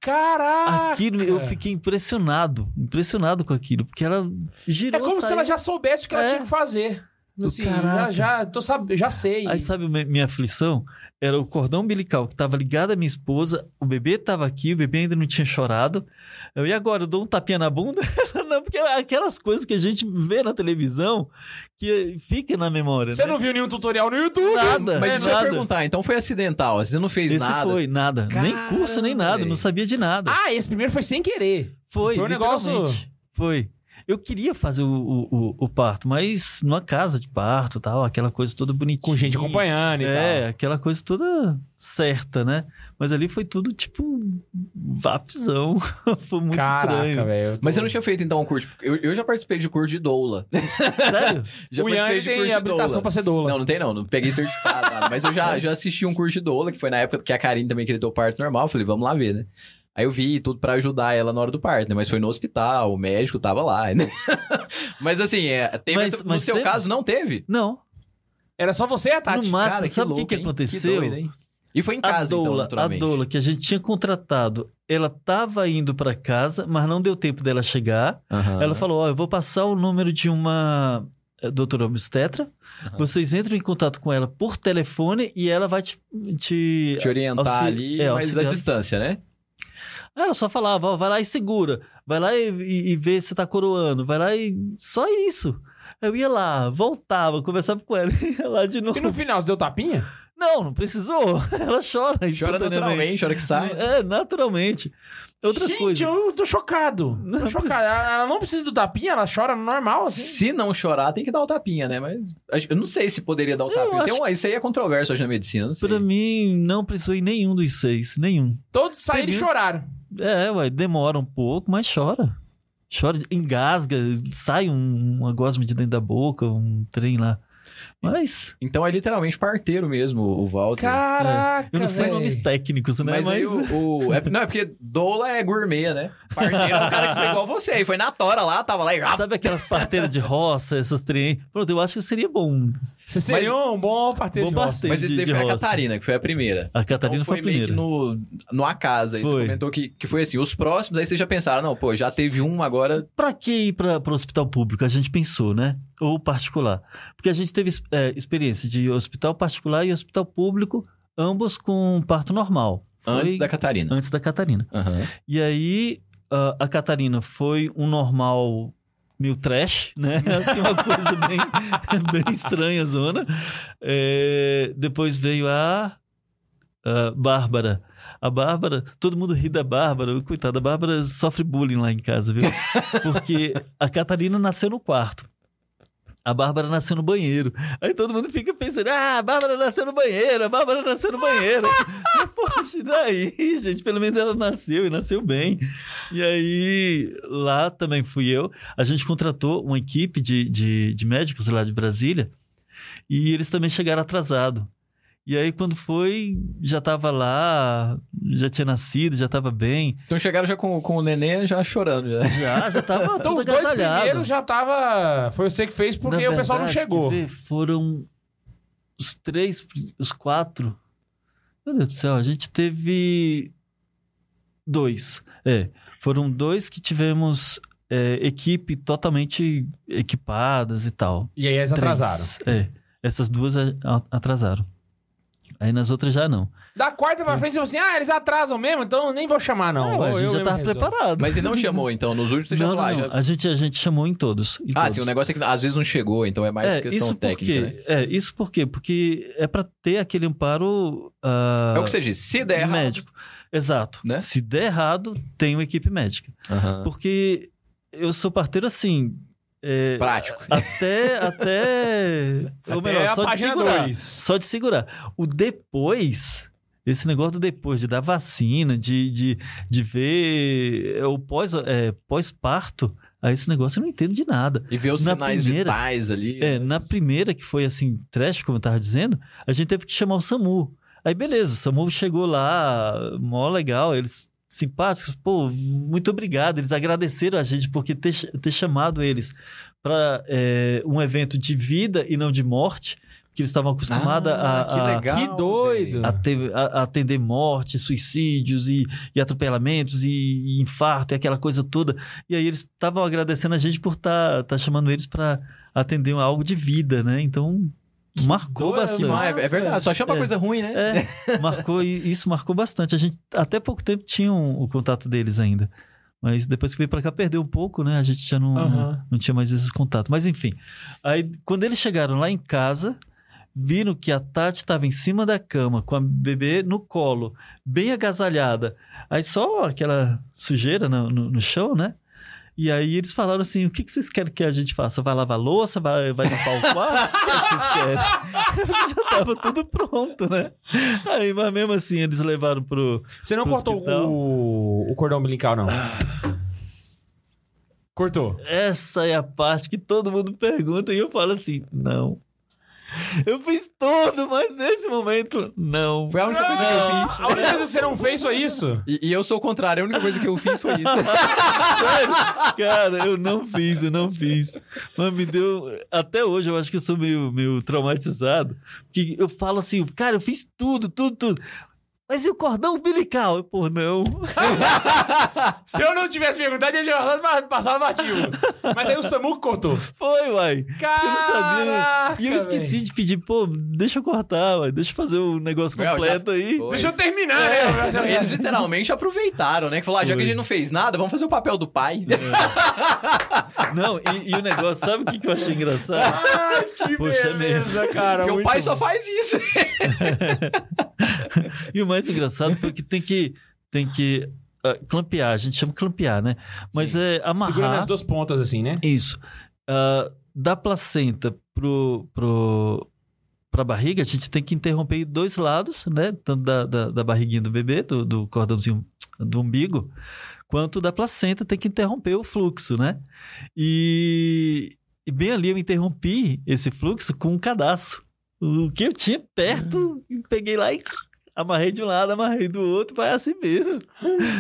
Caraca! Aquilo, eu fiquei impressionado, impressionado com aquilo, porque ela girou, É como se saiu. ela já soubesse o que ela É. tinha que fazer. Assim, já, já, tô já sei. Aí sabe minha aflição? Era o cordão umbilical que estava ligado à minha esposa, o bebê estava aqui, o bebê ainda não tinha chorado. Eu, e agora, eu dou um tapinha na bunda? não, porque é aquelas coisas que a gente vê na televisão que fica na memória. Você né? não viu nenhum tutorial no YouTube? Nada. Mas É, isso eu nada. perguntar, então foi acidental, você não fez Esse nada. foi, nada. nem curso, nem nada, velho. não sabia de nada. Ah, esse primeiro foi sem querer. foi, foi um negócio-. Foi. Eu queria fazer o, o, o- o parto, mas numa casa de parto tal, aquela coisa toda bonitinha. Com gente acompanhando e É, tal. aquela coisa toda certa, né? Mas ali foi tudo tipo vapzão. foi muito Caraca, estranho. velho. eu tô- Mas você não tinha feito então um curso? Eu, eu já participei de curso de doula. Sério? Já o Ian participei ele de tem curso de habilitação doula. pra ser doula. Não, não tem não, não peguei certificado, nada. mas eu já, já assisti um curso de doula, que foi na época que a Karine também queria ter o parto normal, falei, vamos lá ver, né? Aí eu vi tudo pra ajudar ela na hora do parto, né? Mas foi no hospital, o médico tava lá, né? mas assim, é, teve Mas- essa- no mas seu teve? caso não teve? Não. Era só você e a Tati. No máximo, Cara, sabe o que, que aconteceu? doido, hein? E foi em a casa, então, a naturalmente. doula que a gente tinha contratado, ela tava indo pra casa, mas não deu tempo dela chegar. Aham. Ela falou: Ó, eu vou passar o número de uma eh, doutora obstetra. Aham. Vocês entram em contato com ela por telefone e ela vai te. te... Te orientar ali, é, mas à distância, né? Ela só falava: ó, vai lá e segura. Vai lá e, e, e vê se tá coroando. Vai lá e. Só isso. Eu ia lá, voltava, conversava com ela, ia lá de novo. E no final, você deu tapinha? Não, não precisou. Ela chora. Chora naturalmente, a hora que sai. É, naturalmente. Outra Gente, coisa. eu tô chocado. Não, Tô chocado. Ela não precisa do tapinha, ela chora normal, assim. Se não chorar, tem que dar o tapinha, né? Mas eu não sei se poderia dar o Eu tapinha. Tem um, isso aí é controverso hoje na medicina, não sei. Pra mim, não precisou em nenhum dos seis. Nenhum. Todos saíram e choraram. É, ué, demora um pouco, mas chora. Chora, engasga, sai um, uma gosma de dentro da boca, um trem lá. Mas, Então é literalmente parteiro mesmo, o Walter. Caraca, eu não sei velho. nomes técnicos, né? Mas, Mas, aí o. o- é- não, é porque doula é gourmet, né? Parteiro é o cara que foi igual você. Aí foi na tora lá, tava lá e. sabe aquelas parteiras de roça, essas trem? Pronto, eu acho que seria bom. Você seria um bom parteiro Bom de roça. parteiro. Mas esse daí de foi a. Catarina, que foi a primeira. A Catarina então foi foi a meio que primeira. no, no acaso. Aí você Foi. comentou que, que foi assim. Os próximos, aí vocês já pensaram, não, pô, já teve um, agora. Pra que ir pra, pro hospital público? A gente pensou, né? Ou particular. Porque a gente teve é, experiência de hospital particular e hospital público, ambos com parto normal. Foi Antes da Catarina. antes da Catarina. Aham. E aí, a, a Catarina foi um normal meio trash, né? Assim, uma coisa bem, bem estranha, zona. É, depois veio a, a Bárbara. A Bárbara, todo mundo ri da Bárbara. Coitada, a Bárbara sofre bullying lá em casa, viu? Porque a Catarina nasceu no quarto. A Bárbara nasceu no banheiro. Aí todo mundo fica pensando: ah, a Bárbara nasceu no banheiro, a Bárbara nasceu no banheiro. Poxa, e daí, gente? Pelo menos ela nasceu e nasceu bem. E aí, lá também fui eu. A gente contratou uma equipe de, de, de médicos lá de Brasília e eles também chegaram atrasado. E aí, quando foi, já tava lá, já tinha nascido, já tava bem. Então chegaram já com, com o neném já chorando. Já. Já, já tava Então os dois primeiros já tava. Foi você que fez porque Na o pessoal não verdade, chegou. ver, foram os três, os quatro. Meu Deus do céu, a gente teve dois. É, foram dois que tivemos é, equipe totalmente equipadas e tal. E aí Três. atrasaram. É, essas duas atrasaram. Aí nas outras já não. Da quarta pra frente, você falou assim: ah, eles atrasam mesmo, então eu nem vou chamar, não. É, ué, a Eu gente já mesmo tava resolvo. preparado. Mas e não chamou, então? Nos últimos você já não, falou. não, ah, não. já- A, gente, a gente chamou em todos. em Ah, todos. sim, o negócio é que às vezes não chegou, então é mais questão isso técnica, porque, né? É, isso por quê? Porque é pra ter aquele amparo ah, É o que você disse, se der errado... médico. Exato. Né? Se der errado, tem uma equipe médica. Aham. Porque eu sou parteiro assim. É, Prático. Até. Até. ou Até melhor, a só de segurar. dois. Só de segurar. O depois. Esse negócio do depois, de dar vacina, de, de, de ver o pós, é, pós-parto, aí esse negócio eu não entendo de nada. E ver os Na sinais primeira- vitais ali. É, na primeira, que foi assim, trash, como eu tava dizendo, a gente teve que chamar o SAMU. Aí, beleza, o SAMU chegou lá, mó legal, eles simpáticos, pô, muito obrigado. Eles agradeceram a gente porque ter, ter chamado eles para um evento de vida e não de morte, que eles estavam acostumados Ah, a, que a- legal, Que doido. a ter- a- a atender mortes, suicídios e, e atropelamentos e, e infarto e aquela coisa toda. E aí eles estavam agradecendo a gente por estar tá, chamando eles para atender algo de vida, né? Então marcou doido, bastante. Não, é, verdade, só chama É. coisa ruim, né? É, marcou isso marcou bastante. A gente até pouco tempo tinha um- o contato deles ainda. Mas depois que veio pra cá, perdeu um pouco, né? A gente já não, Aham. não tinha mais esses contatos. Mas enfim. Aí, quando eles chegaram lá em casa, viram que a Tati estava em cima da cama, com a bebê no colo, bem agasalhada. Aí só aquela sujeira no, no, no chão, né? E aí eles falaram assim: o que, que vocês querem que a gente faça? Vai lavar louça? Vai, vai limpar o quarto? O que, que vocês querem? Já tava tudo pronto, né? Aí, mas mesmo assim, eles levaram pro. Você não pro cortou hospital. o, o cordão umbilical, não? Cortou. Essa é a parte que todo mundo pergunta e eu falo assim: não. Eu fiz tudo, mas nesse momento, não. Foi a única coisa que eu fiz. A única coisa que você não fez foi isso. E, e eu sou o contrário, a única coisa que eu fiz foi isso. Sério? Cara, eu não fiz, eu não fiz. Mas me deu. Até hoje eu acho que eu sou meio, meio traumatizado. Que eu falo assim, cara, eu fiz tudo, tudo, tudo. Mas e o cordão umbilical? Pô, não. Se eu não tivesse perguntado, ia já passar batido. Mas aí o Samu cortou. Foi, uai. Caraca, eu não sabia. né? E eu esqueci de pedir, pô, deixa eu cortar, uai. Deixa eu fazer o negócio Não, já completo aí. foi. Deixa eu terminar, É. né? Eles literalmente aproveitaram, né? Que falaram, ah, já que a gente não fez nada, vamos fazer o papel do pai. Não, e, e o negócio, sabe o que, que eu achei engraçado? Ai, que Poxa, beleza, cara. Porque o pai bom. só faz isso. E o mais engraçado foi que tem que, tem que ah, clampear, a gente chama clampear, né? Mas Sim. é amarrar. Segura nas duas pontas, assim, né? Isso. Ah, da placenta pro, pro, pra barriga, a gente tem que interromper dois lados, né? Tanto da, da, da barriguinha do bebê, do, do cordãozinho do umbigo, quanto da placenta, tem que interromper o fluxo, né? E, e bem ali eu interrompi esse fluxo com um cadastro. O que eu tinha perto, peguei lá e amarrei de um lado, amarrei do outro, vai assim mesmo.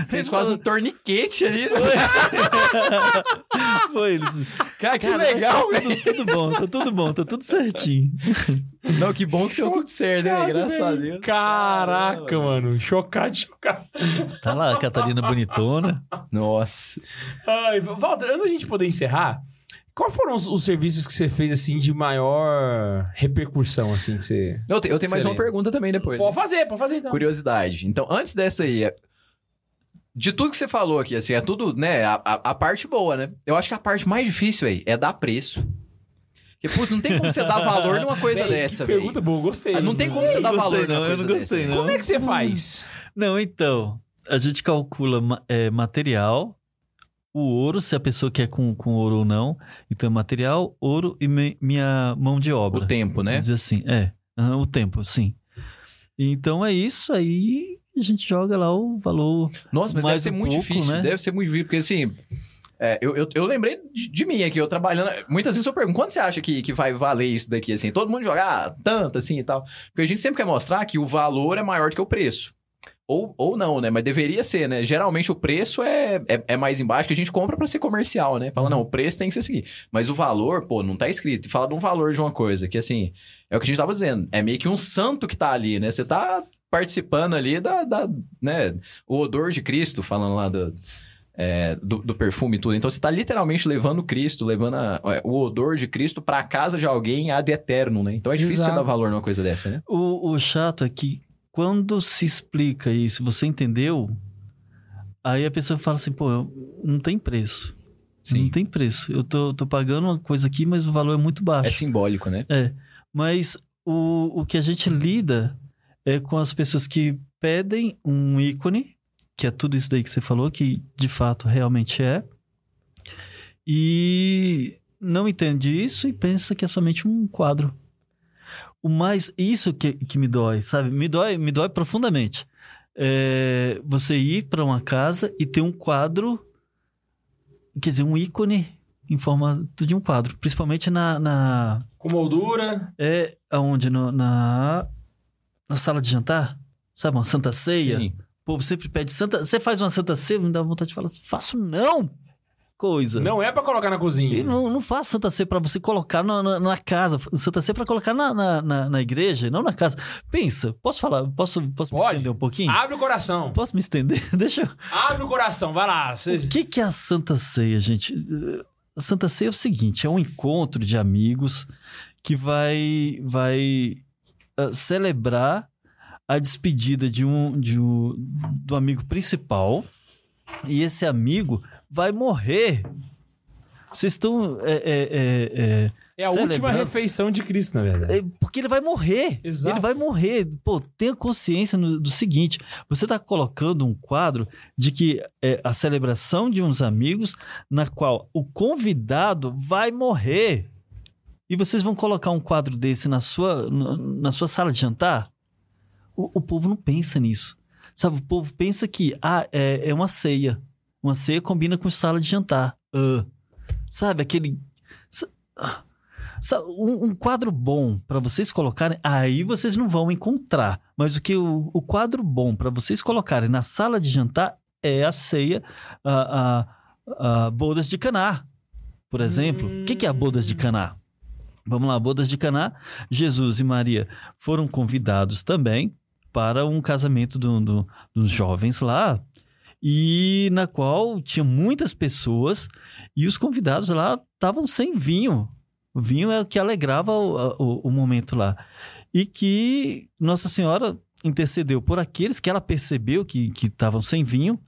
Fez quase um torniquete ali. né? Foi eles. Cara, que Cara, mas legal, tá velho. tudo, tudo bom, tá tudo bom, tá tudo certinho. Não, que bom que deu tudo certo, né? Graças a Deus. Caraca, mano. Chocado, chocado. Tá lá a Catarina bonitona. Nossa. Ai, Walter, antes da gente poder encerrar, Qual foram os, os serviços que você fez, assim, de maior repercussão, assim, que você... Eu, te- eu tenho mais uma Excelente. pergunta também depois. Pode fazer, pode fazer, então. Curiosidade. Então, antes dessa aí, é- de tudo que você falou aqui, assim, é tudo, né, a, a- a parte boa, né? Eu acho que a parte mais difícil aí é dar preço. Porque, putz, não tem como você dar valor numa coisa Véi, dessa, velho. pergunta boa, gostei. Ah, Não tem como você Eu dar gostei, valor não, numa eu coisa não gostei, dessa. não. Como é que você faz? Não, então, a gente calcula é, material, o ouro, se a pessoa quer com, com ouro ou não. Então, material, ouro e me- minha mão de obra. O tempo, né? Dizer assim, é. Aham, o tempo, sim. Então é isso, aí a gente joga lá o valor. Nossa, mas deve ser um muito pouco, difícil. né? Deve ser muito difícil, porque assim. é, eu, eu, eu lembrei de, de mim aqui, eu trabalhando. Muitas vezes eu pergunto, quanto você acha que, que vai valer isso daqui, assim? Todo mundo jogar tanto, assim e tal. Porque a gente sempre quer mostrar que o valor é maior do que o preço. Ou, ou não, né? Mas deveria ser, né? Geralmente o preço é, é, é mais embaixo, que a gente compra pra ser comercial, né? Fala, não, o preço tem que ser seguir. Mas o valor, pô, não tá escrito. E fala de um valor de uma coisa, que assim, é o que a gente tava dizendo. É meio que um santo que tá ali, né? Você tá participando ali da, da né? O odor de Cristo, falando lá do, é, do, do perfume e tudo. Então você tá literalmente levando Cristo, levando a- é, o odor de Cristo pra casa de alguém ad eterno, né? Então é difícil você Exato. dar valor numa coisa dessa, né? O, o chato é que quando se explica isso, você entendeu, aí a pessoa fala assim, pô, não tem preço. Não tem preço. Eu tô, tô pagando uma coisa aqui, mas o valor é muito baixo. É simbólico, né? Mas o, o que a gente lida é com as pessoas que pedem um ícone, que é tudo isso daí que você falou, que de fato realmente é, e não entende isso e pensa que é somente um quadro. O mais. Isso que, que me dói, sabe? Me dói, me dói profundamente. É, você ir para uma casa e ter um quadro, quer dizer, um ícone em forma de um quadro, principalmente na- na, Com moldura. é aonde? No- na, na sala de jantar? Sabe, uma santa ceia? Sim. O povo sempre pede santa. Você faz uma santa ceia, me dá vontade de falar assim: faço não! Coisa. Não é pra colocar na cozinha. E não, não faço Santa Ceia pra você colocar na, na, na casa. Santa Ceia pra colocar na, na, na, igreja, não na casa. Pensa, posso falar? Posso, posso me estender um pouquinho? Abre o coração. Posso me estender? Deixa eu... Abre o coração, vai lá. Cê- O que, que é a Santa Ceia, gente? A Santa Ceia é o seguinte: é um encontro de amigos que vai, vai ah, celebrar a despedida de um, de um do amigo principal e esse amigo vai morrer. Vocês estão. É, é, é, é, É a última celebrando- refeição de Cristo, na verdade. é, Porque ele vai morrer. Exato. Ele vai morrer. Pô, tenha consciência no- do seguinte: você está colocando um quadro de que é a celebração de uns amigos na qual o convidado vai morrer. E vocês vão colocar um quadro desse na sua, na, na sua sala de jantar? O, o povo não pensa nisso. Sabe, o povo pensa que ah, é, é uma ceia. Uma ceia combina com sala de jantar. Ah. sabe, aquele. Um, um quadro bom para vocês colocarem, aí vocês não vão encontrar. Mas o que o, o quadro bom para vocês colocarem na sala de jantar é a ceia, a, a, a bodas de Caná, por exemplo. O que, que é a bodas de Caná? Vamos lá, bodas de Caná. Jesus e Maria foram convidados também para um casamento do- do- dos jovens lá, e na qual tinha muitas pessoas e os convidados lá estavam sem vinho. O vinho é o que alegrava o, o- o momento lá. E que Nossa Senhora intercedeu por aqueles que ela percebeu que estavam sem vinho.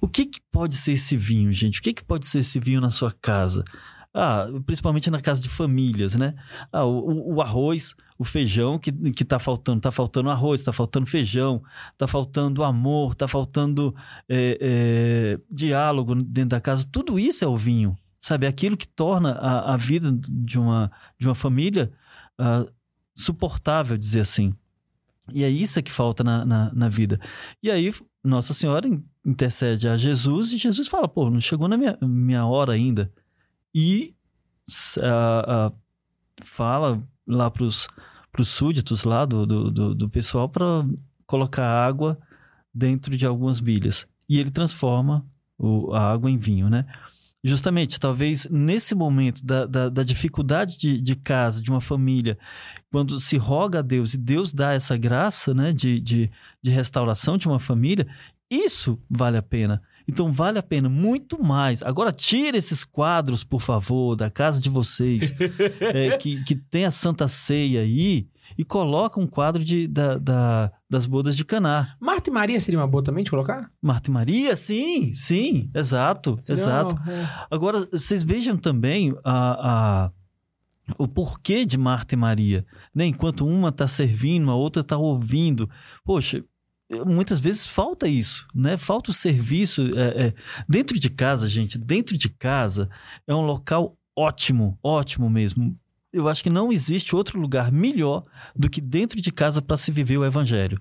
O que, que pode ser esse vinho, gente? O que, que pode ser esse vinho na sua casa? Ah, principalmente na casa de famílias, né? Ah, o- o arroz, o feijão que, que tá faltando. Tá faltando arroz, tá faltando feijão, tá faltando amor, tá faltando é, é, diálogo dentro da casa. Tudo isso é o vinho, sabe? Aquilo que torna a, a vida de uma, de uma família ah, suportável, dizer assim. E é isso que falta na, na, na vida. E aí, Nossa Senhora in- intercede a Jesus e Jesus fala: pô, não chegou na minha, minha hora ainda. E ah, ah, fala lá pros, pros súditos lá do, do, do, do pessoal para colocar água dentro de algumas bilhas. E ele transforma o- a água em vinho, né? Justamente, talvez nesse momento da, da, da dificuldade de, de casa, de uma família, quando se roga a Deus e Deus dá essa graça né, de, de, de restauração de uma família, isso vale a pena. Então vale a pena muito mais. Agora tira esses quadros, por favor, da casa de vocês, é, que, que tem a Santa Ceia aí, e coloca um quadro de, da, da- das bodas de Caná. Marta e Maria seria uma boa também de colocar? Marta e Maria, sim, sim, exato, Seria exato. uma- é. Agora, vocês vejam também a, a- o porquê de Marta e Maria. Né? Enquanto uma está servindo, a outra está ouvindo. Poxa, muitas vezes falta isso, né? Falta o serviço. é, é. Dentro de casa, gente, dentro de casa é um local ótimo, ótimo mesmo. Eu acho que não existe outro lugar melhor do que dentro de casa para se viver o evangelho.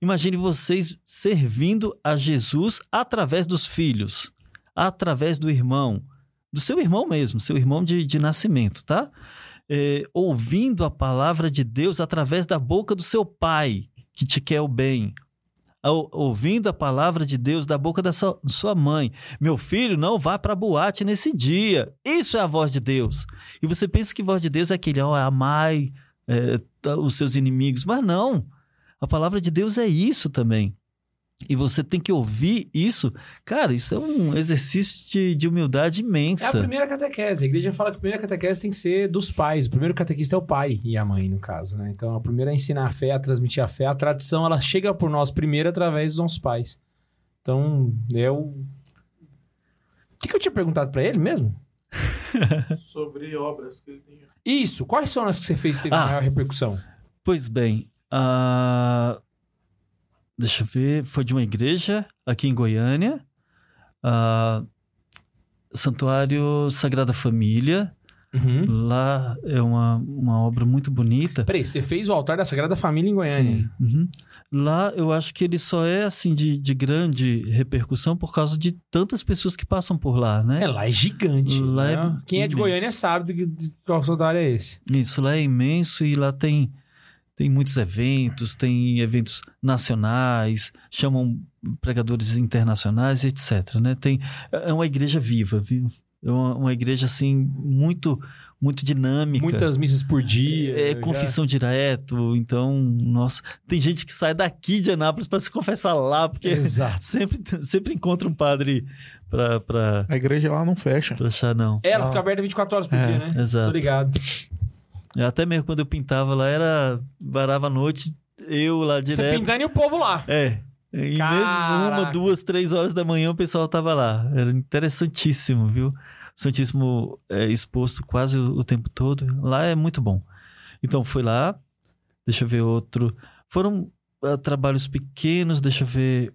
Imagine vocês servindo a Jesus através dos filhos, através do irmão, do seu irmão mesmo, seu irmão de, de nascimento, tá? É, ouvindo a palavra de Deus através da boca do seu pai, que te quer o bem. Ou- ouvindo a palavra de Deus da boca da sua, sua mãe. Meu filho, não vá para boate nesse dia. Isso é a voz de Deus. E você pensa que voz de Deus é aquele, ó, amai é, os seus inimigos. Mas não. A palavra de Deus é isso também. E você tem que ouvir isso. Cara, isso é um exercício de, de humildade É a imensa. primeira catequese. A igreja fala que a primeira catequese tem que ser dos pais. O primeiro catequista é o pai e a mãe, no caso, né? Então, a primeira é ensinar a fé, a transmitir a fé. A tradição, ela chega por nós primeiro através dos nossos pais. Então, eu... O que, que eu tinha perguntado pra ele mesmo? Sobre obras que ele tem. Isso. Quais são as que você fez que teve Ah. maior repercussão? Pois bem, ah, deixa eu ver, foi de uma igreja aqui em Goiânia, ah, Santuário Sagrada Família. Uhum. Lá é uma, uma obra muito bonita. Peraí, você fez o altar da Sagrada Família em Goiânia. Sim, uhum. Lá eu acho que ele só é assim de, de grande repercussão por causa de tantas pessoas que passam por lá, né? É, lá é gigante. Lá né? é Quem é de imenso. Goiânia sabe de, de qual altar é esse. Isso, lá é imenso e lá tem, tem muitos eventos, tem eventos nacionais, chamam pregadores internacionais, etc. Né? Tem, é uma igreja viva, viu? É uma, uma igreja assim muito muito dinâmica. Muitas missas por dia. É, já- confissão direto, então, nossa, tem gente que sai daqui de Anápolis para se confessar lá, porque Exato. sempre, sempre encontra um padre para pra, A igreja lá não fecha. pra achar, não. Ela Ah. fica aberta 24 horas por É, dia, né? Tô Exato. ligado. Até mesmo quando eu pintava lá, era varava a noite, eu lá Você direto. pintando e o povo lá. É. E mesmo Caraca. uma, duas, três horas da manhã o pessoal tava lá. Era interessantíssimo, viu? Santíssimo é, exposto quase o, o tempo todo. Lá é muito bom. Então fui lá. Deixa eu ver outro. Foram ah, trabalhos pequenos, deixa eu ver.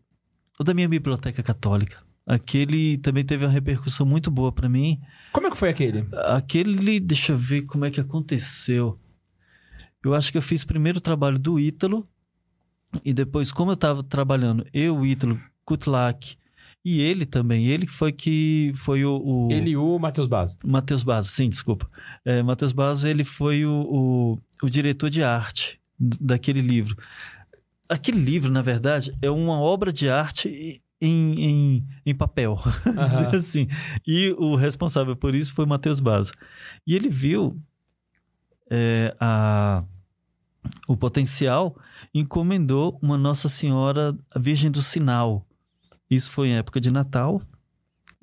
O da minha biblioteca católica. Aquele também teve uma repercussão muito boa para mim. Como é que foi aquele? Aquele, deixa eu ver como é que aconteceu. Eu acho que eu fiz primeiro o trabalho do Ítalo, e depois, como eu estava trabalhando, eu, o Ítalo, Kutlak e ele também. Ele foi que foi o. o Ele e o Matheus Basso. Matheus Basso, sim, desculpa. É, Matheus Basso, ele foi o, o, o diretor de arte daquele livro. Aquele livro, na verdade, é uma obra de arte em, em, em papel, Aham. assim. E o responsável por isso foi o Matheus Basso. E ele viu é, a, o potencial, encomendou uma Nossa Senhora, a Virgem do Sinal. Isso foi em época de Natal.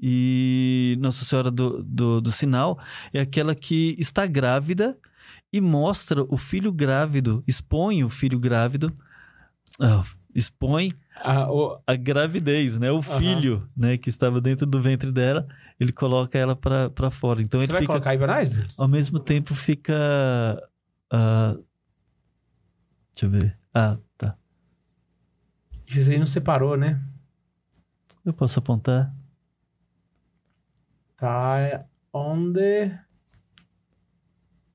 E Nossa Senhora do, do, do Sinal é aquela que está grávida e mostra o filho grávido, expõe o filho grávido, ah, expõe Ah, o- a gravidez, né? O filho, né, que estava dentro do ventre dela, ele coloca ela para fora. Então Você ele vai fica colocar? Bruno? ao mesmo tempo fica ah, deixa eu ver. Ah, tá. Isso aí não separou, né? Eu posso apontar? Tá onde...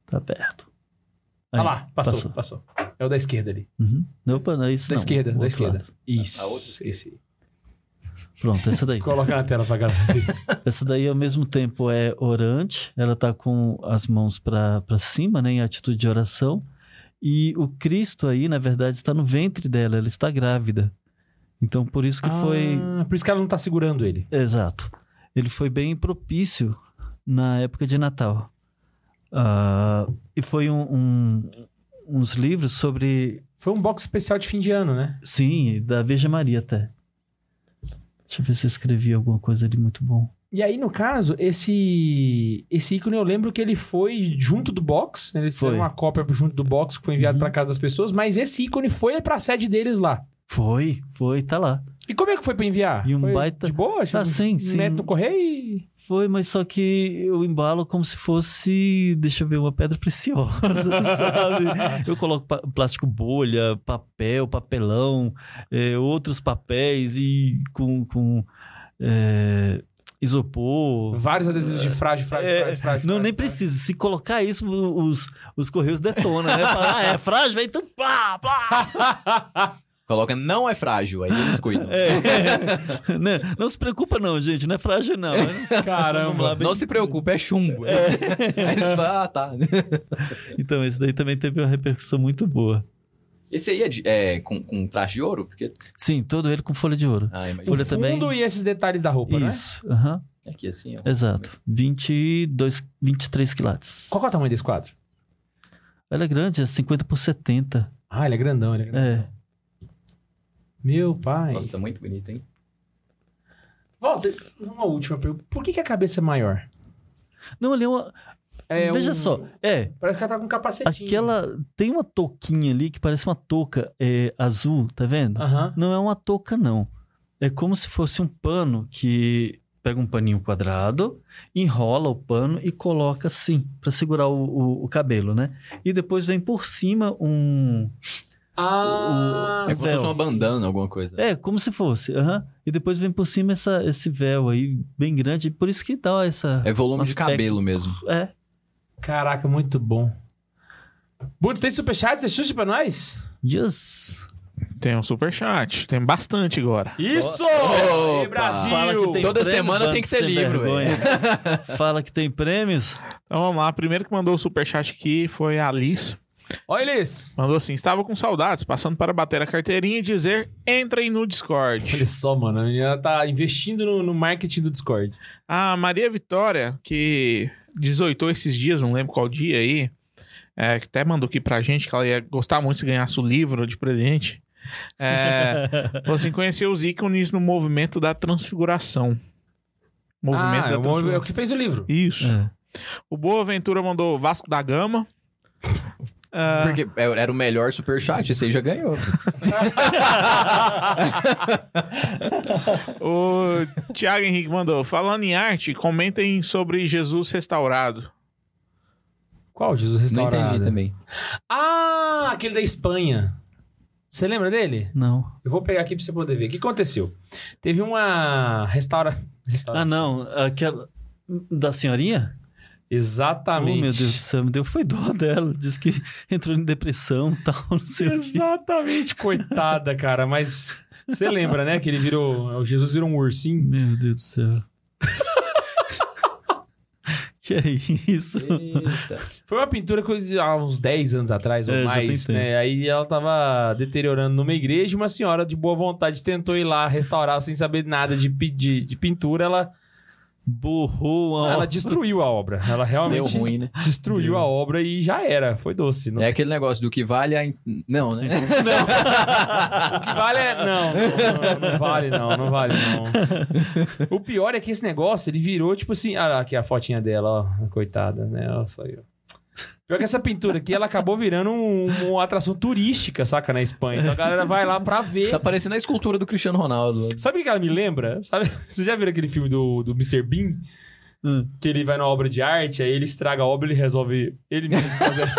Tá perto. Ah Aí, lá, passou, passou, É o da esquerda ali. Uhum. Não, opa, não é isso Da não. esquerda, da esquerda. lado. Isso. A outra esse aí. Pronto, essa daí. Coloca na tela pra galera. Essa daí, ao mesmo tempo, é orante. Ela tá com as mãos para cima, né? Em atitude de oração. E o Cristo aí, na verdade, está no ventre dela. Ela está grávida. Então, por isso que foi... Ah, Por isso que ela não tá segurando ele. Exato. Ele foi bem propício na época de Natal. Ah, e foi um, um- uns livros sobre... Foi um box especial de fim de ano, né? Sim, da Virgem Maria até. Deixa eu ver se eu escrevi alguma coisa ali muito bom. E aí, no caso, esse esse ícone eu lembro que ele foi junto do box. né? Eles Foi. fizeram uma cópia junto do box que foi enviado Uhum. pra casa das pessoas, mas esse ícone foi pra sede deles lá. Foi, foi, tá lá. E como é que foi pra enviar? E um Foi baita- De boa? Ah, sim, sim. Mete no correio e... Foi, mas só que eu embalo como se fosse, deixa eu ver, uma pedra preciosa, sabe? Eu coloco plástico bolha, papel, papelão, é, outros papéis e com, com é, isopor. Vários adesivos de frágil, frágil, É, frágil, frágil. não, frágil, nem frágil. precisa. Se colocar isso, os, os correios detonam, né? Fala, ah, é frágil, aí tudo plá, plá. Coloca não é frágil, aí eles cuidam. É. não, não se preocupa não, gente, não é frágil não. Lá, Caramba. bem- Não se preocupe, é chumbo. Aí eles falam, ah, tá. Então, esse daí também teve uma repercussão muito boa. Esse aí é, de- é com, com traje de ouro? Porque... Sim, todo ele com folha de ouro. Ah, O. Folha fundo também. e esses detalhes da roupa, né? Isso, aham, Aqui assim, ó. exato. 22, 23 quilates. Qual é o tamanho desse quadro? Ela é grande, é 50 por 70. Ah, ele é grandão, ele é grandão. É. Meu pai. Nossa, muito bonito, hein? Volta, uma última pergunta. Por que, que a cabeça é maior? Não, ali é uma... É Veja um- só, é, Parece que ela tá com um capacetinho. aquela... Tem uma touquinha ali que parece uma touca é, azul, tá vendo? Não é uma touca, não. É como se fosse um pano que pega um paninho quadrado, enrola o pano e coloca assim, pra segurar o, o- o cabelo, né? E depois vem por cima um... Ah, É como se fosse uma bandana, alguma coisa. É, como se fosse, aham. E depois vem por cima essa, esse véu aí, bem grande, por isso que dá essa... É volume de cabelo mesmo. É, caraca, muito bom. Bundes, tem superchat? Você xuxa pra nós? yes. Tem um superchat. Tem bastante agora. Isso! Ei, Brasil! Fala que tem Toda semana tem que ter sem livro. Fala que tem prêmios. Então vamos lá. Primeiro que mandou o superchat aqui foi a Alice. Olha eles. Mandou assim: estava com saudades, passando para bater a carteirinha e dizer: entrem no Discord. Olha só, mano. A menina tá investindo no, no marketing do Discord. A Maria Vitória, que 18 esses dias, não lembro qual dia aí, é, que até mandou aqui pra gente que ela ia gostar muito se ganhasse o livro de presente. É, falou assim: conheceu os ícones no movimento da transfiguração. Movimento ah, da é o, é o transfiguração. que fez o livro. Isso. É. O Boa Ventura mandou Vasco da Gama. Ah, Porque era o melhor superchat, esse aí já ganhou. o Thiago Henrique mandou: falando em arte, comentem sobre Jesus restaurado. Qual Jesus Não Restaurado? entendi também. Ah, aquele da Espanha. Você lembra dele? Não. Eu vou pegar aqui pra você poder ver. O que aconteceu? Teve uma restaura... restauração. Ah, não. Aquela. Da senhorinha? Exatamente. Oh, meu Deus do céu, me deu foi dó dela. Diz que entrou em depressão e tal, não sei. Exatamente, coitada, cara. Mas você lembra, né? Que ele virou. O Jesus virou um ursinho. Meu Deus do céu. que é isso? Eita. Foi uma pintura que há uns 10 anos atrás ou É, mais, né? Aí ela tava deteriorando numa igreja e uma senhora de boa vontade tentou ir lá restaurar sem saber nada de, de, de pintura. Ela, Borrou a ela destruiu a obra. Ela realmente Deu ruim, né? destruiu Deu. a obra e já era. Foi doce. Não É aquele negócio do que vale a. Não, né? O que vale é. Não, não, não vale, não, não vale, não. O pior é que esse negócio, ele virou tipo assim. Ah, aqui a fotinha dela, ó. Coitada, né? Ó, só eu. Pior que essa pintura aqui, ela acabou virando um- uma atração turística, saca? Na Espanha. Então a galera vai lá pra ver. Tá parecendo a escultura do Cristiano Ronaldo. Sabe o que ela me lembra? Sabe? Vocês já viram aquele filme do, do Mr. Bean? Hum. Que ele vai na obra de arte, aí ele estraga a obra e ele resolve ele mesmo fazer.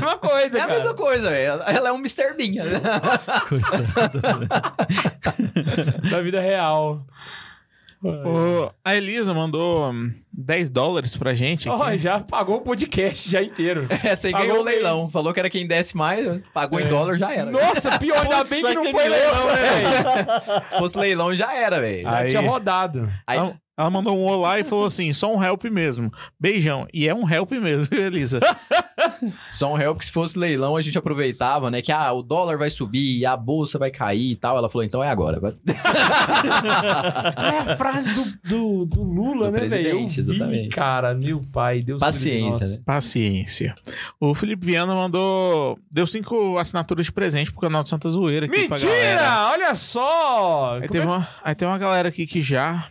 Uma coisa, É a cara. mesma coisa, velho. Ela é um Mr. Bean. né? Da vida real. O- a Elisa mandou hum, 10 dólares pra gente. Ó, já pagou o podcast já inteiro. Essa aí Pagou ganhou o o mês. leilão. Falou que era quem desse mais, pagou É. em dólar, já era. Nossa, pior, ainda bem que não foi leilão, né, velho? Se fosse leilão, já era, velho. Já Aí- tinha rodado. Aí- Ela, ela mandou um olá e falou assim: só um help mesmo. Beijão. E é um help mesmo, viu, Elisa. Só um réu, porque se fosse leilão, a gente aproveitava, né? Que ah, o dólar vai subir, a bolsa vai cair e tal. Ela falou, então é agora. É a frase do, do, do Lula, Do né, velho? Eu presidente, vi, exatamente. cara, meu pai, Deus Paciência, né? Paciência. O Felipe Viana mandou. Deu cinco assinaturas de presente pro canal de Santa Zoeira aqui pra galera. Mentira! Olha só! Aí Como teve, é- uma, aí tem uma galera aqui que já.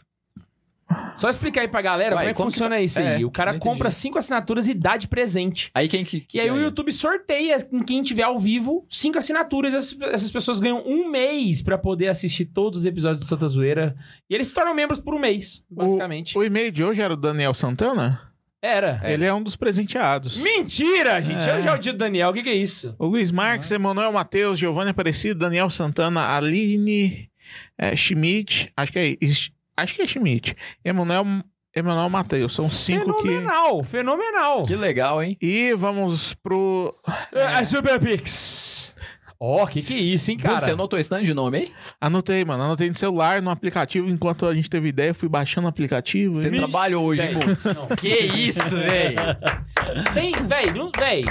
Só explicar aí pra galera Vai, como é que que funciona tá- isso aí. É, o cara entendi. compra cinco assinaturas e dá de presente. Aí quem que. E aí o YouTube sorteia em quem tiver ao vivo cinco assinaturas. Essas, essas pessoas ganham um mês pra poder assistir todos os episódios do Santa Zoeira. E eles se tornam membros por um mês, basicamente. O e-mail de hoje era o Daniel Santana? Era. Ele é um dos presenteados. Mentira, gente! É. Hoje é o dia do Daniel. O que, que é isso? O Luiz Marques, Emanuel Matheus, Giovanni Aparecido, Daniel Santana, Aline é, Schmidt, acho que é isso. Acho que é Schmidt. Emanuel, Emanuel Matheus. São cinco que. Fenomenal, fenomenal. Que legal, hein? E vamos pro. A Super Pix. Ó, que que é isso, hein, cara? você anotou esse tanto de nome aí? Anotei, mano. Anotei no celular, no aplicativo. Enquanto a gente teve ideia, fui baixando o aplicativo. Você e- trabalhou hoje, hein, Bruno? Que isso, velho? Tem, véi, não, véi.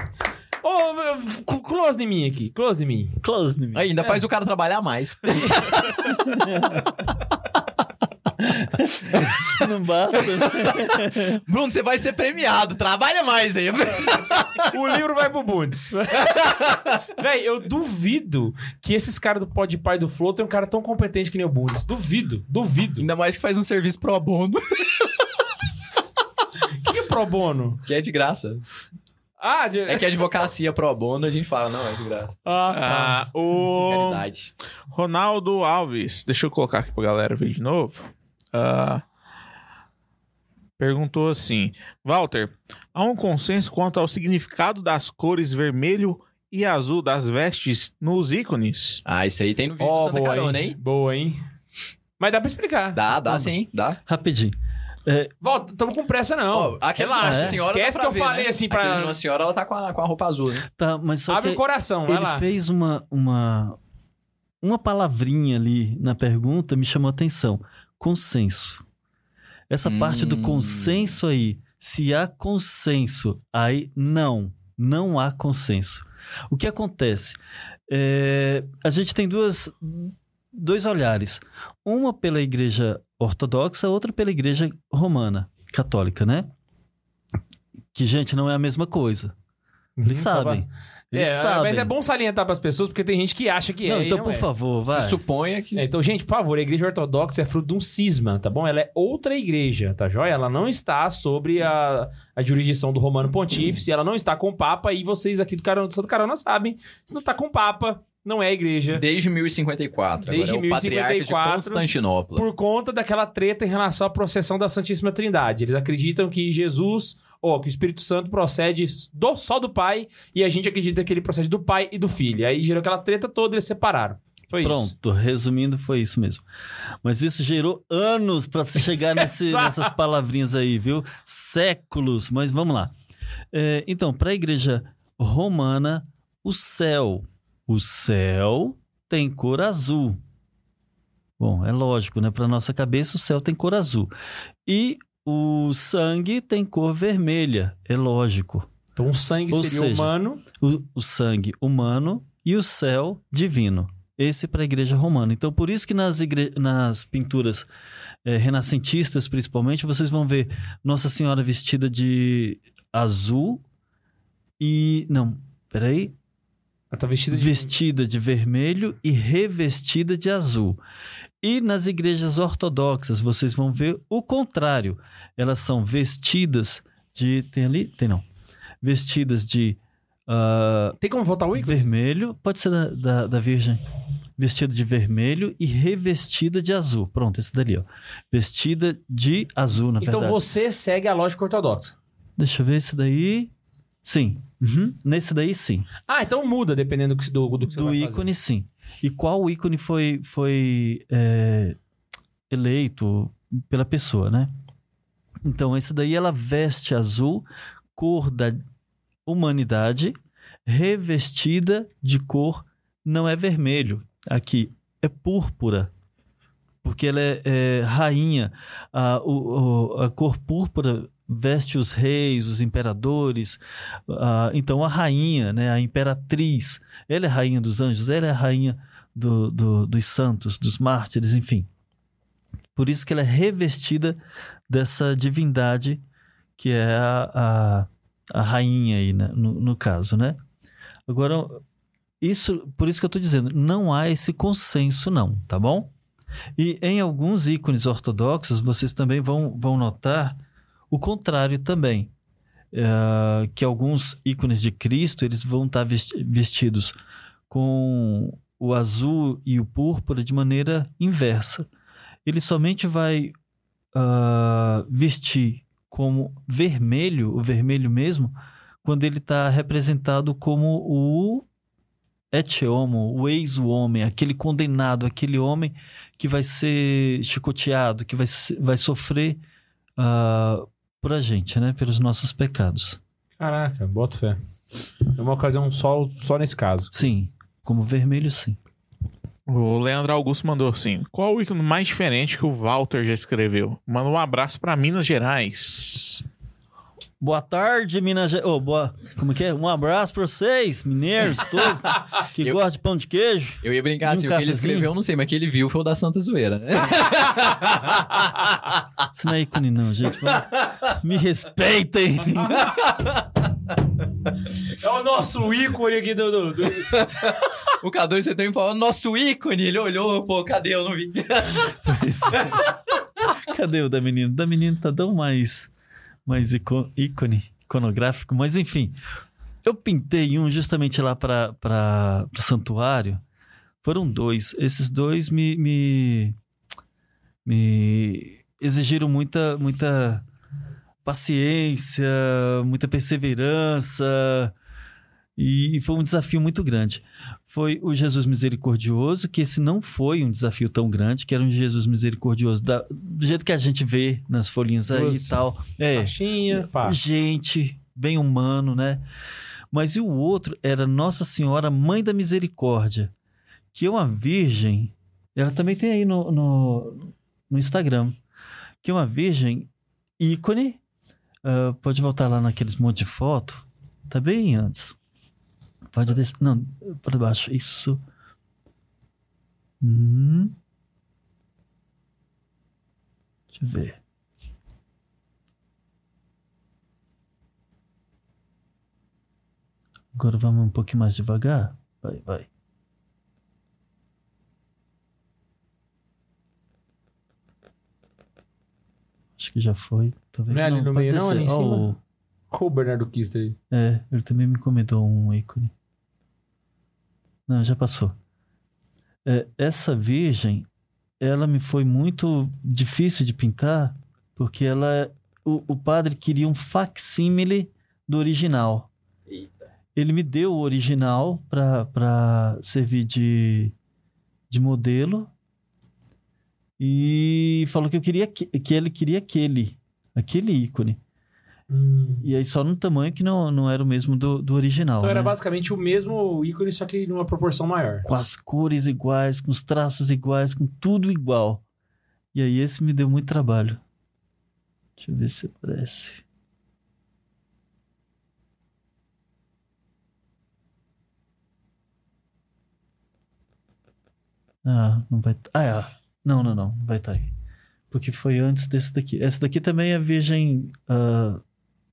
Ô, c- close em mim aqui, close em mim. Close me. Ainda faz o cara trabalhar mais. Não basta. Bruno, você vai ser premiado. Trabalha mais aí. O livro vai pro Bundes. véi, eu duvido que esses caras do Pod Pai do Flow tem um cara tão competente que nem o Bundes. Duvido, duvido. Ainda mais que faz um serviço pro bono. O que, que é pro bono? Que é de graça. Ah, de... É que a advocacia pro bono, a gente fala, não, é de graça. ah, tá. Ah, o Caridade. Ronaldo Alves, deixa eu colocar aqui pra galera ver de novo. Ah, perguntou assim: Walter, há um consenso quanto ao significado das cores vermelho e azul das vestes nos ícones? Ah, isso aí tem no vídeo do Santa boa, Carona, hein? hein? Boa, hein? Mas dá pra explicar. Dá, dá sim, dá. Rapidinho. Volta, tamo com pressa não. Aquela Relaxa, Nossa Senhora esquece que eu ver, falei né? assim Aquele de pra... Nossa Senhora, ela tá com a, com a roupa azul, né? Tá, mas só Abre que o coração, vai ele lá. fez uma, uma, uma palavrinha ali na pergunta, me chamou a atenção. Consenso. Essa parte do Hum. consenso aí, se há consenso, aí não, não há consenso. O que acontece? É, a gente tem duas, dois olhares. Uma pela igreja ortodoxa, outra pela igreja romana, católica, né? Que, gente, não é a mesma coisa. Eles só sabem. Eles É, sabem. mas é bom salientar pras pessoas, porque tem gente que acha que é. Não, e então, não por é. favor, vai. Se suponha que... É, então, gente, por favor, a igreja ortodoxa é fruto de um cisma, tá bom? Ela é outra igreja, tá joia? Ela não está sobre a, a jurisdição do Romano Pontífice, ela não está com o Papa, e vocês aqui do Carona, do Santo Carona sabem, se não tá com o Papa, não é igreja. Desde 1054. Desde agora é o patriarca de 1054, Constantinopla. Por conta daquela treta em relação à processão da Santíssima Trindade. Eles acreditam que Jesus, ou que o Espírito Santo procede do, só do Pai, e a gente acredita que ele procede do Pai e do Filho. Aí gerou aquela treta toda, eles separaram. Foi isso. Pronto, resumindo, foi isso mesmo. Mas isso gerou anos para se chegar nesse- nessas palavrinhas aí, viu? Séculos, mas vamos lá. É, então, para a igreja romana, o céu. O céu tem cor azul. Bom, é lógico, né? Para nossa cabeça, o céu tem cor azul. E o sangue tem cor vermelha. É lógico. Então o sangue Ou seria seja, humano. o, o sangue humano e o céu divino. Esse para a igreja romana. Então, por isso que nas, igre... nas pinturas eh, renascentistas, principalmente, vocês vão ver Nossa Senhora vestida de azul e... Não, peraí. Ela tá vestida de... Vestida de vermelho e revestida de azul. E nas igrejas ortodoxas, vocês vão ver o contrário. Elas são vestidas de... Tem ali? Tem não. Vestidas de... ah, Tem como voltar o ícone? vermelho, pode ser da, da, da Virgem. Vestida de vermelho e revestida de azul. Pronto, esse dali, ó. Vestida de azul, na Então verdade. você segue a lógica ortodoxa. Deixa eu ver esse daí. Sim. Uhum. Nesse daí, sim. Ah, então muda dependendo do, do, do que você Do vai fazer. ícone, sim. E qual ícone foi, foi é, eleito pela pessoa, né? Então, esse daí ela veste azul, cor da humanidade, revestida de cor não é vermelho. Aqui é púrpura. Porque ela é, é rainha. A, o- a cor púrpura veste os reis, os imperadores. Ah, então a rainha, né, a imperatriz, ela é a rainha dos anjos, ela é a rainha do, do- dos santos, dos mártires, enfim. Por isso que ela é revestida dessa divindade que é a, a, a rainha aí, né, no, no caso, né? Agora, isso, por isso que eu estou dizendo, não há esse consenso não, tá bom? E em alguns ícones ortodoxos, vocês também vão, vão notar o contrário também. É, que alguns ícones de Cristo, eles vão estar vesti- vestidos com o azul e o púrpura de maneira inversa. Ele somente vai ah, vestir como vermelho, o vermelho mesmo, quando ele está representado como o et homo, o ex-homem, aquele condenado, aquele homem que vai ser chicoteado, que vai, vai sofrer ah, por a gente, né? Pelos nossos pecados. Caraca, boto fé. É uma ocasião só, só nesse caso. Sim, como vermelho, sim. O Leandro Augusto mandou assim: Qual o ícone mais diferente que o Walter já escreveu? Manda um abraço pra Minas Gerais. Boa tarde, Minas Gerais. Oh, boa... Como que é? Um abraço pra vocês, mineiros, todos que Eu- gostam de pão de queijo. Eu ia brincar E um assim, o que ele escreveu, eu não sei, mas o que ele viu foi o da Santa Zoeira, né? Isso não é ícone, não, gente. Me respeitem. É o nosso ícone aqui do. do- do- o K2 você tem falando, nosso ícone, ele olhou, pô, cadê? Eu não vi. Cadê o da menina? O da menina tá tão mais, mais ícone, iconográfico. Mas enfim, eu pintei um justamente lá para o santuário. Foram dois. Esses dois me, me, me exigiram muita, muita paciência, muita perseverança. E foi um desafio muito grande. Foi o Jesus Misericordioso, que esse não foi um desafio tão grande, que era um Jesus Misericordioso da- do jeito que a gente vê nas folhinhas aí Doce. e tal. É, Caixinha, pá. gente, bem humano, né? Mas e o outro era Nossa Senhora Mãe da Misericórdia, que é uma virgem, ela também tem aí no, no, no Instagram, que é uma virgem ícone, ah, pode voltar lá naqueles monte de foto, tá bem antes. Pode descer, não, para baixo, isso. Hum. Deixa eu ver. Agora vamos um pouquinho mais devagar. Vai, vai. Acho que já foi. Talvez Não ali no meio, não? descer. Ali em cima? o- Qual o Bernardo Kister aí? É, ele também me encomendou um ícone. Não, já passou. É, essa virgem, ela me foi muito difícil de pintar, porque ela, o, o padre queria um facsímile do original. Ele me deu o original para servir de, de modelo e falou que eu queria que, que ele queria aquele, aquele ícone. E aí só no tamanho que não, não era o mesmo do, do original. Então era né? basicamente o mesmo ícone, só que numa proporção maior. Com as cores iguais, com os traços iguais, com tudo igual. E aí esse me deu muito trabalho. Deixa eu ver se aparece. Ah, não vai. Ah, é. Não, não, não. Vai estar aí. Porque foi antes desse daqui. Esse daqui também é Virgem ah,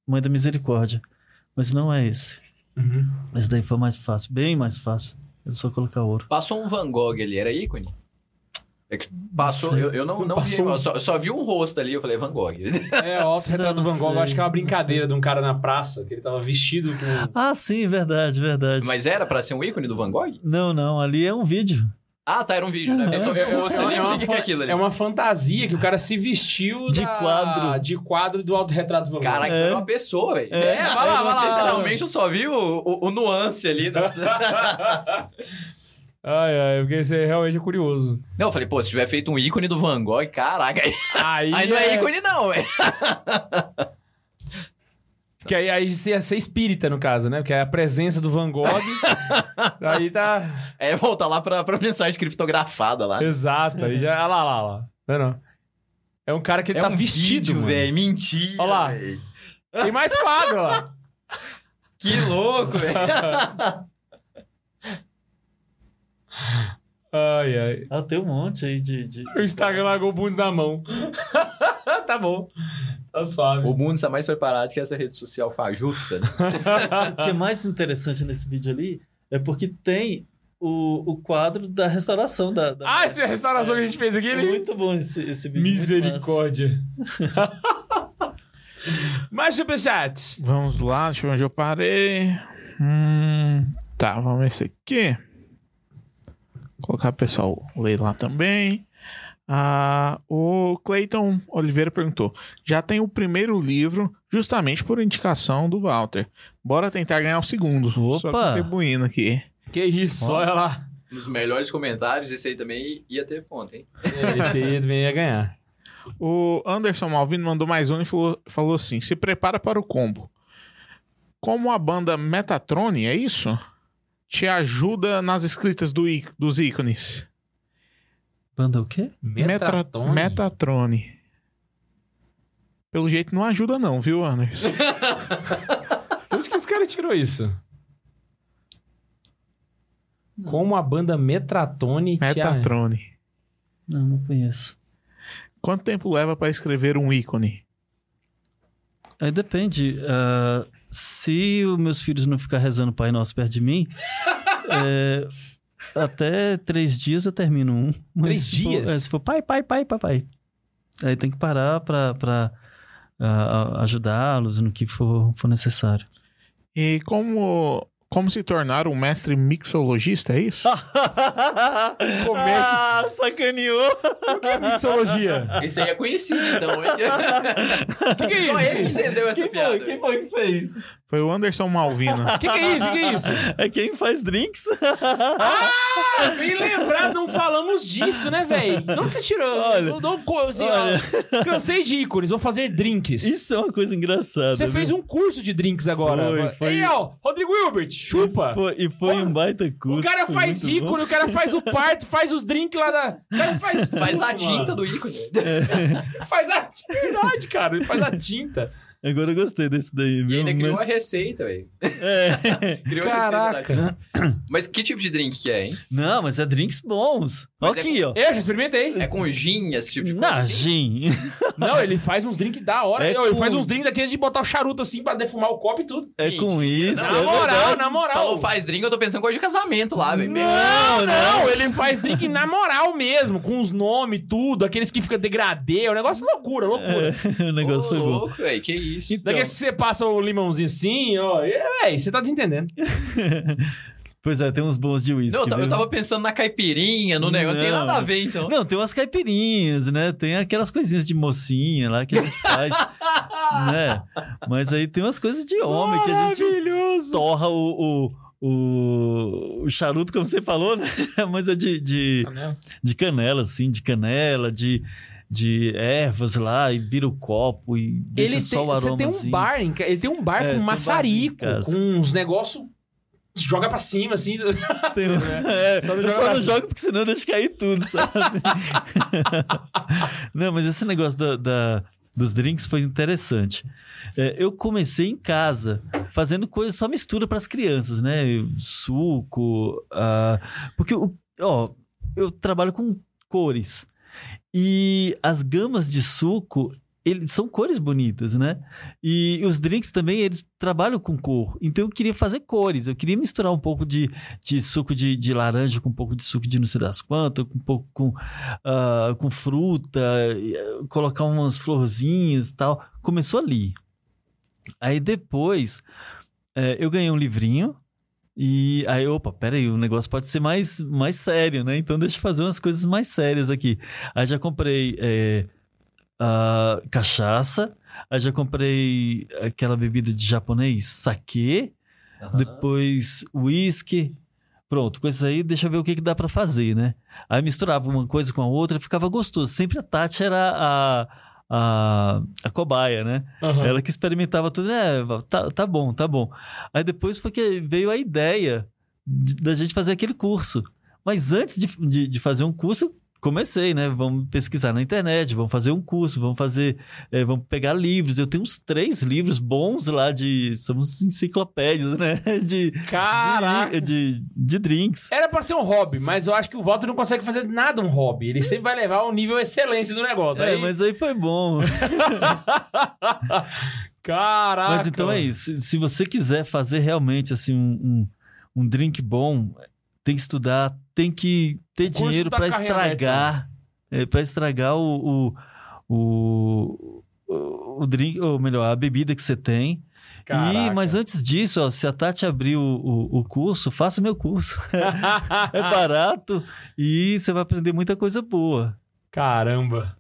Mãe da Misericórdia. Mas não é esse. Uhum. Esse daí foi mais fácil. Bem mais fácil. É só colocar ouro. Passou um Van Gogh ali, era ícone? É que passou, eu, eu não, não vi, Passou um- eu só, eu só vi um rosto ali, eu falei Van Gogh. É, o autorretrato do Van Gogh, eu acho que é uma brincadeira de um cara na praça, que ele tava vestido com. Ah, sim, verdade, verdade. Mas era pra ser um ícone do Van Gogh? Não, não, ali é um vídeo. Ah, tá, era um vídeo, né? Eu só rosto ali, É eu uma, que é aquilo ali? é uma fantasia que o cara se vestiu De da- quadro. de quadro do autorretrato do Van Gogh. Caraca, É. era uma pessoa, velho. É, vai lá, vai lá. Literalmente eu só vi o, o, o nuance ali. né? Ai, ai, porque isso é realmente curioso. Não, eu falei, pô, se tiver feito um ícone do Van Gogh, caraca, aí, Aí, aí não é ícone não, velho. Que aí, aí você ia ser espírita, no caso, né? Porque é a presença do Van Gogh. aí tá. É voltar lá pra, pra mensagem criptografada lá. Exato. Aí já. Olha lá, lá, lá. Não, não. É um cara que ele é tá um vestido, velho. Mentira. Olha lá. velho. Tem mais quadro, ó. Que louco, velho. Ai, ai. Ah, tem um monte aí de. de... O Instagram largou o Bundes na mão. tá bom. Tá suave. o mundo está mais preparado que essa rede social fajuta. né? O que é mais interessante nesse vídeo ali é porque tem o, o quadro da restauração da. da... Ah, essa é a restauração que a gente fez aqui, É ele... muito bom esse, esse vídeo. Misericórdia. Mais superchats. Vamos lá, deixa eu ver onde eu parei. Hum, tá, vamos ver esse aqui. Vou colocar o pessoal ler lá também. Ah, o Clayton Oliveira perguntou: já tem o primeiro livro, justamente por indicação do Walter. Bora tentar ganhar o segundo. Só Opa! contribuindo aqui. Que isso, olha lá. Nos melhores comentários, esse aí também ia ter ponto, hein? Esse aí também ia ganhar. O Anderson Malvino mandou mais um e falou, falou assim: se prepara para o combo. Como a banda Metatrone, é isso? Te ajuda nas escritas do dos ícones. Banda o quê? Metatone? Metatrone. Pelo jeito não ajuda, não, viu, Anderson? Onde que esse cara tirou isso? Como a banda Metratone... te Metatrone. Não, não conheço. Quanto tempo leva para escrever um ícone? Aí depende. ah, se os meus filhos não ficar rezando Pai Nosso perto de mim, é, até três dias eu termino um. Mas Três se for- dias? é, se for pai, pai, pai, pai, pai. Aí tem que parar pra, pra ah, ajudá-los no que for, for necessário. E como, como se tornar um mestre mixologista, é isso? Como é que- Ah, sacaneou! Mixologia. Esse aí é conhecido, então. que que é Só ele isso? entendeu essa Quem piada. foi? Quem foi que fez? Foi o Anderson Malvino. Que que é isso? Que que é isso? É quem faz drinks. Ah, bem lembrado, não falamos disso, né, velho? De onde você tirou? Olha, eu dou co- assim, ó, olha. cansei de ícones, vou fazer drinks. Isso é uma coisa engraçada. Você fez um curso de drinks agora. Foi, foi. Ei, ó, Rodrigo Hilbert, chupa. Foi- e foi um baita curso. o cara faz muito bom. ícone, o cara faz o parto, faz os drinks lá da. O cara faz. Faz a tinta do ícone. Faz a tinta. Verdade, cara. Ele faz a tinta. Agora eu gostei desse daí, E viu? ainda criou Mas- a receita, velho. É. Criou Caraca. receita. Mas que tipo de drink que é, hein? Não, mas é drinks bons. Mas é aqui, ó. Eu já experimentei. É com gin, esse tipo de coisa Na assim? gin. Não, ele faz uns drinks da hora. É Ele com- faz uns drinks daqueles de botar o charuto assim pra defumar o copo e tudo. É com isso. Na é moral, verdade. na moral. Falou faz drink, eu tô pensando em coisa de casamento lá, velho. Não, não, ele faz drink na moral mesmo, com os nomes, tudo, aqueles que fica degradê, é um negócio loucura, loucura. o negócio Ô, foi bom. louco, velho, que isso. Então, Daqui a você passa o limãozinho assim, ó, é, véi, você tá desentendendo. pois é, tem uns bons de uísque. Não, eu tava, eu viu? tava pensando na caipirinha, no negócio, não tem nada a ver, então. Não, tem umas caipirinhas, né? Tem aquelas coisinhas de mocinha lá que a gente faz, né? Mas aí tem umas coisas de homem que a gente torra o, o, o, o charuto, como você falou, né? Mas é de, de, de canela, assim, de canela, de, de ervas lá, e vira o copo e deixa Ele só tem, o você aroma. tem um bar, ele tem um bar É, com maçarico, com uns negócios, joga pra cima assim. Tem um- é, Só não joga só não porque senão deixa cair tudo, sabe? não, mas esse negócio da, da- dos drinks foi interessante. É, eu comecei em casa, fazendo coisa, só mistura para as crianças, né? Suco, ah, porque o- ó, eu trabalho com cores. E as gamas de suco, eles são cores bonitas, né? E os drinks também, eles trabalham com cor. Então eu queria fazer cores. Eu queria misturar um pouco de, de suco de, de laranja com um pouco de suco de não sei das quantas, com um pouco com, ah, com fruta, ah, colocar umas florzinhas tal. Começou ali. Aí depois eh, eu ganhei um livrinho. E aí, opa, peraí, o negócio pode ser mais, mais sério, né? Então deixa eu fazer umas coisas mais sérias aqui. Aí já comprei eh, ah, cachaça, aí já comprei aquela bebida de japonês, sake, Aham. depois whisky. Pronto, com isso aí, deixa eu ver o que, que dá pra fazer, né? Aí misturava uma coisa com a outra, ficava gostoso. Sempre a Tati era a, a, a cobaia, né? Aham. Ela que experimentava tudo, é, tá, tá bom, tá bom. Aí depois foi que veio a ideia de- da gente fazer aquele curso. Mas antes de, de, de fazer um curso, comecei, né? Vamos pesquisar na internet, vamos fazer um curso, vamos fazer, é, vamos pegar livros. Eu tenho uns três livros bons lá de, somos enciclopédias, né? De, Caraca. de, de, de drinks. Era pra ser um hobby, mas eu acho que o Walter não consegue fazer nada um hobby. Ele sempre vai levar ao nível excelência do negócio. É, Aí- mas aí foi bom. Caraca. Mas então é isso. Se- Se você quiser fazer realmente assim um, um, um drink bom, tem que estudar, tem que ter dinheiro tá para estragar, é, para estragar o, o, o, o, o drink, ou melhor, a bebida que você tem. Caraca. E, mas antes disso, ó, se a Tati abrir o, o, o curso, faça meu curso. é barato e você vai aprender muita coisa boa. Caramba.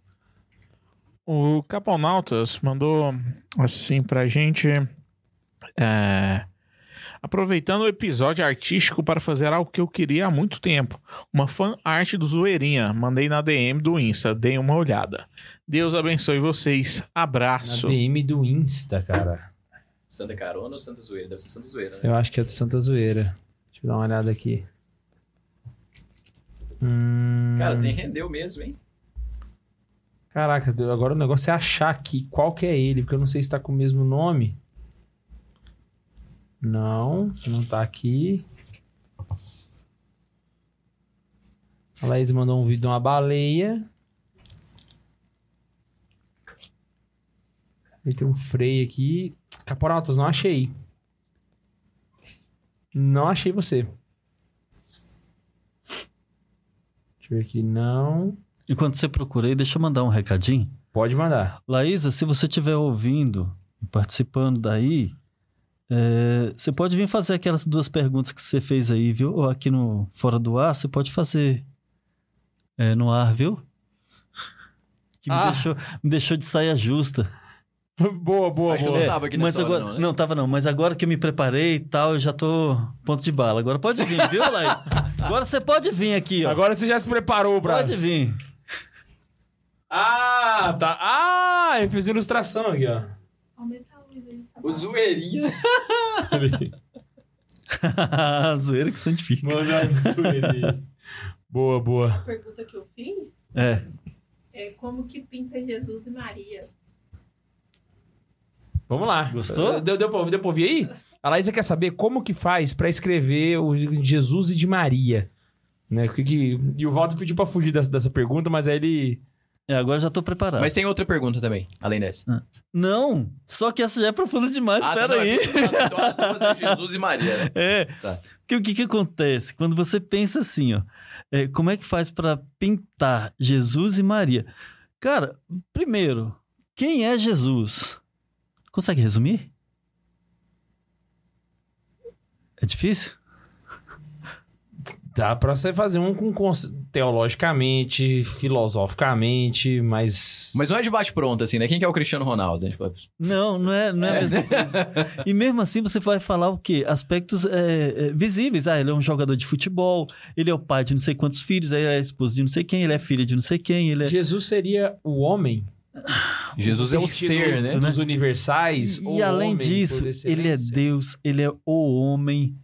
O Caponautas mandou assim pra gente. é, aproveitando o episódio artístico para fazer algo que eu queria há muito tempo. Uma fan art do Zoeirinha. Mandei na DM do Insta. Deem uma olhada. Deus abençoe vocês. Na Abraço. DM do Insta, cara. Santa Carona ou Santa Zoeira? Deve ser Santa Zoeira, né? Eu acho que é do Santa Zoeira. Deixa eu dar uma olhada aqui. Hum... Cara, tem rendeu mesmo, hein? Caraca, agora o negócio é achar aqui qual que é ele, porque eu não sei se tá com o mesmo nome. Não, não tá aqui. A Laís mandou um vídeo de uma baleia. Aí tem um freio aqui. Caporaltas, não achei. Não achei você. Deixa eu ver aqui, não. Enquanto você procura aí, deixa eu mandar um recadinho. Pode mandar. Laísa, se você estiver ouvindo e participando daí, é, você pode vir fazer aquelas duas perguntas que você fez aí, viu? Ou aqui no Fora do Ar, você pode fazer é, no ar, viu? Que me, Ah. deixou, me deixou de saia justa. boa, boa, Acho que boa. não tava aqui mas agora, não, não, né? tava não. Mas agora que eu me preparei e tal, eu já tô ponto de bala. Agora pode vir, viu, Laís? Agora você pode vir aqui, ó. Agora você já se preparou, pode Brasil. vir. Ah, tá. Ah, eu fiz ilustração aqui, ó. Aumenta O Zoeirinha. Zoeira que santifica. Ele. Boa, boa. A pergunta que eu fiz É. é como que pinta Jesus e Maria? Vamos lá. Gostou? Deu, deu, pra, deu pra ouvir aí? A Laísa quer saber como que faz pra escrever o Jesus e de Maria. Né? Que- E o Walter pediu pra fugir dessa, dessa pergunta, mas aí ele... É, agora já tô preparado. Mas tem outra pergunta também, além dessa. Não, só que essa já é profunda demais, Ah, espera não, aí. aqui Então é Jesus e Maria, né? É. Tá. Porque o que que acontece? Quando você pensa assim, ó, é, como é que faz para pintar Jesus e Maria? Cara, primeiro, quem é Jesus? Consegue resumir? É difícil? Dá pra você fazer um com teologicamente, filosoficamente, mas... Mas não é de bate-pronto, assim, né? Quem que é o Cristiano Ronaldo? né? Tipo, Não, não é, não é a mesma coisa. E mesmo assim você vai falar o quê? Aspectos é, é, visíveis. Ah, ele é um jogador de futebol, ele é o pai de não sei quantos filhos, ele é a esposa de não sei quem, ele é filha de não sei quem, ele é... Jesus seria o homem? Jesus é o ser, né? Dos universais? E, ou e além homem disso, ele é? Deus, ele é o homem,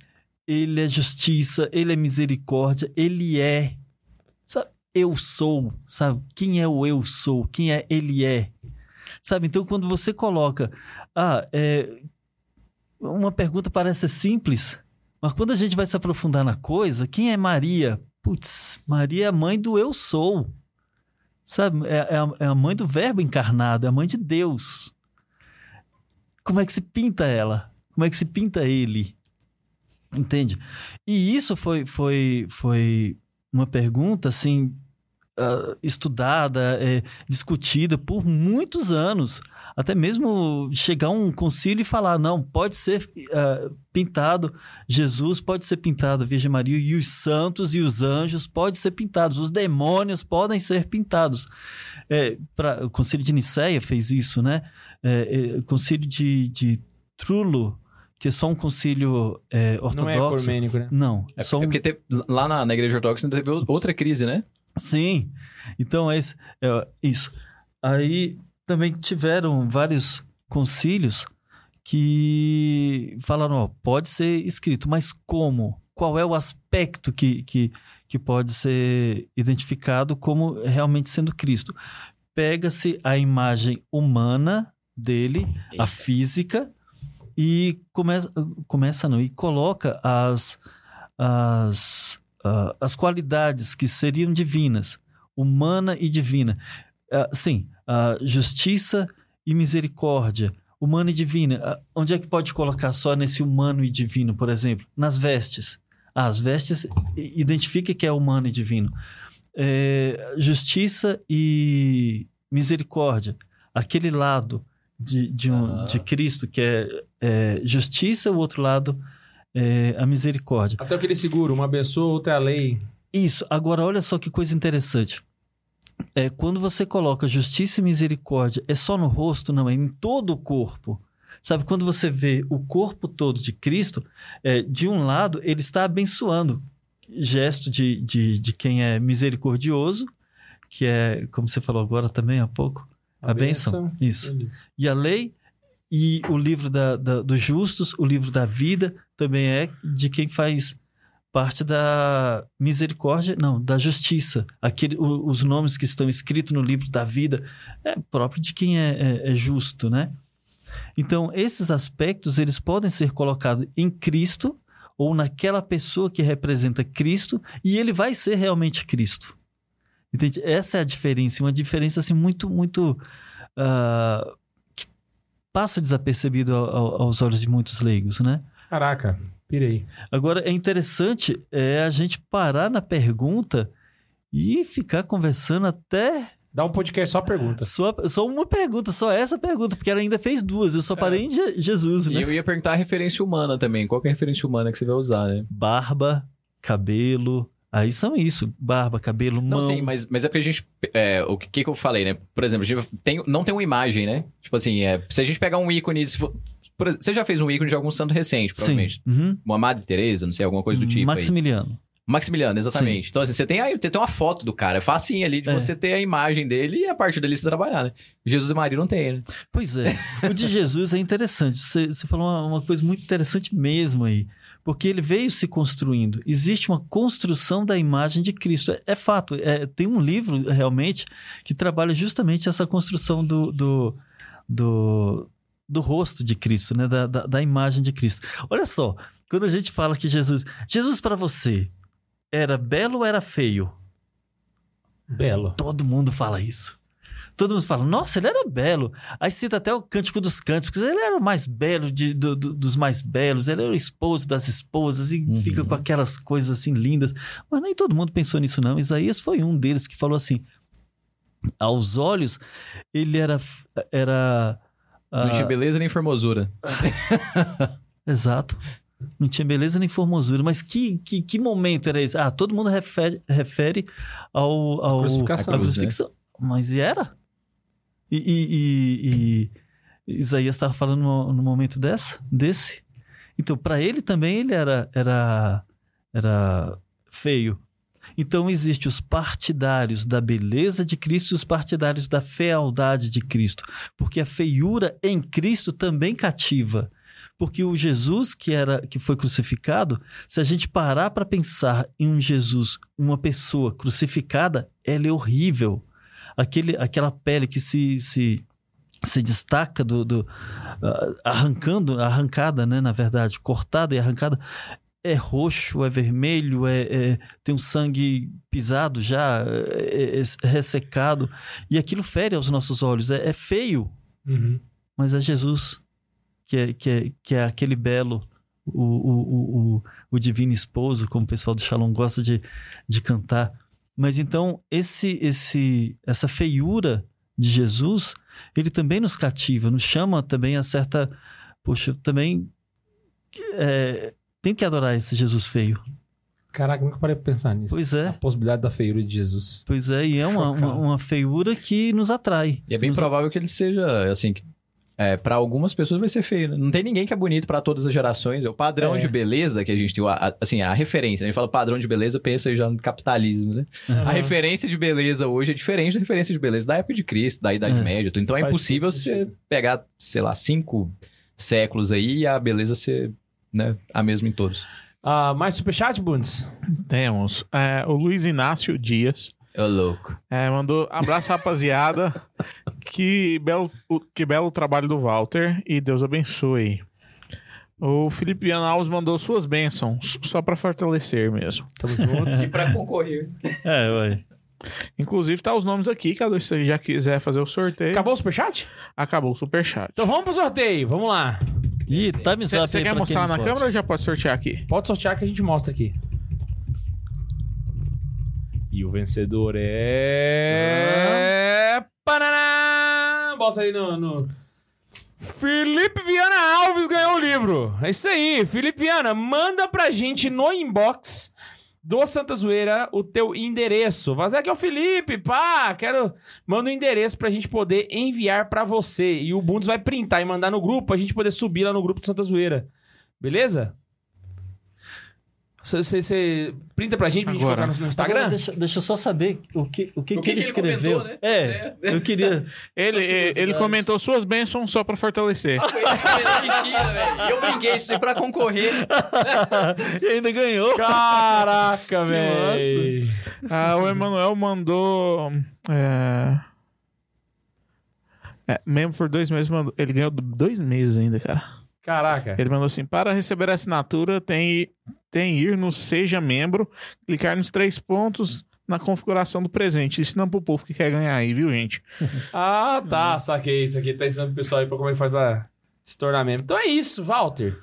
ele é justiça, ele é misericórdia, ele é. Sabe, eu sou, sabe? Quem é o eu sou? Quem é ele é? Sabe? Então, quando você coloca. Ah, é. Uma pergunta parece simples, mas quando a gente vai se aprofundar na coisa, quem é Maria? Putz, Maria é a mãe do eu sou. Sabe? É, é a, é a mãe do Verbo encarnado, é a mãe de Deus. Como é que se pinta ela? Como é que se pinta ele? Entende? E isso foi, foi, foi uma pergunta, assim, ah, estudada, é, discutida por muitos anos. Até mesmo chegar a um concílio e falar, não, pode ser ah, pintado Jesus, pode ser pintado a Virgem Maria, e os santos e os anjos podem ser pintados, os demônios podem ser pintados. É, pra, o concílio de Nicéia fez isso, né? É, é, o concílio de, de Trulo, que é só um concílio é, Não é ortodoxo. ecumênico, né? Não, É, só um porque teve- lá na, na igreja ortodoxa teve outra crise, né? Sim. Então, é, esse- é isso. Aí também tiveram vários concílios que falaram, ó, pode ser escrito, mas como? qual é o aspecto que, que, que pode ser identificado como realmente sendo Cristo. Pega-se a imagem humana dele, a física, e começa, começa não, e coloca as, as, ah, as qualidades que seriam divinas, humana e divina. Ah, sim, a justiça e misericórdia, humana e divina. Onde é que pode colocar só nesse humano e divino, por exemplo? Nas vestes. Ah, as vestes identifica que é humano e divino. É, justiça e misericórdia. Aquele lado de, de, um- Ah. de Cristo que é, é justiça, o outro lado é a misericórdia. Até aquele seguro, uma pessoa, outra é a lei. Isso. Agora, olha só que coisa interessante. É, quando você coloca justiça e misericórdia, é só no rosto? Não, é em todo o corpo. Sabe, quando você vê o corpo todo de Cristo, é, de um lado, ele está abençoando. Gesto de, de, de quem é misericordioso, que é, como você falou agora também há pouco, a, bênção. Isso. E a lei e o livro da, da- dos justos, o livro da vida, também é de quem faz parte da misericórdia, não, da justiça. Aquele, o- os nomes que estão escritos no livro da vida é próprio de quem é, é- é justo, né? Então, esses aspectos, eles podem ser colocados em Cristo ou naquela pessoa que representa Cristo e ele vai ser realmente Cristo. Entende? Essa é a diferença, uma diferença assim muito, muito que passa desapercebido ao- ao- aos olhos de muitos leigos, né? Caraca, pirei. Agora, é interessante é a gente parar na pergunta e ficar conversando até Dá um podcast só pergunta. só, só uma pergunta, só essa pergunta, porque ela ainda fez duas. Eu só parei em Je- Jesus, E né? eu ia perguntar a referência humana também. Qual que é a referência humana que você vai usar, né? Barba, cabelo. Aí são isso: barba, cabelo, mão. Não, sim, mas, mas é porque a gente. é, o que, que eu falei, né? Por exemplo, a gente tem, não tem uma imagem, né? Tipo assim, é, se a gente pegar um ícone. se for- por você já fez um ícone de algum santo recente, provavelmente. Sim. Uhum. Uma Madre Teresa, não sei, alguma coisa do tipo. aí. Maximiliano. Maximiliano, exatamente. Então, assim, você tem, aí, você tem uma foto do cara. É facinho ali de É. você ter a imagem dele e a partir dali você trabalhar, né? Jesus e Maria não tem, né? Pois é. O de Jesus é interessante. Você, você falou uma, uma coisa muito interessante mesmo aí. Porque ele veio se construindo. Existe uma construção da imagem de Cristo. É, é fato. É, tem um livro, realmente, que trabalha justamente essa construção do, do, do, do rosto de Cristo, né? Da, da, da imagem de Cristo. Olha só, quando a gente fala que Jesus. Jesus, para você, era belo ou era feio? Belo. Todo mundo fala isso. Todo mundo fala, nossa, ele era belo. Aí cita até o Cântico dos Cânticos. Ele era o mais belo de- do- do- dos mais belos. Ele era o esposo das esposas e Uhum. fica com aquelas coisas assim lindas. Mas nem todo mundo pensou nisso, não. Isaías foi um deles que falou assim: aos olhos, ele era. era Não ah, tinha beleza nem formosura. Exato. Não tinha beleza nem formosura. Mas que, que, que momento era esse? Ah, todo mundo refere, refere ao, ao, crucificação, né? Mas e era? E, e- e- e Isaías estava falando no, no momento dessa, desse. Então, para ele também ele era, era, era feio. Então, existe os partidários da beleza de Cristo e os partidários da fealdade de Cristo. Porque a feiura em Cristo também cativa. Porque o Jesus que era que foi crucificado, se a gente parar para pensar em um Jesus, uma pessoa crucificada, ela é horrível. Aquele, aquela pele que se, se, se destaca do, do ah, arrancando, arrancada, né, na verdade, cortada e arrancada, é roxo, é vermelho, é, é- tem um sangue pisado já, é, é ressecado, e aquilo fere aos nossos olhos, é, é feio, Uhum. mas é Jesus que é, que é, que é aquele belo, o, o, o, o, o divino esposo, como o pessoal do Shalom gosta de, de cantar. Mas então, esse, esse, essa feiura de Jesus, ele também nos cativa, nos chama também a certa. Poxa, eu também é, tem que adorar esse Jesus feio. Caraca, nunca parei pra pensar nisso. Pois A é, possibilidade da feiura de Jesus. pois é, e é uma, uma, uma feiura que nos atrai. E é bem Nos- provável que ele seja, assim, que- é, para algumas pessoas vai ser feio, né? Não tem ninguém que é bonito pra todas as gerações. É o padrão É. de beleza que a gente tem, a- a- assim, a referência. A gente fala padrão de beleza, pensa já no capitalismo, né? A referência de beleza hoje é diferente da referência de beleza da época de Cristo, da Idade É. Média. Então é Faz impossível todo você sentido. pegar, sei lá, cinco séculos aí e a beleza ser né, a mesma em todos. Ah, mais superchat, Bundes? Temos é, o Luiz Inácio Dias. Ô, louco. É, mandou abraço, rapaziada. que, belo, que belo trabalho do Walter e Deus abençoe. O Felipe Alves mandou suas bênçãos, só pra fortalecer mesmo. Tamo junto. E pra concorrer. É, ué. Inclusive, tá os nomes aqui, caso você já quiser fazer o sorteio. Acabou o superchat? Acabou o superchat. Então vamos pro sorteio, vamos lá. Ih, time zap Você quer mostrar na não câmera ou já pode sortear aqui? Pode sortear que a gente mostra aqui. E o vencedor é. Paraná! Bota aí no, no. Felipe Viana Alves ganhou o livro. É isso aí. Felipe Viana, manda pra gente no inbox do Santa Zoeira o teu endereço. Vazar aqui é o Felipe, pá, quero... Manda o endereço pra gente poder enviar pra você. E o Bundes vai printar e mandar no grupo pra gente poder subir lá no grupo do Santa Zoeira. Beleza? Você printa pra gente, pra gente Agora. colocar no, Instagram? Instagram? deixa, deixa eu só saber o que, o que, O que que ele que ele escreveu. comentou, né? É, eu queria. Ele, ele comentou suas bênçãos só pra fortalecer. Mentira, velho. Eu brinquei isso aí pra concorrer. e ainda ganhou. Caraca, velho. Ah, o Emanuel mandou. É... É, membro por dois meses. Mandou... Ele ganhou dois meses ainda, cara. Caraca. Ele mandou assim: para receber a assinatura, tem, tem ir no Seja Membro, clicar nos três pontos na configuração do presente. Ensinando pro povo que quer ganhar aí, viu, gente? Ah, tá. Saquei. Isso aqui tá ensinando pro pessoal aí pra como é que faz pra se tornar membro. Então é isso, Walter.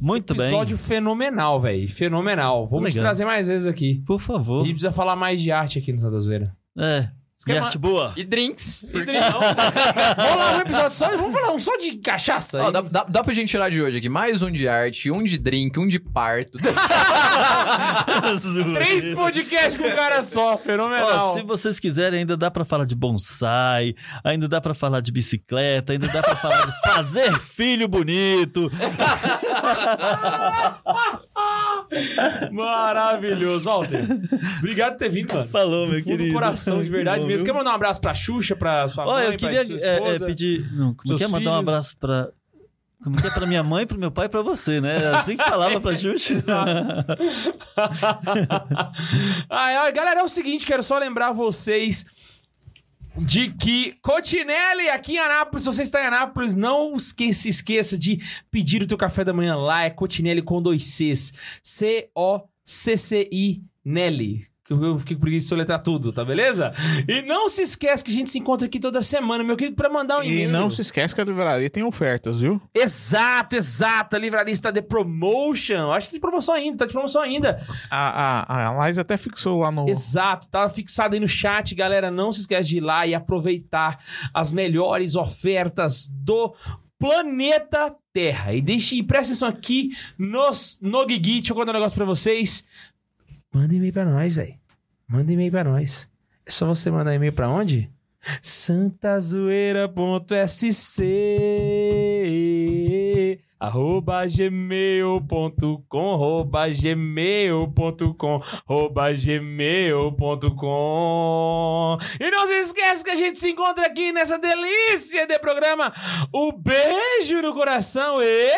Muito bem. Episódio fenomenal, velho. Fenomenal. Vamos Legal. trazer mais vezes aqui. Por A favor. gente precisa falar mais de arte aqui no Santa Zoeira. É. Você E quer arte boa. E drinks. E Dri- Vamos lá, um episódio só. Vamos falar um só de cachaça. Ó, dá, dá, dá pra gente tirar de hoje aqui mais um de arte, um de drink, um de parto. Três podcasts com um cara só. Ó, Fenomenal. se vocês quiserem, ainda dá pra falar de bonsai, ainda dá pra falar de bicicleta, ainda dá pra falar de fazer filho bonito. Maravilhoso. Walter, obrigado por ter vindo, mano. Falou, meu Do fundo do querido. coração, de verdade Bom, mesmo. viu? Quer mandar um abraço pra Xuxa, pra sua mãe, eu queria pra sua é, é, esposa? pedir. Não, como é? Mandar um abraço pra. Como que é pra minha mãe, pro meu pai e pra você, né? Era assim que falava pra Xuxa. Ai, galera, é o seguinte, quero só lembrar vocês de que Cotinelli aqui em Anápolis, se você está em Anápolis, não esque- se esqueça de pedir o teu café da manhã lá, é Cotinelli com dois Cs, C-O-C-C-I Nelly. Que eu fiquei com preguiça de soletrar tudo, tá beleza? E não se esquece que a gente se encontra aqui toda semana, meu querido, pra mandar um E e-mail. não se esquece que a livraria tem ofertas, viu? Exato, exato. A livraria está de promotion. Acho que tá de promoção ainda, tá de promoção ainda. A, a, a até fixou lá no. Exato, tá fixado aí no chat, galera. Não se esquece de ir lá e aproveitar as melhores ofertas do planeta Terra. E deixe, e presta atenção aqui nos, no Guigui. Deixa eu contar um negócio pra vocês. Manda e-mail pra nós, velho. Manda e-mail pra nós. É só você mandar e-mail pra onde? santazoeira.sc arroba gmail.com arroba gmail.com arroba gmail.com e não se esquece que a gente se encontra aqui nessa delícia de programa o beijo no coração e